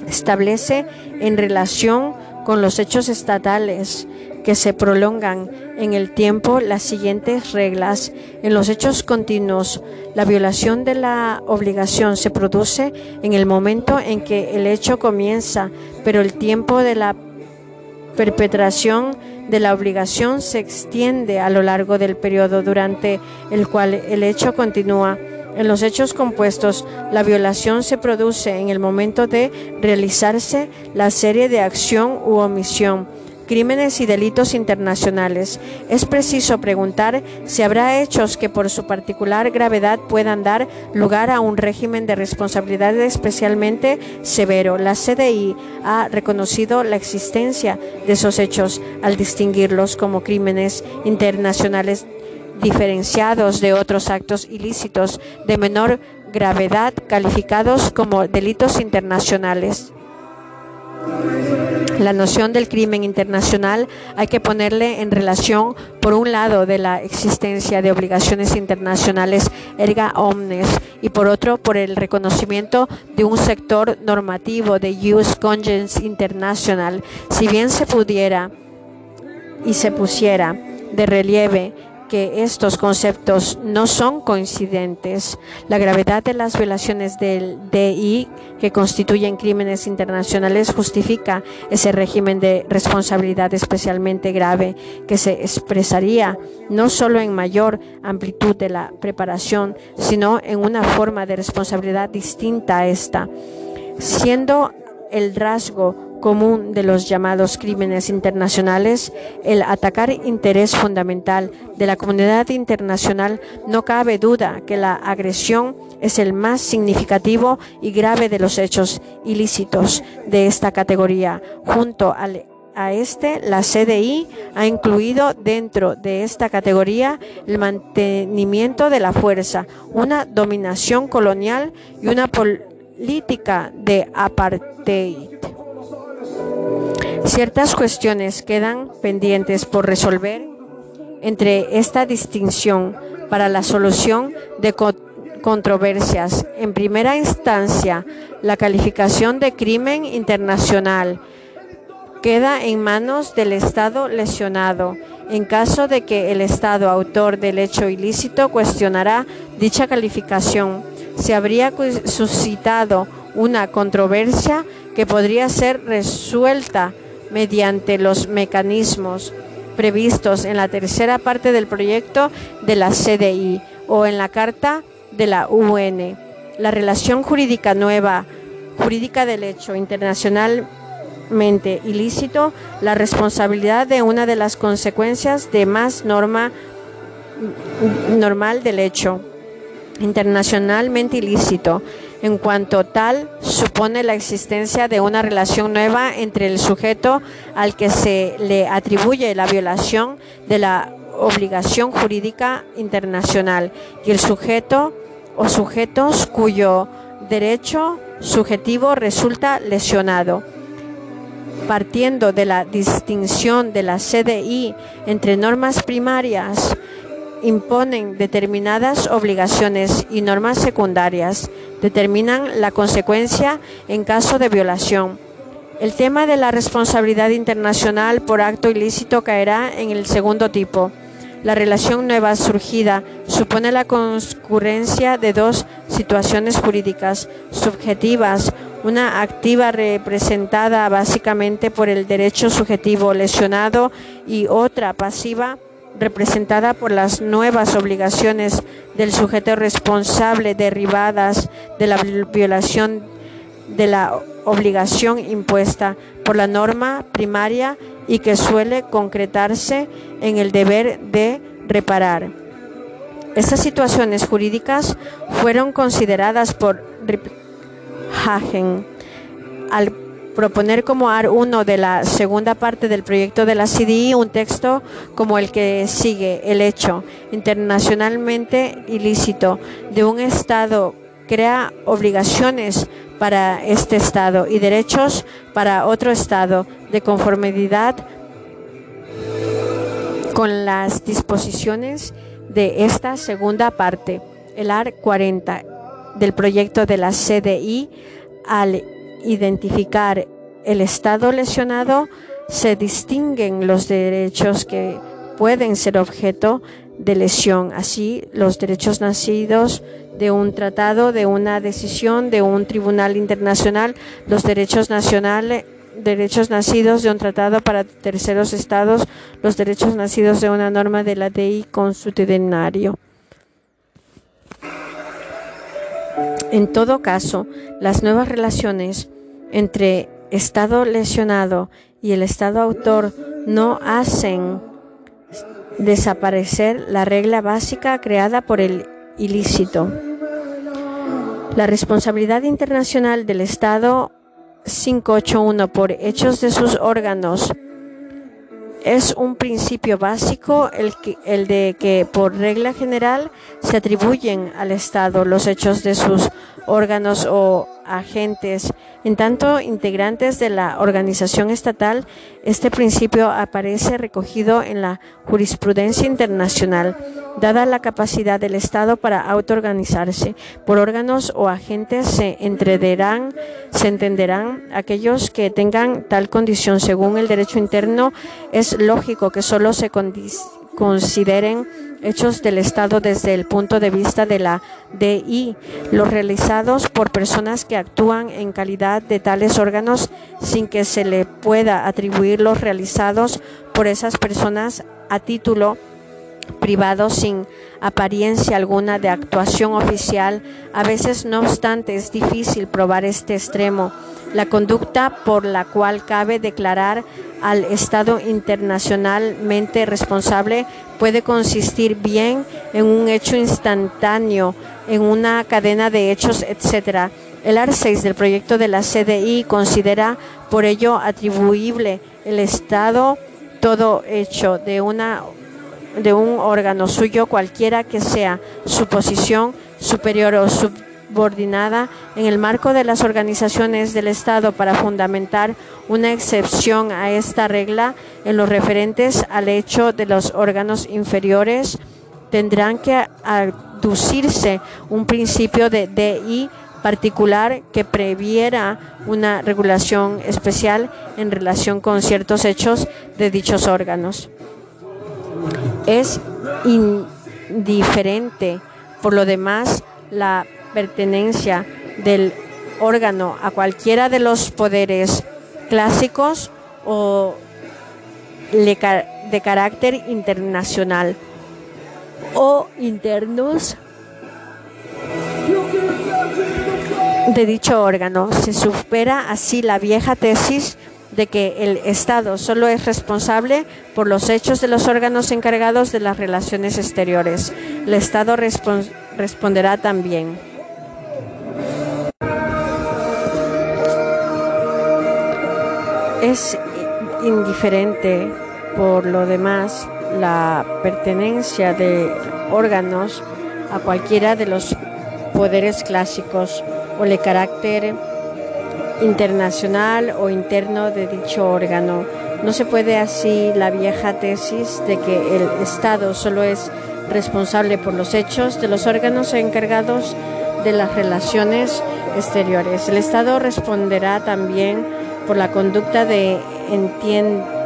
establece en relación con los hechos estatales que se prolongan en el tiempo las siguientes reglas. En los hechos continuos, la violación de la obligación se produce en el momento en que el hecho comienza, pero el tiempo de la perpetración de la obligación se extiende a lo largo del periodo durante el cual el hecho continúa. En los hechos compuestos, la violación se produce en el momento de realizarse la serie de acción u omisión crímenes y delitos internacionales. Es preciso preguntar si habrá hechos que por su particular gravedad puedan dar lugar a un régimen de responsabilidad especialmente severo. La CDI ha reconocido la existencia de esos hechos al distinguirlos como crímenes internacionales diferenciados de otros actos ilícitos de menor gravedad calificados como delitos internacionales. La noción del crimen internacional hay que ponerle en relación, por un lado, de la existencia de obligaciones internacionales erga omnes y por otro, por el reconocimiento de un sector normativo de Use Conscience International. Si bien se pudiera y se pusiera de relieve que estos conceptos no son coincidentes. La gravedad de las violaciones del DI que constituyen crímenes internacionales justifica ese régimen de responsabilidad especialmente grave que se expresaría no solo en mayor amplitud de la preparación, sino en una forma de responsabilidad distinta a esta, siendo el rasgo común de los llamados crímenes internacionales, el atacar interés fundamental de la comunidad internacional, no cabe duda que la agresión es el más significativo y grave de los hechos ilícitos de esta categoría. Junto a este, la CDI ha incluido dentro de esta categoría el mantenimiento de la fuerza, una dominación colonial y una política de apartheid. Ciertas cuestiones quedan pendientes por resolver entre esta distinción para la solución de controversias. En primera instancia, la calificación de crimen internacional queda en manos del Estado lesionado. En caso de que el Estado autor del hecho ilícito cuestionará dicha calificación, se habría suscitado una controversia que podría ser resuelta mediante los mecanismos previstos en la tercera parte del proyecto de la CDI o en la Carta de la UN. La relación jurídica nueva, jurídica del hecho internacionalmente ilícito, la responsabilidad de una de las consecuencias de más norma normal del hecho internacionalmente ilícito en cuanto tal supone la existencia de una relación nueva entre el sujeto al que se le atribuye la violación de la obligación jurídica internacional y el sujeto o sujetos cuyo derecho subjetivo resulta lesionado. Partiendo de la distinción de la CDI entre normas primarias imponen determinadas obligaciones y normas secundarias, determinan la consecuencia en caso de violación. El tema de la responsabilidad internacional por acto ilícito caerá en el segundo tipo. La relación nueva surgida supone la concurrencia de dos situaciones jurídicas subjetivas, una activa representada básicamente por el derecho subjetivo lesionado y otra pasiva representada por las nuevas obligaciones del sujeto responsable derivadas de la violación de la obligación impuesta por la norma primaria y que suele concretarse en el deber de reparar. Estas situaciones jurídicas fueron consideradas por Hagen al proponer como AR1 de la segunda parte del proyecto de la CDI un texto como el que sigue, el hecho internacionalmente ilícito de un Estado crea obligaciones para este Estado y derechos para otro Estado de conformidad con las disposiciones de esta segunda parte, el AR 40 del proyecto de la CDI al identificar el estado lesionado, se distinguen los derechos que pueden ser objeto de lesión, así los derechos nacidos de un tratado, de una decisión, de un tribunal internacional, los derechos nacionales derechos nacidos de un tratado para terceros estados, los derechos nacidos de una norma de la DI consuetudinario. En todo caso, las nuevas relaciones entre Estado lesionado y el Estado autor no hacen desaparecer la regla básica creada por el ilícito. La responsabilidad internacional del Estado 581 por hechos de sus órganos es un principio básico el, el, de que por regla general se atribuyen al Estado los hechos de sus órganos o agentes. En tanto, integrantes de la organización estatal, este principio aparece recogido en la jurisprudencia internacional. Dada la capacidad del Estado para autoorganizarse por órganos o agentes, se entenderán, se entenderán aquellos que tengan tal condición según el derecho interno. Es lógico que solo se consideren hechos del Estado desde el punto de vista de la DI, los realizados por personas que actúan en calidad de tales órganos sin que se le pueda atribuir los realizados por esas personas a título privado sin apariencia alguna de actuación oficial. A veces, no obstante, es difícil probar este extremo. La conducta por la cual cabe declarar al Estado internacionalmente responsable puede consistir bien en un hecho instantáneo, en una cadena de hechos, etc. El art 6 del proyecto de la CDI considera por ello atribuible el Estado todo hecho de una de un órgano suyo cualquiera que sea su posición superior o subordinada en el marco de las organizaciones del Estado para fundamentar una excepción a esta regla en los referentes al hecho de los órganos inferiores tendrán que aducirse un principio de DI particular que previera una regulación especial en relación con ciertos hechos de dichos órganos es indiferente. Por lo demás, la pertenencia del órgano a cualquiera de los poderes clásicos o de carácter internacional o internos de dicho órgano. Se supera así la vieja tesis de que el Estado solo es responsable por los hechos de los órganos encargados de las relaciones exteriores. El Estado responderá también. Es indiferente, por lo demás, la pertenencia de órganos a cualquiera de los poderes clásicos o el carácter internacional o interno de dicho órgano. No se puede así la vieja tesis de que el Estado solo es responsable por los hechos de los órganos encargados de las relaciones exteriores. El Estado responderá también por la conducta de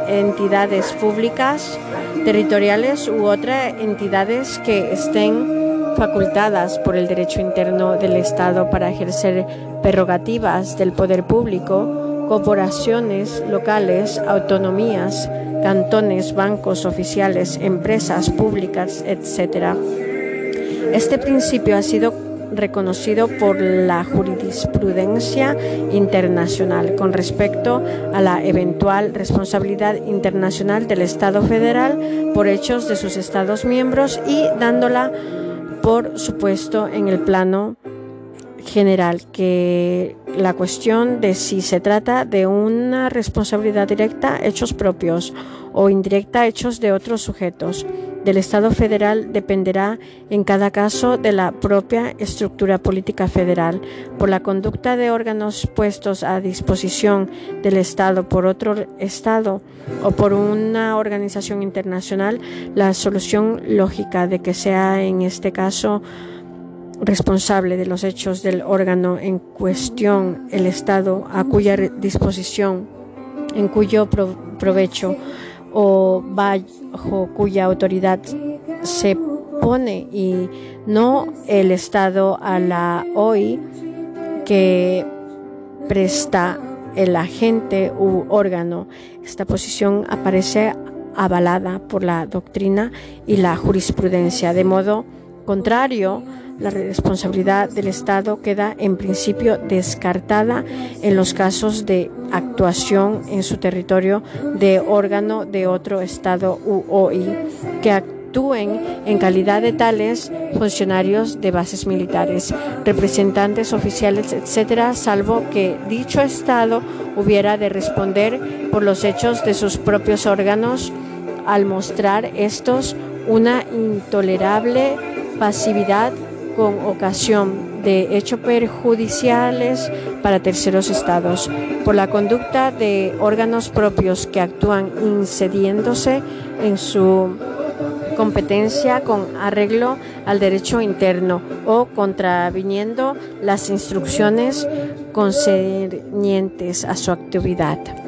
entidades públicas, territoriales u otras entidades que estén facultadas por el derecho interno del Estado para ejercer prerrogativas del poder público, corporaciones locales, autonomías, cantones, bancos oficiales, empresas públicas, etc. Este principio ha sido reconocido por la jurisprudencia internacional con respecto a la eventual responsabilidad internacional del Estado federal por hechos de sus Estados miembros y dándola por supuesto en el plano general que la cuestión de si se trata de una responsabilidad directa, hechos propios, o indirecta, hechos de otros sujetos del Estado federal dependerá en cada caso de la propia estructura política federal. Por la conducta de órganos puestos a disposición del Estado por otro Estado o por una organización internacional, la solución lógica de que sea en este caso responsable de los hechos del órgano en cuestión el Estado a cuya disposición, en cuyo provecho o bajo cuya autoridad se pone y no el Estado a la hoy que presta el agente u órgano. Esta posición aparece avalada por la doctrina y la jurisprudencia. De modo contrario, la responsabilidad del Estado queda en principio descartada en los casos de actuación en su territorio de órgano de otro Estado u OI que actúen en calidad de tales funcionarios de bases militares, representantes oficiales, etcétera, salvo que dicho Estado hubiera de responder por los hechos de sus propios órganos al mostrar estos una intolerable pasividad con ocasión de hechos perjudiciales para terceros estados por la conducta de órganos propios que actúan incediéndose en su competencia con arreglo al derecho interno o contraviniendo las instrucciones concernientes a su actividad.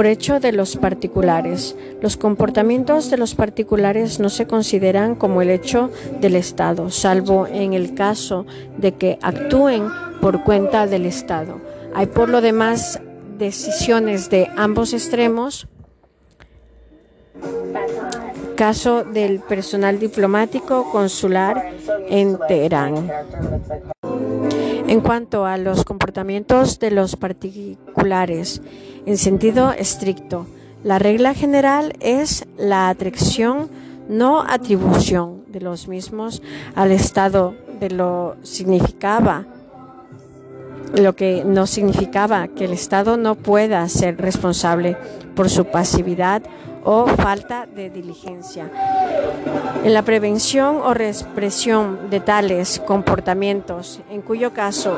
Por hecho de los particulares. Los comportamientos de los particulares no se consideran como el hecho del Estado, salvo en el caso de que actúen por cuenta del Estado. Hay por lo demás decisiones de ambos extremos. Caso del personal diplomático consular en Teherán. En cuanto a los comportamientos de los particulares, en sentido estricto. La regla general es la atracción, no atribución de los mismos al Estado de lo significaba lo que no significaba que el Estado no pueda ser responsable por su pasividad o falta de diligencia. En la prevención o represión de tales comportamientos, en cuyo caso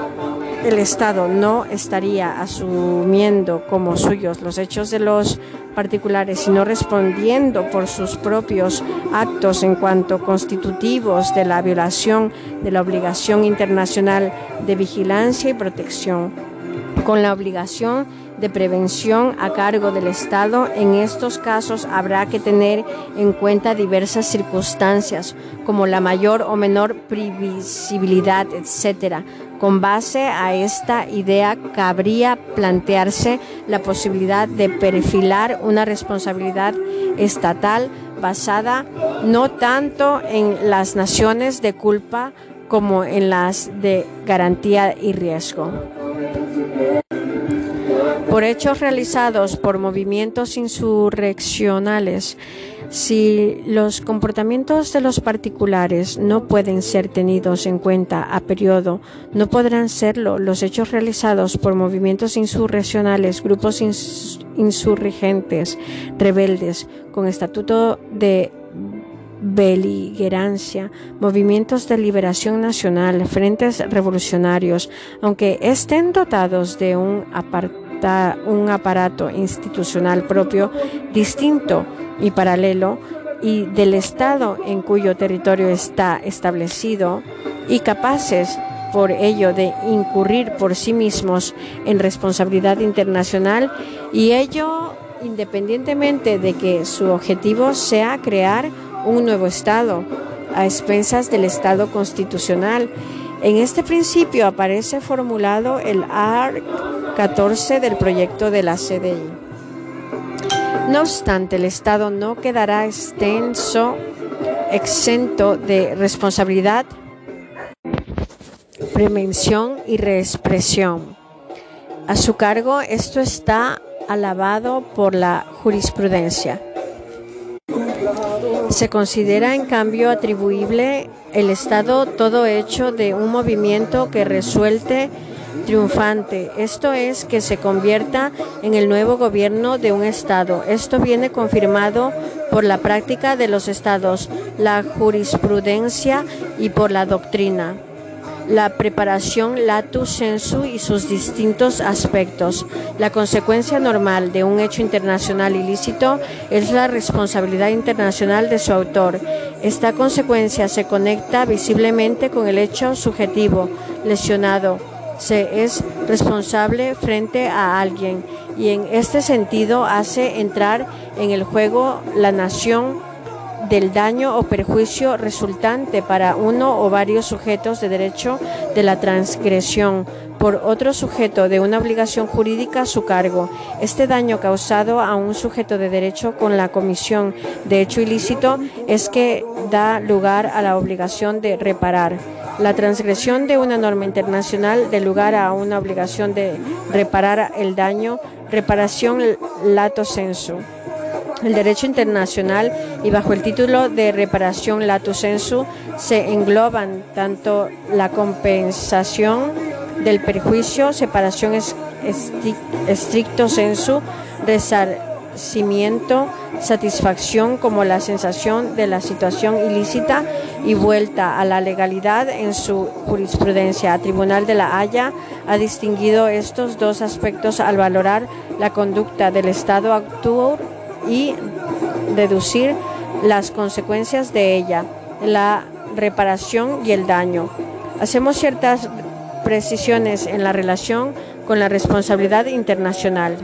el Estado no estaría asumiendo como suyos los hechos de los particulares, sino respondiendo por sus propios actos en cuanto constitutivos de la violación de la obligación internacional de vigilancia y protección, con la obligación de prevención a cargo del Estado, en estos casos habrá que tener en cuenta diversas circunstancias, como la mayor o menor previsibilidad, etcétera. Con base a esta idea, cabría plantearse la posibilidad de perfilar una responsabilidad estatal basada no tanto en las naciones de culpa como en las de garantía y riesgo por hechos realizados por movimientos insurreccionales, si los comportamientos de los particulares no pueden ser tenidos en cuenta a periodo, no podrán serlo los hechos realizados por movimientos insurreccionales, grupos insurgentes, rebeldes, con estatuto de beligerancia, movimientos de liberación nacional, frentes revolucionarios, aunque estén dotados de un apartado un aparato institucional propio distinto y paralelo y del Estado en cuyo territorio está establecido y capaces por ello de incurrir por sí mismos en responsabilidad internacional y ello independientemente de que su objetivo sea crear un nuevo Estado a expensas del Estado constitucional. En este principio aparece formulado el ARC 14 del proyecto de la CDI. No obstante, el Estado no quedará extenso, exento de responsabilidad, prevención y reexpresión. A su cargo, esto está alabado por la jurisprudencia. Se considera en cambio atribuible el Estado todo hecho de un movimiento que resuelte triunfante, esto es que se convierta en el nuevo gobierno de un Estado. Esto viene confirmado por la práctica de los Estados, la jurisprudencia y por la doctrina la preparación latu sensu y sus distintos aspectos. La consecuencia normal de un hecho internacional ilícito es la responsabilidad internacional de su autor. Esta consecuencia se conecta visiblemente con el hecho subjetivo lesionado se es responsable frente a alguien y en este sentido hace entrar en el juego la nación del daño o perjuicio resultante para uno o varios sujetos de derecho de la transgresión por otro sujeto de una obligación jurídica a su cargo. Este daño causado a un sujeto de derecho con la comisión de hecho ilícito es que da lugar a la obligación de reparar. La transgresión de una norma internacional da lugar a una obligación de reparar el daño, reparación lato sensu el derecho internacional y bajo el título de reparación lato sensu se engloban tanto la compensación del perjuicio, separación estricto sensu, resarcimiento, satisfacción como la sensación de la situación ilícita y vuelta a la legalidad en su jurisprudencia. El Tribunal de la Haya ha distinguido estos dos aspectos al valorar la conducta del Estado actual y deducir las consecuencias de ella, la reparación y el daño. Hacemos ciertas precisiones en la relación con la responsabilidad internacional.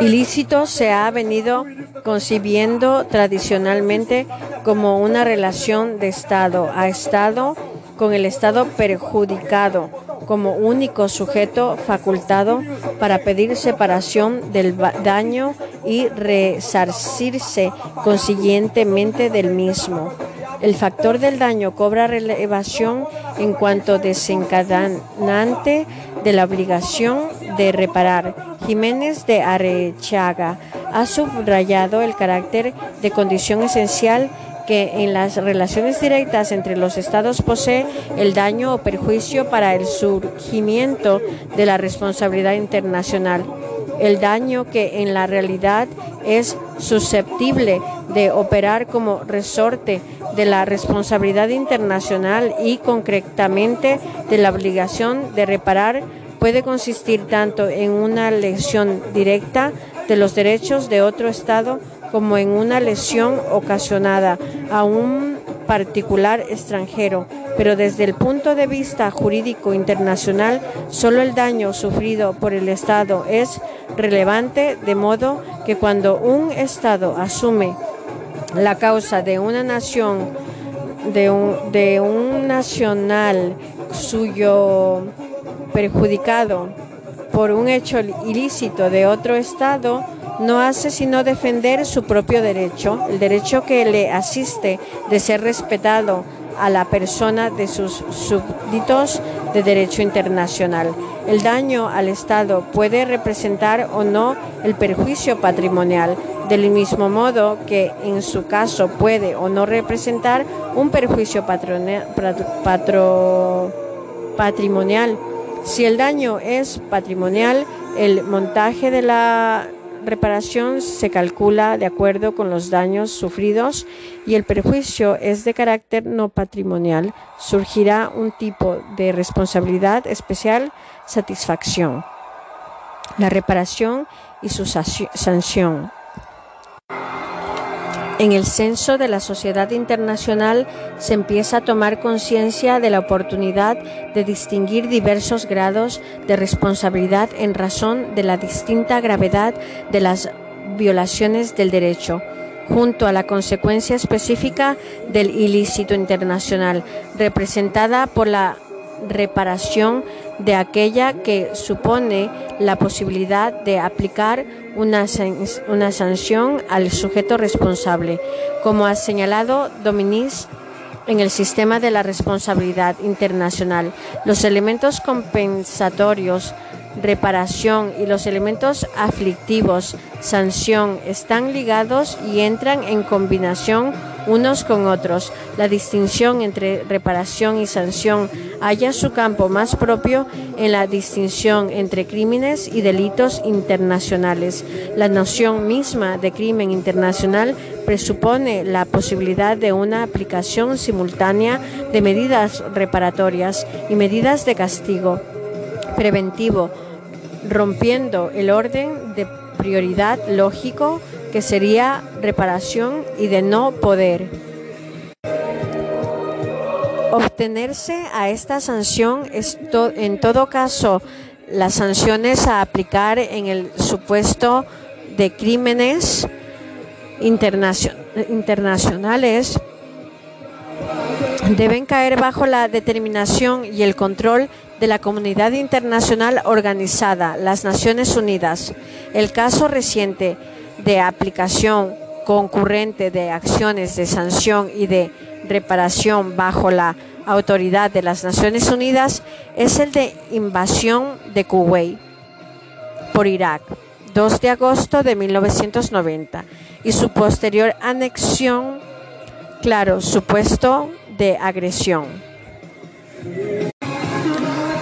Ilícito se ha venido concibiendo tradicionalmente como una relación de Estado a Estado con el Estado perjudicado como único sujeto facultado para pedir separación del daño y resarcirse consiguientemente del mismo. El factor del daño cobra relevación en cuanto desencadenante de la obligación de reparar. Jiménez de Arechaga ha subrayado el carácter de condición esencial que en las relaciones directas entre los estados posee el daño o perjuicio para el surgimiento de la responsabilidad internacional. El daño que en la realidad es susceptible de operar como resorte de la responsabilidad internacional y concretamente de la obligación de reparar puede consistir tanto en una lesión directa de los derechos de otro Estado como en una lesión ocasionada a un particular extranjero, pero desde el punto de vista jurídico internacional, solo el daño sufrido por el Estado es relevante, de modo que cuando un Estado asume la causa de una nación, de un, de un nacional suyo perjudicado por un hecho ilícito de otro Estado, no hace sino defender su propio derecho, el derecho que le asiste de ser respetado a la persona de sus súbditos de derecho internacional. El daño al Estado puede representar o no el perjuicio patrimonial, del mismo modo que en su caso puede o no representar un perjuicio patrimonial. Si el daño es patrimonial, el montaje de la reparación se calcula de acuerdo con los daños sufridos y el perjuicio es de carácter no patrimonial, surgirá un tipo de responsabilidad especial, satisfacción. La reparación y su sanción. En el censo de la sociedad internacional se empieza a tomar conciencia de la oportunidad de distinguir diversos grados de responsabilidad en razón de la distinta gravedad de las violaciones del derecho junto a la consecuencia específica del ilícito internacional, representada por la reparación de aquella que supone la posibilidad de aplicar una, una sanción al sujeto responsable, como ha señalado Dominis en el sistema de la responsabilidad internacional. Los elementos compensatorios reparación y los elementos aflictivos, sanción, están ligados y entran en combinación unos con otros. La distinción entre reparación y sanción halla su campo más propio en la distinción entre crímenes y delitos internacionales. La noción misma de crimen internacional presupone la posibilidad de una aplicación simultánea de medidas reparatorias y medidas de castigo preventivo, rompiendo el orden de prioridad lógico que sería reparación y de no poder. Obtenerse a esta sanción es en todo caso las sanciones a aplicar en el supuesto de crímenes internacionales deben caer bajo la determinación y el control de la comunidad internacional organizada, las Naciones Unidas. El caso reciente de aplicación concurrente de acciones de sanción y de reparación bajo la autoridad de las Naciones Unidas es el de invasión de Kuwait por Irak, 2 de agosto de 1990, y su posterior anexión, claro, supuesto de agresión.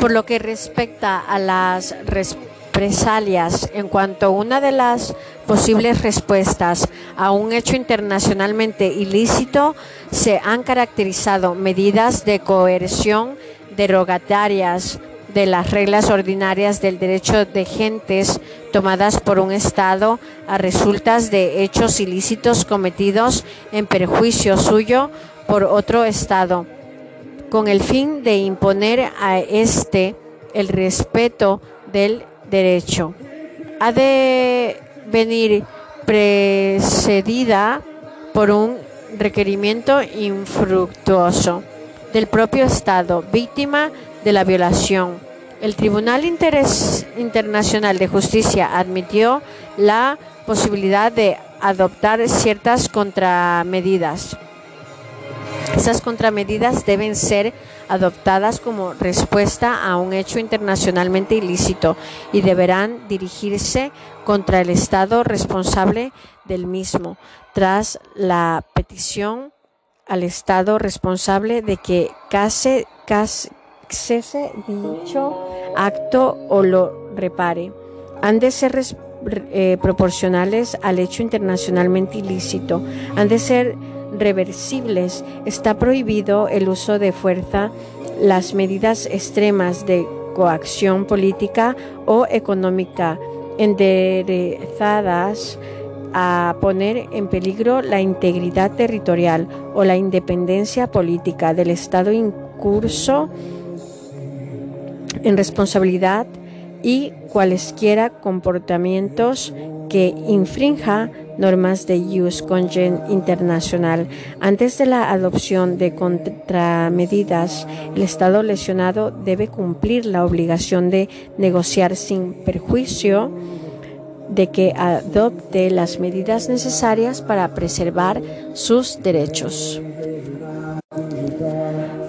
Por lo que respecta a las represalias en cuanto a una de las posibles respuestas a un hecho internacionalmente ilícito, se han caracterizado medidas de coerción derogatarias de las reglas ordinarias del derecho de gentes tomadas por un Estado a resultas de hechos ilícitos cometidos en perjuicio suyo por otro Estado, con el fin de imponer a éste el respeto del derecho. Ha de venir precedida por un requerimiento infructuoso del propio Estado, víctima de la violación. El Tribunal Internacional de Justicia admitió la posibilidad de adoptar ciertas contramedidas esas contramedidas deben ser adoptadas como respuesta a un hecho internacionalmente ilícito y deberán dirigirse contra el Estado responsable del mismo, tras la petición al Estado responsable de que case, cese dicho acto o lo repare. Han de ser eh, proporcionales al hecho internacionalmente ilícito, han de ser reversibles. Está prohibido el uso de fuerza, las medidas extremas de coacción política o económica enderezadas a poner en peligro la integridad territorial o la independencia política del Estado incurso en responsabilidad y cualesquiera comportamientos que infrinja normas de Jus Congen internacional. Antes de la adopción de contramedidas, el Estado lesionado debe cumplir la obligación de negociar sin perjuicio de que adopte las medidas necesarias para preservar sus derechos.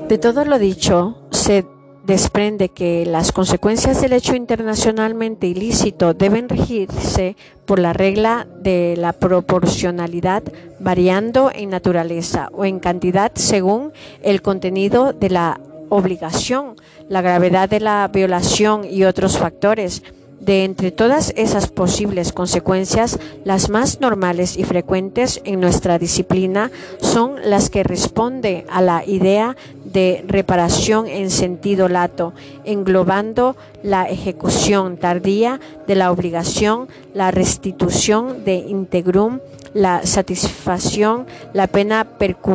De todo lo dicho, se desprende que las consecuencias del hecho internacionalmente ilícito deben regirse por la regla de la proporcionalidad variando en naturaleza o en cantidad según el contenido de la obligación, la gravedad de la violación y otros factores. De entre todas esas posibles consecuencias, las más normales y frecuentes en nuestra disciplina son las que responden a la idea de reparación en sentido lato, englobando la ejecución tardía de la obligación, la restitución de integrum, la satisfacción, la pena pecuniaria,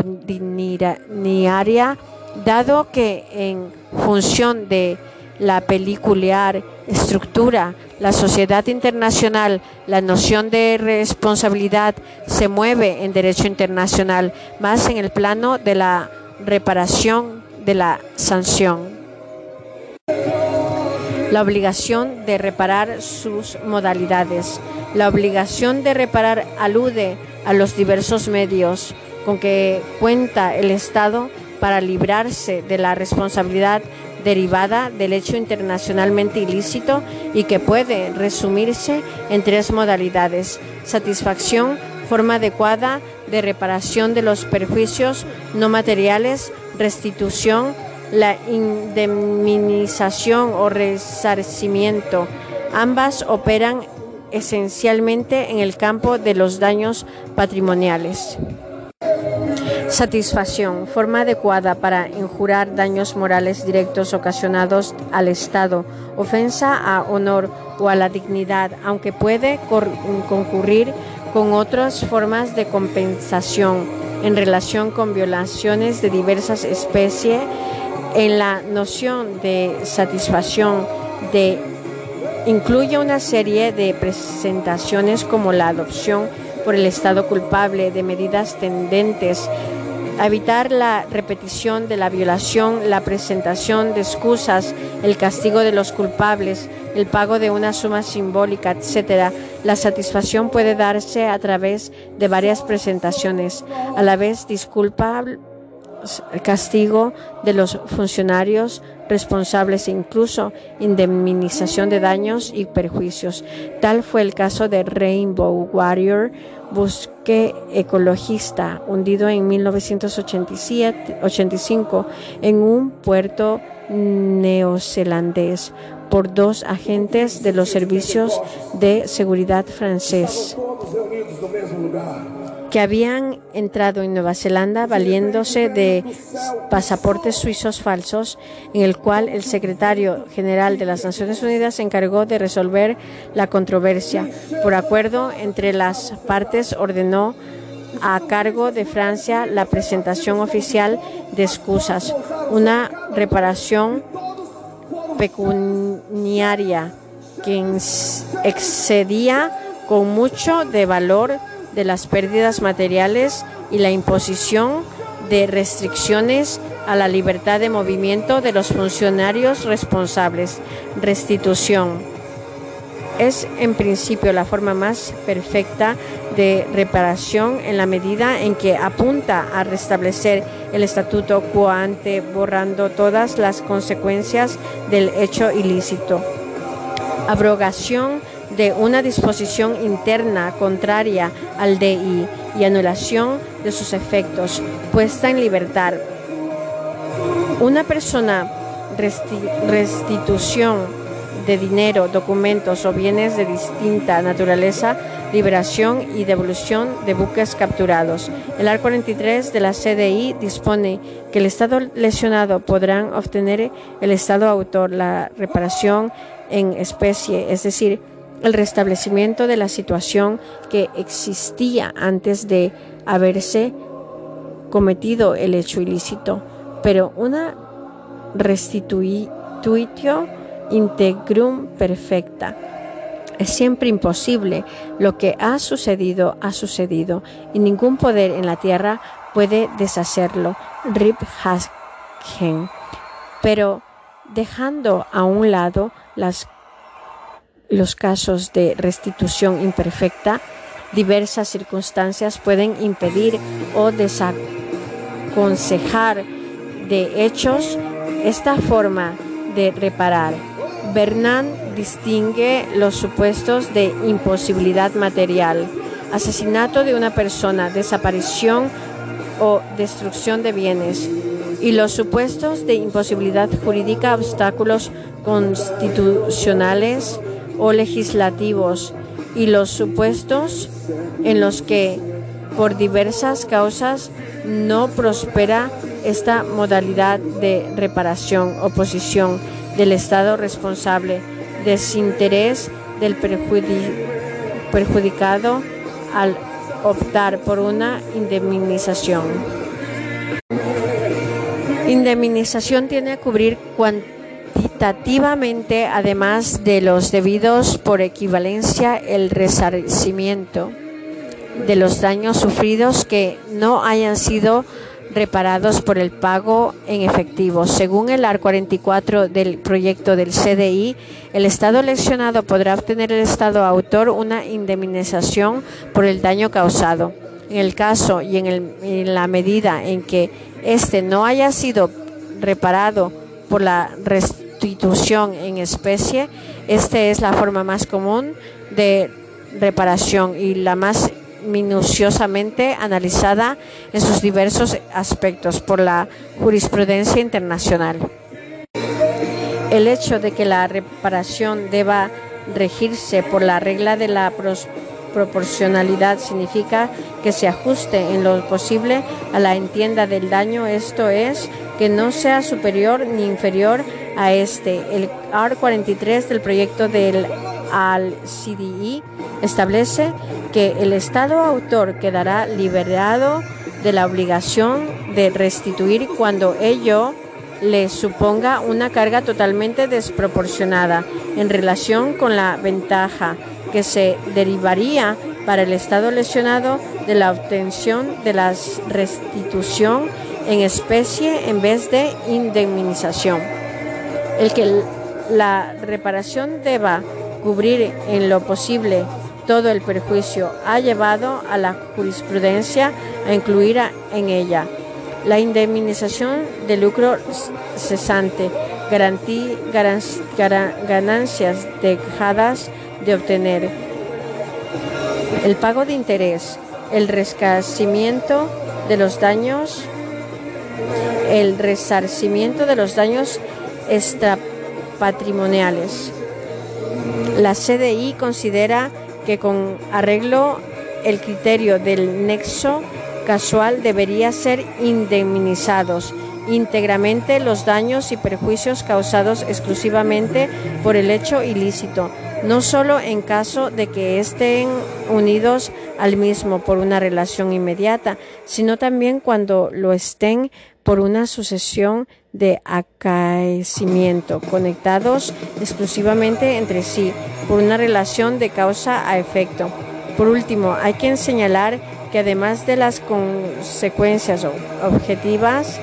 dado que en función de la pelicular estructura, la sociedad internacional, la noción de responsabilidad se mueve en derecho internacional, más en el plano de la reparación de la sanción. La obligación de reparar sus modalidades. La obligación de reparar alude a los diversos medios con que cuenta el Estado para librarse de la responsabilidad derivada del hecho internacionalmente ilícito y que puede resumirse en tres modalidades. Satisfacción, forma adecuada de reparación de los perjuicios no materiales, restitución, la indemnización o resarcimiento. Ambas operan esencialmente en el campo de los daños patrimoniales. Satisfacción, forma adecuada para injurar daños morales directos ocasionados al Estado, ofensa a honor o a la dignidad, aunque puede concurrir con otras formas de compensación en relación con violaciones de diversas especies. En la noción de satisfacción de incluye una serie de presentaciones como la adopción por el Estado culpable de medidas tendentes a evitar la repetición de la violación, la presentación de excusas, el castigo de los culpables, el pago de una suma simbólica, etc. La satisfacción puede darse a través de varias presentaciones, a la vez disculpa, castigo de los funcionarios responsables e incluso indemnización de daños y perjuicios. Tal fue el caso de Rainbow Warrior, busque ecologista hundido en 1985 en un puerto neozelandés por dos agentes de los servicios de seguridad francés que habían entrado en Nueva Zelanda valiéndose de pasaportes suizos falsos, en el cual el secretario general de las Naciones Unidas se encargó de resolver la controversia. Por acuerdo entre las partes ordenó a cargo de Francia la presentación oficial de excusas, una reparación pecuniaria que excedía con mucho de valor de las pérdidas materiales y la imposición de restricciones a la libertad de movimiento de los funcionarios responsables. Restitución. Es en principio la forma más perfecta de reparación en la medida en que apunta a restablecer el estatuto quo ante, borrando todas las consecuencias del hecho ilícito. Abrogación de una disposición interna contraria al DI y anulación de sus efectos, puesta en libertad. Una persona restitución de dinero, documentos o bienes de distinta naturaleza, liberación y devolución de buques capturados. El art 43 de la CDI dispone que el Estado lesionado podrán obtener el Estado autor la reparación en especie, es decir, el restablecimiento de la situación que existía antes de haberse cometido el hecho ilícito, pero una restitutio integrum perfecta. Es siempre imposible. Lo que ha sucedido, ha sucedido, y ningún poder en la tierra puede deshacerlo. Rip Hasken. Pero dejando a un lado las los casos de restitución imperfecta, diversas circunstancias pueden impedir o desaconsejar de hechos esta forma de reparar. Bernard distingue los supuestos de imposibilidad material, asesinato de una persona, desaparición o destrucción de bienes, y los supuestos de imposibilidad jurídica, obstáculos constitucionales, o legislativos y los supuestos en los que por diversas causas no prospera esta modalidad de reparación, oposición del Estado responsable, desinterés del perjudicado al optar por una indemnización. Indemnización tiene que cubrir cuanto además de los debidos por equivalencia, el resarcimiento de los daños sufridos que no hayan sido reparados por el pago en efectivo. Según el AR 44 del proyecto del CDI, el Estado lesionado podrá obtener el Estado autor una indemnización por el daño causado. En el caso y en, en la medida en que éste no haya sido reparado por la restricción sustitución en especie. Esta es la forma más común de reparación y la más minuciosamente analizada en sus diversos aspectos por la jurisprudencia internacional. El hecho de que la reparación deba regirse por la regla de la proporcionalidad significa que se ajuste en lo posible a la entienda del daño, esto es, que no sea superior ni inferior a este. El R43 del proyecto del AL-CDI establece que el Estado autor quedará liberado de la obligación de restituir cuando ello le suponga una carga totalmente desproporcionada en relación con la ventaja que se derivaría para el Estado lesionado de la obtención de la restitución en especie en vez de indemnización. El que la reparación deba cubrir en lo posible todo el perjuicio ha llevado a la jurisprudencia a incluir en ella la indemnización de lucro cesante, ganancias dejadas de obtener, el pago de interés, el resarcimiento de los daños, el resarcimiento de los daños extrapatrimoniales. La CDI considera que con arreglo el criterio del nexo casual debería ser indemnizados íntegramente los daños y perjuicios causados exclusivamente por el hecho ilícito, no solo en caso de que estén unidos al mismo por una relación inmediata, sino también cuando lo estén por una sucesión de acaecimiento, conectados exclusivamente entre sí, por una relación de causa a efecto. Por último, hay que señalar que además de las consecuencias objetivas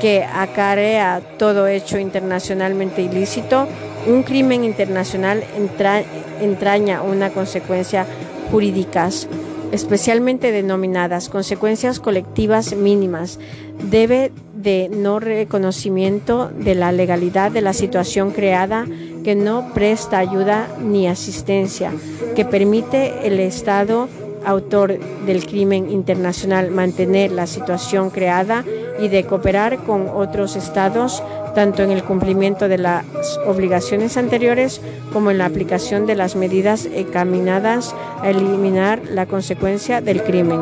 que acarrea todo hecho internacionalmente ilícito, un crimen internacional entraña una consecuencia jurídicas especialmente denominadas consecuencias colectivas mínimas, debe de no reconocimiento de la legalidad de la situación creada que no presta ayuda ni asistencia, que permite el Estado autor del crimen internacional mantener la situación creada y de cooperar con otros estados tanto en el cumplimiento de las obligaciones anteriores como en la aplicación de las medidas encaminadas a eliminar la consecuencia del crimen.